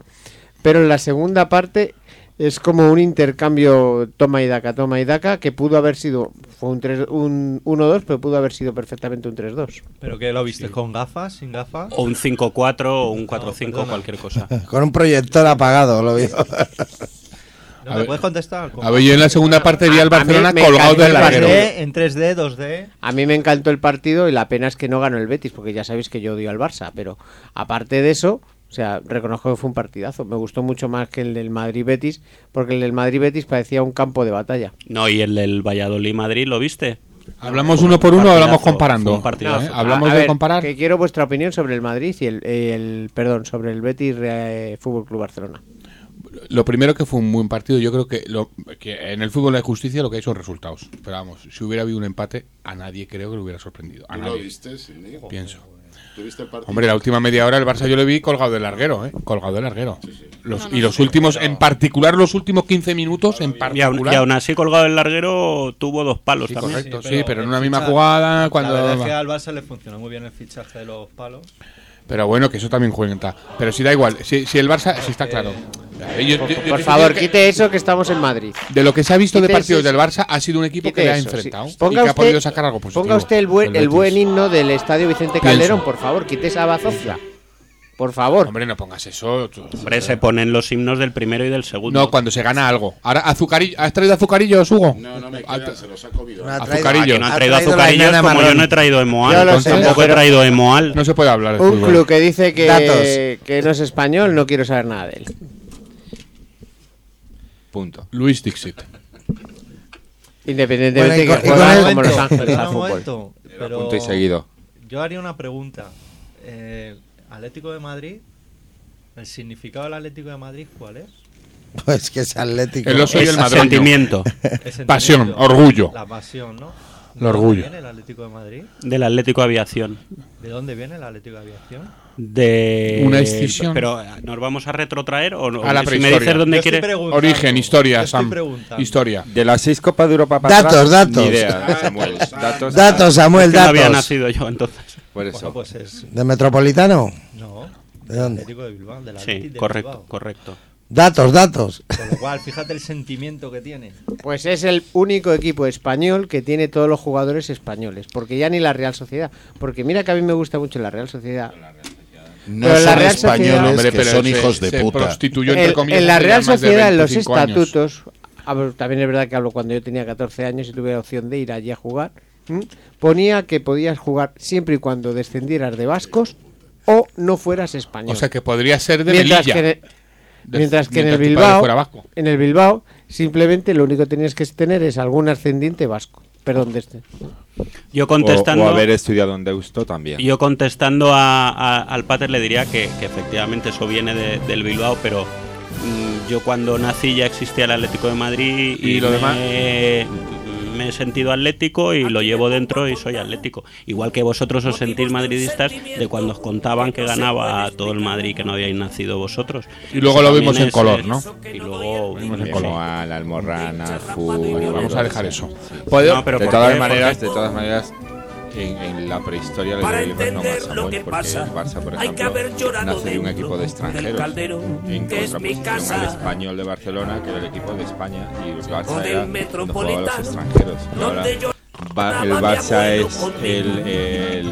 pero en la segunda parte es como un intercambio toma y daca, toma y daca, que pudo haber sido, fue un, tres- un 1-2, pero pudo haber sido perfectamente un 3-2. ¿Pero que lo viste con gafas, sin gafas? O un 5-4 o un 4-5, perdona. cualquier cosa. *laughs* Con un proyector apagado, lo vio. *laughs* ¿No A me ver- puedes contestar? ¿Con A ver, yo en la segunda parte vi al Barcelona me colgado encantó del el larguero. Barcelona. 3D, en 3D, 2D. A mí me encantó el partido y la pena es que no ganó el Betis, porque ya sabéis que yo odio al Barça, pero aparte de eso, o sea, reconozco que fue un partidazo. Me gustó mucho más que el del Madrid-Betis, porque el del Madrid-Betis parecía un campo de batalla. No, y el del Valladolid-Madrid, ¿lo viste? ¿Hablamos uno por uno o hablamos comparando? un partidazo. ¿Eh? ¿Hablamos A- a de ver, comparar? Que quiero vuestra opinión sobre el Madrid y el, el- perdón, sobre el Betis eh, Fútbol Club Barcelona. Lo primero que fue un buen partido, yo creo que, lo, que en el fútbol de justicia lo que hay son resultados. Pero vamos, si hubiera habido un empate, a nadie creo que le hubiera sorprendido. A ¿Tú lo viste, Cindy? Pienso. ¿Tú viste el partido? Hombre, la última media hora el Barça yo le vi colgado del larguero, ¿eh? Colgado del larguero. Los- No, no, y los sí, últimos, en particular los últimos 15 minutos, en Y aún, particular. y aún así, colgado el larguero, tuvo dos palos Sí, también. correcto. Sí, pero en una misma fichaje- jugada, cuando- La verdad es que al Barça le funcionó muy bien el fichaje de los palos. Pero bueno, que eso también cuenta. Pero si da igual, si, si el Barça, si está claro. Yo- yo- yo- Por yo favor, que quite eso que estamos en Madrid. De lo que se ha visto de partidos del Barça, ha sido un equipo Quite que le ha enfrentado sí. y Ponga que ha usted- podido sacar algo positivo. Ponga usted el buen, el himno del Estadio Vicente Pienso. Calderón, por favor, quite esa bazofia. Por favor. Hombre, no pongas eso. tú- Hombre, se ponen los himnos del primero y del segundo. No, cuando se gana algo. Ahora, azucarillo, ¿has traído azucarillos, Hugo? No, no me Ah, quedan, se los ha comido. No ha traído- Azucarillo. Aquí no Ha traído traído la azucarillos como yo no he traído Emoal. Yo lo sé, tampoco he traído Emoal. No se puede hablar de Un club que dice que, Datos. que no es español, no quiero saber nada de él. Punto. Luis Dixit. Independientemente Bueno, y de que con- y juega con el- como Los Ángeles al fútbol. pero Punto y seguido. Yo haría una pregunta. Eh, Atlético de Madrid, ¿el significado del Atlético de Madrid cuál es? *laughs* Pues que es atlético. El oso y el madroño. Sentimiento *laughs* Es Pasión, sentimiento, orgullo. La pasión, ¿no? El ¿De dónde orgullo. viene el Atlético de Madrid? del Atlético Aviación. ¿De dónde viene el Atlético de Aviación? De Una escisión. Pero nos vamos a retrotraer o no? A la si me dices dónde quieres. Origen, historia, Sam. Historia. De las seis Copas de Europa para Datos, atrás, datos. Ni idea, Samuel. Datos, Datos, Samuel, Es que no había datos. nacido yo entonces. Por eso. Bueno, pues es. ¿De Metropolitano? No. ¿De dónde? Atlético de Bilbao, del Sí, Athletic de correcto, Bilbao. correcto. Datos, datos. Con lo cual, fíjate el sentimiento que tiene. Pues es el único equipo español que tiene todos los jugadores españoles, porque ya ni la Real Sociedad, porque mira que a mí me gusta mucho la Real Sociedad. No Pero la son Real españoles, Sociedad- Hombre, que pero son se- hijos de se puta. prostituyó, entre El- comillas, en la Real Sociedad, en los 25 años. estatutos, hablo- también es verdad que hablo cuando yo tenía 14 años y tuve la opción de ir allí a jugar, ¿m? ponía que podías jugar siempre y cuando descendieras de vascos o no fueras español. O sea que podría ser de mientras Melilla. que, en el- De- mientras que en el mientras tu padre Bilbao, fuera vasco. en el Bilbao, simplemente lo único que tenías que tener es algún ascendiente vasco. Perdón, de este. Yo contestando. o haber estudiado en Deusto también. Yo contestando a- a- al Pater le diría que, que efectivamente eso viene de- del Bilbao, pero mm, yo cuando nací ya existía el Atlético de Madrid y, ¿Y lo me, demás? Me he sentido atlético y lo llevo dentro y soy atlético. Igual que vosotros os sentís madridistas de cuando os contaban que ganaba todo el Madrid que no habíais nacido vosotros. Y luego lo vimos en color, ¿no? Y luego Vimos en color. Al Almorrana, vamos a dejar eso. Sí. Puedo- No, pero de ¿por todas qué? ¿Por maneras, qué? de todas maneras, en, en la prehistoria Para no lo que pasa, el Barça, por hay que ejemplo, haber llorado de un equipo de del extranjeros caldero, en que es mi casa. al español de Barcelona, que era el equipo de España, y el O Barça del jugaban los extranjeros. Donde yo Ba- el de Barça es el, el,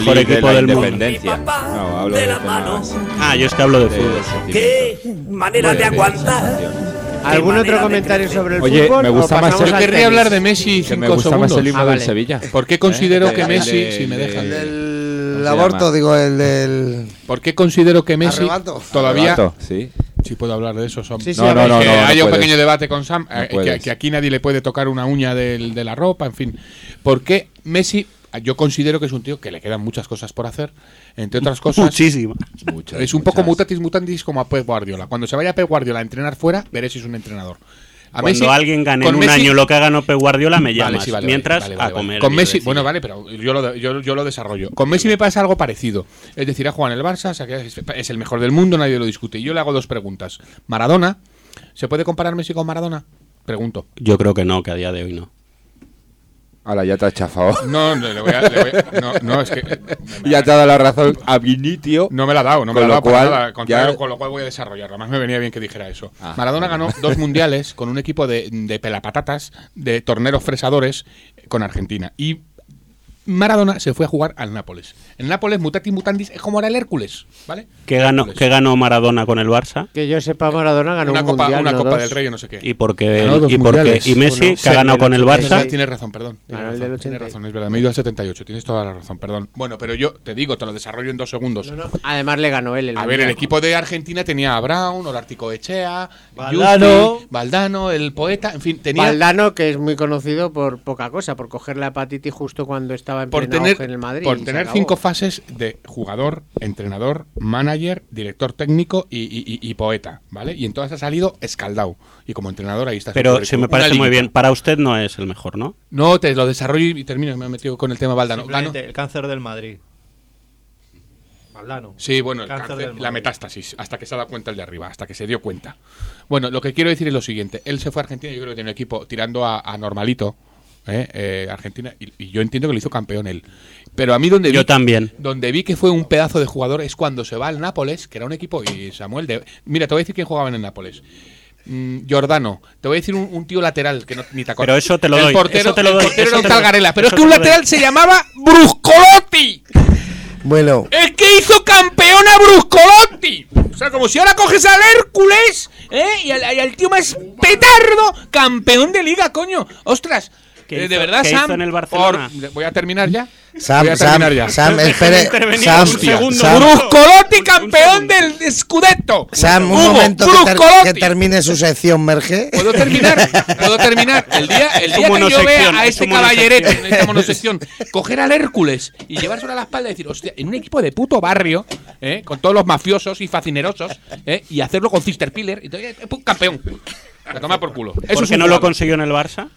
mejor de equipo la del mundo. independencia. Mi papá No, hablo de de, la mano. temas Ah, yo es que hablo de de fútbol. Qué manera de aguantar. ¿Algún otro comentario crecer. sobre el Oye, fútbol? me o gusta más el- Yo querría hablar de Messi Que cinco me gusta segundos. más el himno Ah, del vale. Sevilla. ¿Por qué considero ¿Eh? que Messi, de- si me de- dejan, El se aborto, llama? digo, el del. ¿por qué considero que Messi Arrebato. todavía Arrebato, sí. Sí puedo hablar de eso, Sam. Sí, sí, No, no, no, no, no haya un puedes. pequeño debate con Sam, No eh, que, que aquí nadie le puede tocar una uña del- de la ropa, en fin. ¿Por qué Messi? Yo considero que es un tío que le quedan muchas cosas por hacer, entre otras cosas. Muchísimo. Muchas, Es un poco mutatis mutandis como a Pep Guardiola. Cuando se vaya Pep Guardiola a entrenar fuera, veré si es un entrenador. A Cuando Messi- alguien gane en un Messi- año lo que haga no Pep Guardiola, me Vale, llamas. sí, vale, Mientras, vale, vale, a comer. Con Messi, bueno, vale, pero yo lo, yo, yo lo desarrollo. Con Messi me pasa algo parecido. Es decir, ha jugado en el Barça, es el mejor del mundo, nadie lo discute. Y yo le hago dos preguntas. Maradona, ¿se puede comparar Messi con Maradona? Pregunto. Yo creo que no, que a día de hoy no. Ahora ya te has chafado. No, no, le voy a- le voy a- no, no, es que ya te ha dado la razón a Vinitio. no me la ha dado, no me la ha dado cual, nada, contrario, ya- con lo cual voy a desarrollarlo. Además me venía bien que dijera eso. Ah, Maradona ganó *laughs* dos mundiales con un equipo de, de pelapatatas, de torneros fresadores con Argentina. Y Maradona se fue a jugar al Nápoles. El Nápoles, mutatis mutandis, es como era el Hércules, ¿vale? ¿Qué ganó, Hércules. qué ganó Maradona con el Barça? Que yo sepa, Maradona ganó Una un copa, mundial, una no copa dos. del Rey o no sé qué. ¿Y por qué? Ganó dos ¿Y, por qué? ¿Y Messi, Uno. que ha ganado con el. Barça? Tienes razón, perdón. Tienes razón, del tienes 80. razón, es verdad. Me he ido al 78, tienes toda la razón, perdón. Bueno, pero yo te digo, te lo desarrollo en dos segundos. Además le ganó él el A ver, el equipo de Argentina tenía a Brown, Olártico Echea, Valdano. Yupi, Valdano, el poeta, en fin, tenía Valdano, que es muy conocido por poca cosa, por coger la hepatitis justo cuando estaba en por pleno tener, auge en el Madrid. por tener cinco fases de jugador, entrenador, manager, director técnico y, y- y- y poeta, ¿vale? Y en todas ha salido escaldado. Y como entrenador ahí está. Pero se me parece muy bien. Para usted no es el mejor, ¿no? No, te lo desarrollo y termino, me he metido con el tema Valdano. El cáncer del Madrid. Valdano. Sí, bueno, el Cáncer cáncer, del la metástasis, hasta que se ha dado cuenta el de arriba, hasta que se dio cuenta. Bueno, lo que quiero decir es lo siguiente. Él se fue a Argentina, yo creo que tiene un equipo tirando a, a normalito, ¿eh? Eh, Argentina, y, y yo entiendo que lo hizo campeón él. Pero a mí donde Yo vi, también. donde vi que fue un pedazo de jugador es cuando se va al Nápoles, que era un equipo, y Samuel, de, mira, te voy a decir quién jugaba en el Nápoles. Mm, Giordano, te voy a decir un, un tío lateral que no, ni te acuerdas. Pero eso te lo el doy, Portero, eso te lo el doy, portero eso era un tal Garela, pero es que un doy. lateral se llamaba Bruscolotti. Bueno, Es que hizo campeón a Bruscolotti. O sea, como si ahora coges al Hércules, ¿eh? Y al, y al tío más petardo, campeón de liga, coño. Ostras. ¿Qué eh, de hizo- verdad, qué Sam. hizo en el Barcelona? por- voy a terminar ya. Sam, voy a Sam, terminar ya. Sam, espere. Sam, un segundo. Sam, Bruscolotti, Un- un campeón segundo. del Scudetto. Sam, un Hugo, momento que, ter- Bruscolotti. que termine su sección, Merge. ¿Puedo terminar? ¿Puedo terminar? El día, el día que yo vea a es este caballerete en esta monosección coger al Hércules y llevárselo a la espalda y decir, hostia, en un equipo de puto barrio, ¿eh? con todos los mafiosos y fascinerosos, ¿eh? y hacerlo con Cister Piller, y campeón. A tomar por culo. Eso ¿Por qué un no lo consiguió en el Barça?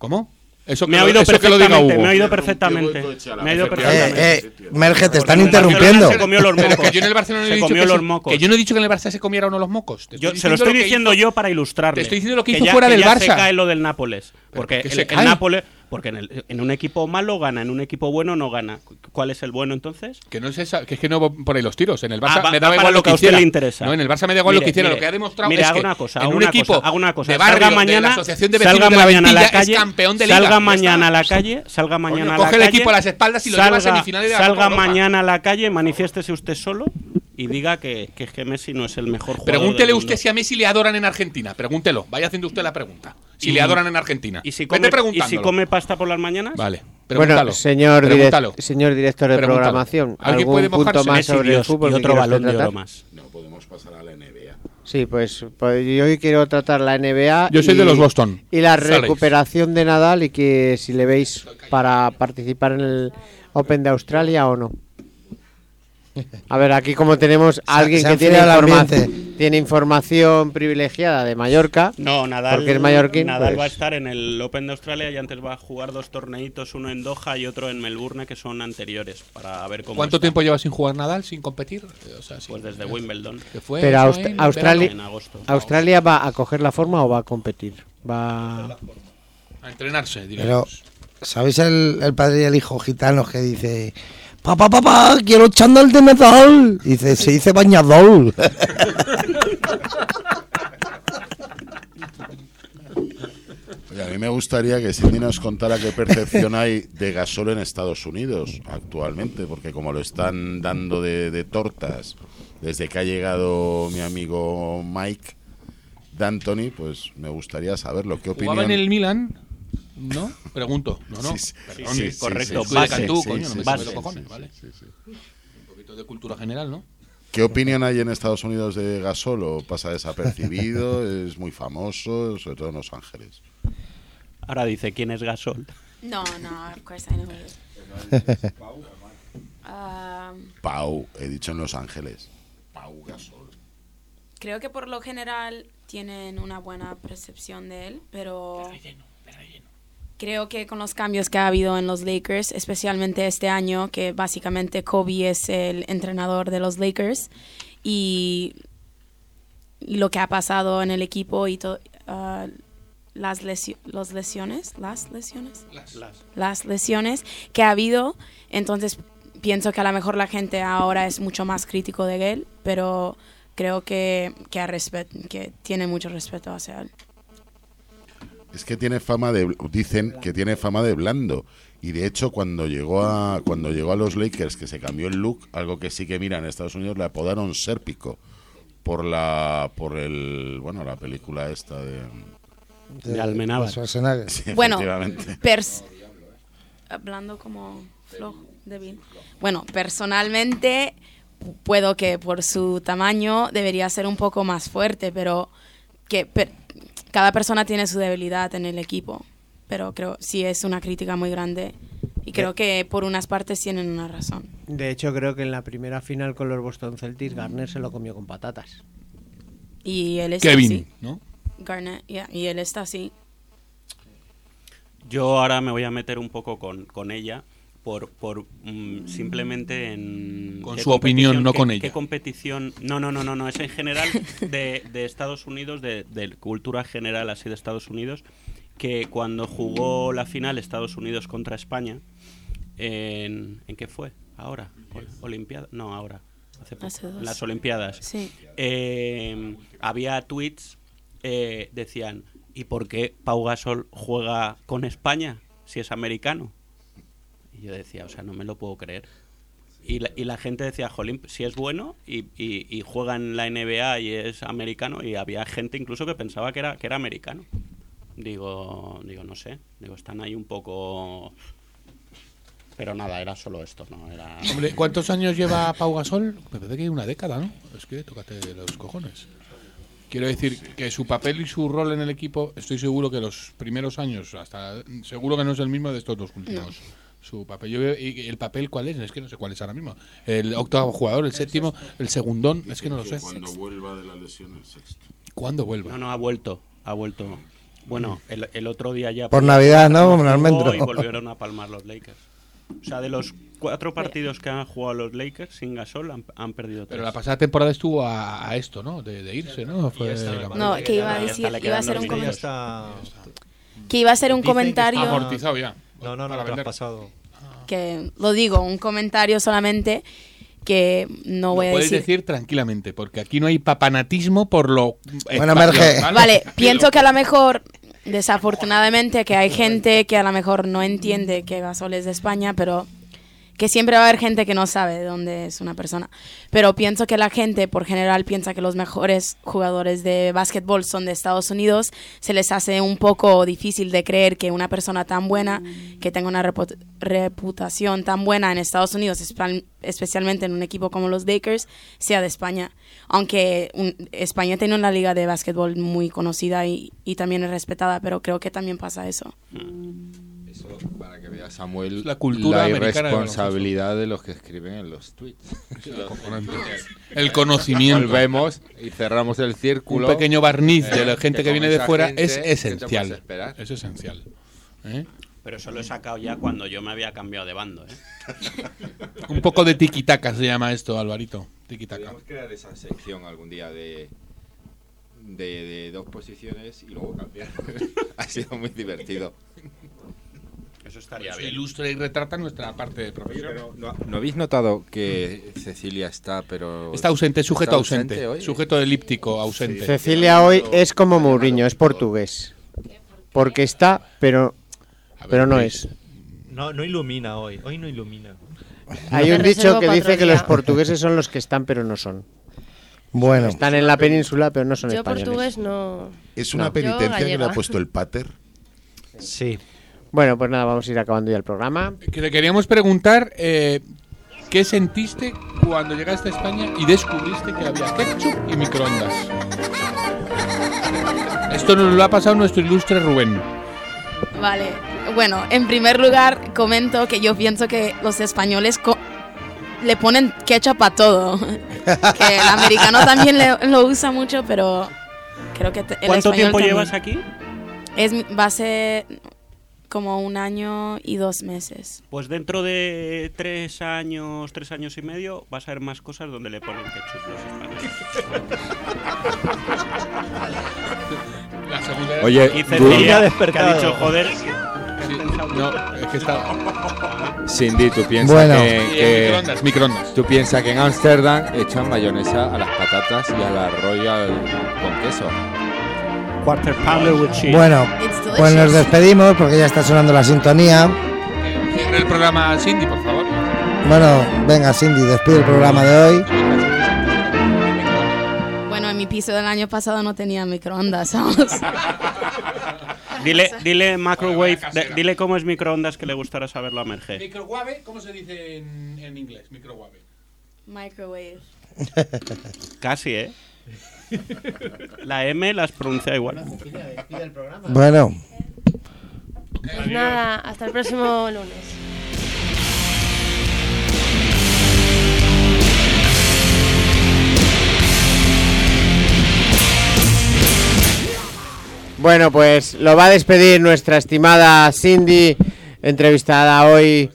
¿Cómo? Eso que me ha lo- oído eso que lo diga perfectamente, Hugo. me ha oído perfectamente. Me ha oído perfectamente. Eh, eh, Merge, te están interrumpiendo. Se comió los mocos. que yo en el Barcelona no he se dicho que, los mocos. que yo no he dicho que en el Barça se comiera uno los mocos. Yo se lo estoy que diciendo hizo- yo para ilustrarle. Te estoy diciendo lo que que hizo ya- fuera que del ya Barça. se cae lo del Nápoles. Porque que el, se el. Nápoles, porque en, el- en un equipo malo gana, en un equipo bueno no gana. ¿Cuál es el bueno entonces? Que no es esa, que es que no por ahí los tiros. En el Barça Ah, va- me daba igual lo que a usted hiciera. le interesa. No, en el Barça me da igual lo que hiciera. mire, lo que ha demostrado mire, es que una cosa, en un equipo cosa, haga una cosa. de Salga de mañana- la asociación de vecinos salga de la mañana a la calle, es campeón de liga. salga mañana a la calle, salga mañana a la coge el calle. equipo a las espaldas y lo lleva a semifinales de la Salga Europa. mañana a la calle, manifiéstese usted solo y diga que, que, que Messi no es el mejor jugador Pregúntele del usted si a Messi le adoran en Argentina. Pregúntelo. Vaya haciendo usted la pregunta. Si Y- le adoran en Argentina. ¿Y si, come, ¿Y si come pasta por las mañanas? Vale. Bueno, Pregúntalo. señor, direct- señor director de Pregúntalo. programación, ¿Alguien ¿algún puede punto mojarse? más Messi, sobre el Dios, fútbol y otro balón de oro tratar? más. No podemos pasar a la NBA. Sí, pues, pues yo hoy quiero tratar la NBA. Yo soy de los Boston Y la recuperación de Nadal y que si le veis para participar en el Open de Australia o no. A ver, aquí como tenemos a alguien se que tiene, información privilegiada de Mallorca. No, Nadal, Porque es mallorquín. Nadal pues, va a estar en el Open de Australia y antes va a jugar dos torneitos, uno en Doha y otro en Melbourne, que son anteriores, para ver cómo ¿Cuánto está. tiempo lleva sin jugar Nadal, sin competir? O sea, sin- Pues desde Wimbledon. ¿Qué fue Pero Aust- en Australia, en agosto. Australia va a coger la forma o va a competir. Va. A entrenarse, Pero, diríamos. ¿sabéis el, el padre y el hijo gitanos que dice... Papá, papá, quiero chándal de Nadal. Dice, se dice bañador. Oye, a mí me gustaría que Cindy nos contara qué percepción hay de Gasol en Estados Unidos actualmente, porque como lo están dando de, de tortas desde que ha llegado mi amigo Mike D'Antoni, pues me gustaría saberlo. ¿Qué opinión? ¿Jugaba en el Milan? ¿No? Pregunto. No, no. Sí. Perdón, Sí, ni- sí, correcto. Tú coño, no me los cojones, sí, ¿vale? sí, sí. Un poquito de cultura general, ¿no? ¿Qué opinión hay en Estados Unidos de Gasol? ¿O pasa desapercibido? *laughs* ¿Es muy famoso? Sobre todo en Los Ángeles. Ahora dice quién es Gasol. No, no, of course I know who. *laughs* Um, Pau, he dicho en Los Ángeles. Pau Gasol. creo que por lo general tienen una buena percepción de él, pero creo que con los cambios que ha habido en los Lakers, especialmente este año, que básicamente Kobe es el entrenador de los Lakers y, lo que ha pasado en el equipo y to- ah, las lesio- los lesiones, las lesiones, las. Lesiones que ha habido, entonces pienso que a lo mejor la gente ahora es mucho más crítico de él, pero creo que, que tiene mucho respeto hacia él. Es que tiene fama de dicen que tiene fama de blando y de hecho cuando llegó a cuando llegó a los Lakers que se cambió el look, algo que sí que mira en Estados Unidos le apodaron Sérpico por la por el bueno, la película esta de De Almenábar. Sí, *laughs* Bueno, pers- hablando como flojo, débil. Bueno, personalmente pu- puedo que por su tamaño debería ser un poco más fuerte, pero que per- cada persona tiene su debilidad en el equipo. Pero creo sí es una crítica muy grande y creo que por unas partes tienen una razón. De hecho, creo que en la primera final con los Boston Celtics, Garner se lo comió con patatas. Y él está Kevin, así. ¿no? Yeah, y él está así. Yo ahora me voy a meter un poco con, con ella por, por mm, simplemente en... Con qué su opinión, competición- no qué- con qué ella. competición... No, no, no, no, no, es en general *laughs* de, de Estados Unidos, de, de cultura general así de Estados Unidos, que cuando jugó la final Estados Unidos contra España, en, ¿en qué fue? ¿Ahora? Ol- ¿Olimpiada? No, ahora. Hace poco. Hace dos. Las Olimpiadas. Sí. Eh, había tweets, eh, decían, ¿y por qué Pau Gasol juega con España si es americano? Y yo decía, o sea, no me lo puedo creer. Y la, y la gente decía, jolín, si es bueno y, y- y juega en la NBA y es americano, y había gente incluso que pensaba que era, que era americano. Digo, digo, no sé, digo, están ahí un poco... Pero nada, era solo esto, ¿no? Era... Hombre, ¿cuántos años lleva Pau Gasol? Me parece que una década, ¿no? Es que tócate los cojones. Quiero decir que su papel y su rol en el equipo, estoy seguro que los primeros años, hasta seguro que no es el mismo de estos dos últimos. Su papel, yo veo, y el papel cuál es, es que no sé cuál es ahora mismo. El octavo jugador, el séptimo, el segundón, es que no lo sé. Cuando vuelva de la lesión el sexto. ¿Cuándo vuelva? No, no, ha vuelto, ha vuelto. Bueno, el, el otro día ya. Por Navidad, ¿no? Un. Y volvieron a palmar los Lakers. O sea, de los cuatro partidos que han jugado los Lakers sin Gasol han, han perdido tres. Pero la pasada temporada estuvo a, a esto, ¿no? De, de irse, ¿no? Fue No, que iba a decir, iba a ser un comentario. Que iba a ser un comentario. Amortizado ya. No, no, no, vender. traspasado. que lo digo, un comentario solamente que no voy Lo a puedes decir. decir tranquilamente, porque aquí no hay papanatismo por lo. Bueno, Merge. Vale, pienso que a lo mejor, desafortunadamente, que hay gente que a lo mejor no entiende que Gasol es de España, pero que siempre va a haber gente que no sabe de dónde es una persona. Pero pienso que la gente, por general, piensa que los mejores jugadores de básquetbol son de Estados Unidos. Se les hace un poco difícil de creer que una persona tan buena, que tenga una repu- reputación tan buena en Estados Unidos, espe- especialmente en un equipo como los Lakers, sea de España. Aunque un- España tiene una liga de básquetbol muy conocida y, y también es respetada, pero creo que también pasa eso. Eso para que vea Samuel La cultura de irresponsabilidad de los que escriben en los tweets. El conocimiento. Volvemos y cerramos el Un círculo. pequeño barniz de Eh, la gente que, viene de fuera gente, es ¿qué te puedes esencial. Es esencial. ¿Eh? Pero eso lo he sacado ya cuando yo me había cambiado de bando. ¿eh? Un poco de tiquitaca se llama esto, Alvarito. Tiquitaca. Podríamos crear esa sección algún día de, de, de dos posiciones y luego cambiar. *laughs* ha sido muy divertido. Eso estaría bien. ilustra y retrata nuestra parte de profesión. ¿No, no habéis notado que Cecilia está, pero. Está ausente, sujeto está ausente. hoy? Sujeto elíptico ausente. Cecilia hoy es como Mourinho, es portugués. Porque está, pero, pero no es. No, no ilumina hoy. Hoy no ilumina. Hay un dicho que dice que los portugueses son los que están, pero no son. Bueno, Están en la península, pero no son Yo españoles. portugués no. ¿Es una No. Yo penitencia que le ha puesto el pater? Sí. Bueno, pues nada, vamos a ir acabando ya el programa. Que te queríamos preguntar eh, qué sentiste cuando llegaste a España y descubriste que había ketchup y microondas. Esto nos lo ha pasado nuestro ilustre Rubén. Vale, bueno, en primer lugar comento que yo pienso que los españoles co- le ponen ketchup a todo. *laughs* que el americano también le- lo usa mucho, pero creo que te- el ¿Cuánto español tiempo también. llevas aquí? Es, mi- va a ser como un año y dos meses. Pues dentro de tres años, tres años y medio, vas a ver más cosas donde le ponen ketchup los españoles. La *laughs* segunda Oye, Y Cecilia, que ha despertado. dicho, joder, No, es que está. Cindy, tú piensas Bueno. que, que- microondas, microondas. tú piensas que en Ámsterdam echan mayonesa a las patatas y a la royal con queso. Quarter pounder with cheese. bueno, pues nos despedimos porque ya está sonando la sintonía. Cierra el programa Cindy, por favor. Bueno, venga Cindy, despide el programa de hoy. Bueno, en mi piso del año pasado no tenía microondas, vamos. *laughs* Dile, *laughs* dile microwave, de- dile cómo es microondas que le gustará saberlo a Merge. Microwave, ¿cómo se dice en, en inglés? Microwave. Microwave. Casi, ¿eh? La M las pronuncia igual. Bueno, Pues nada, hasta el próximo lunes. Bueno, pues lo va a despedir nuestra estimada Cindy, entrevistada hoy,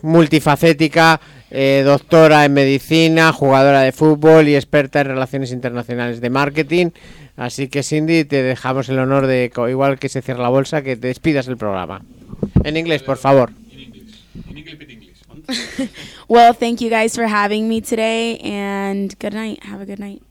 multifacética, eh, doctora en medicina, jugadora de fútbol y experta en relaciones internacionales de marketing. Así que Cindy, te dejamos el honor de, igual que se cierra la bolsa, que te despidas el programa. En inglés, por favor. *laughs* Well, thank you guys for having me today and good night. Have a good night.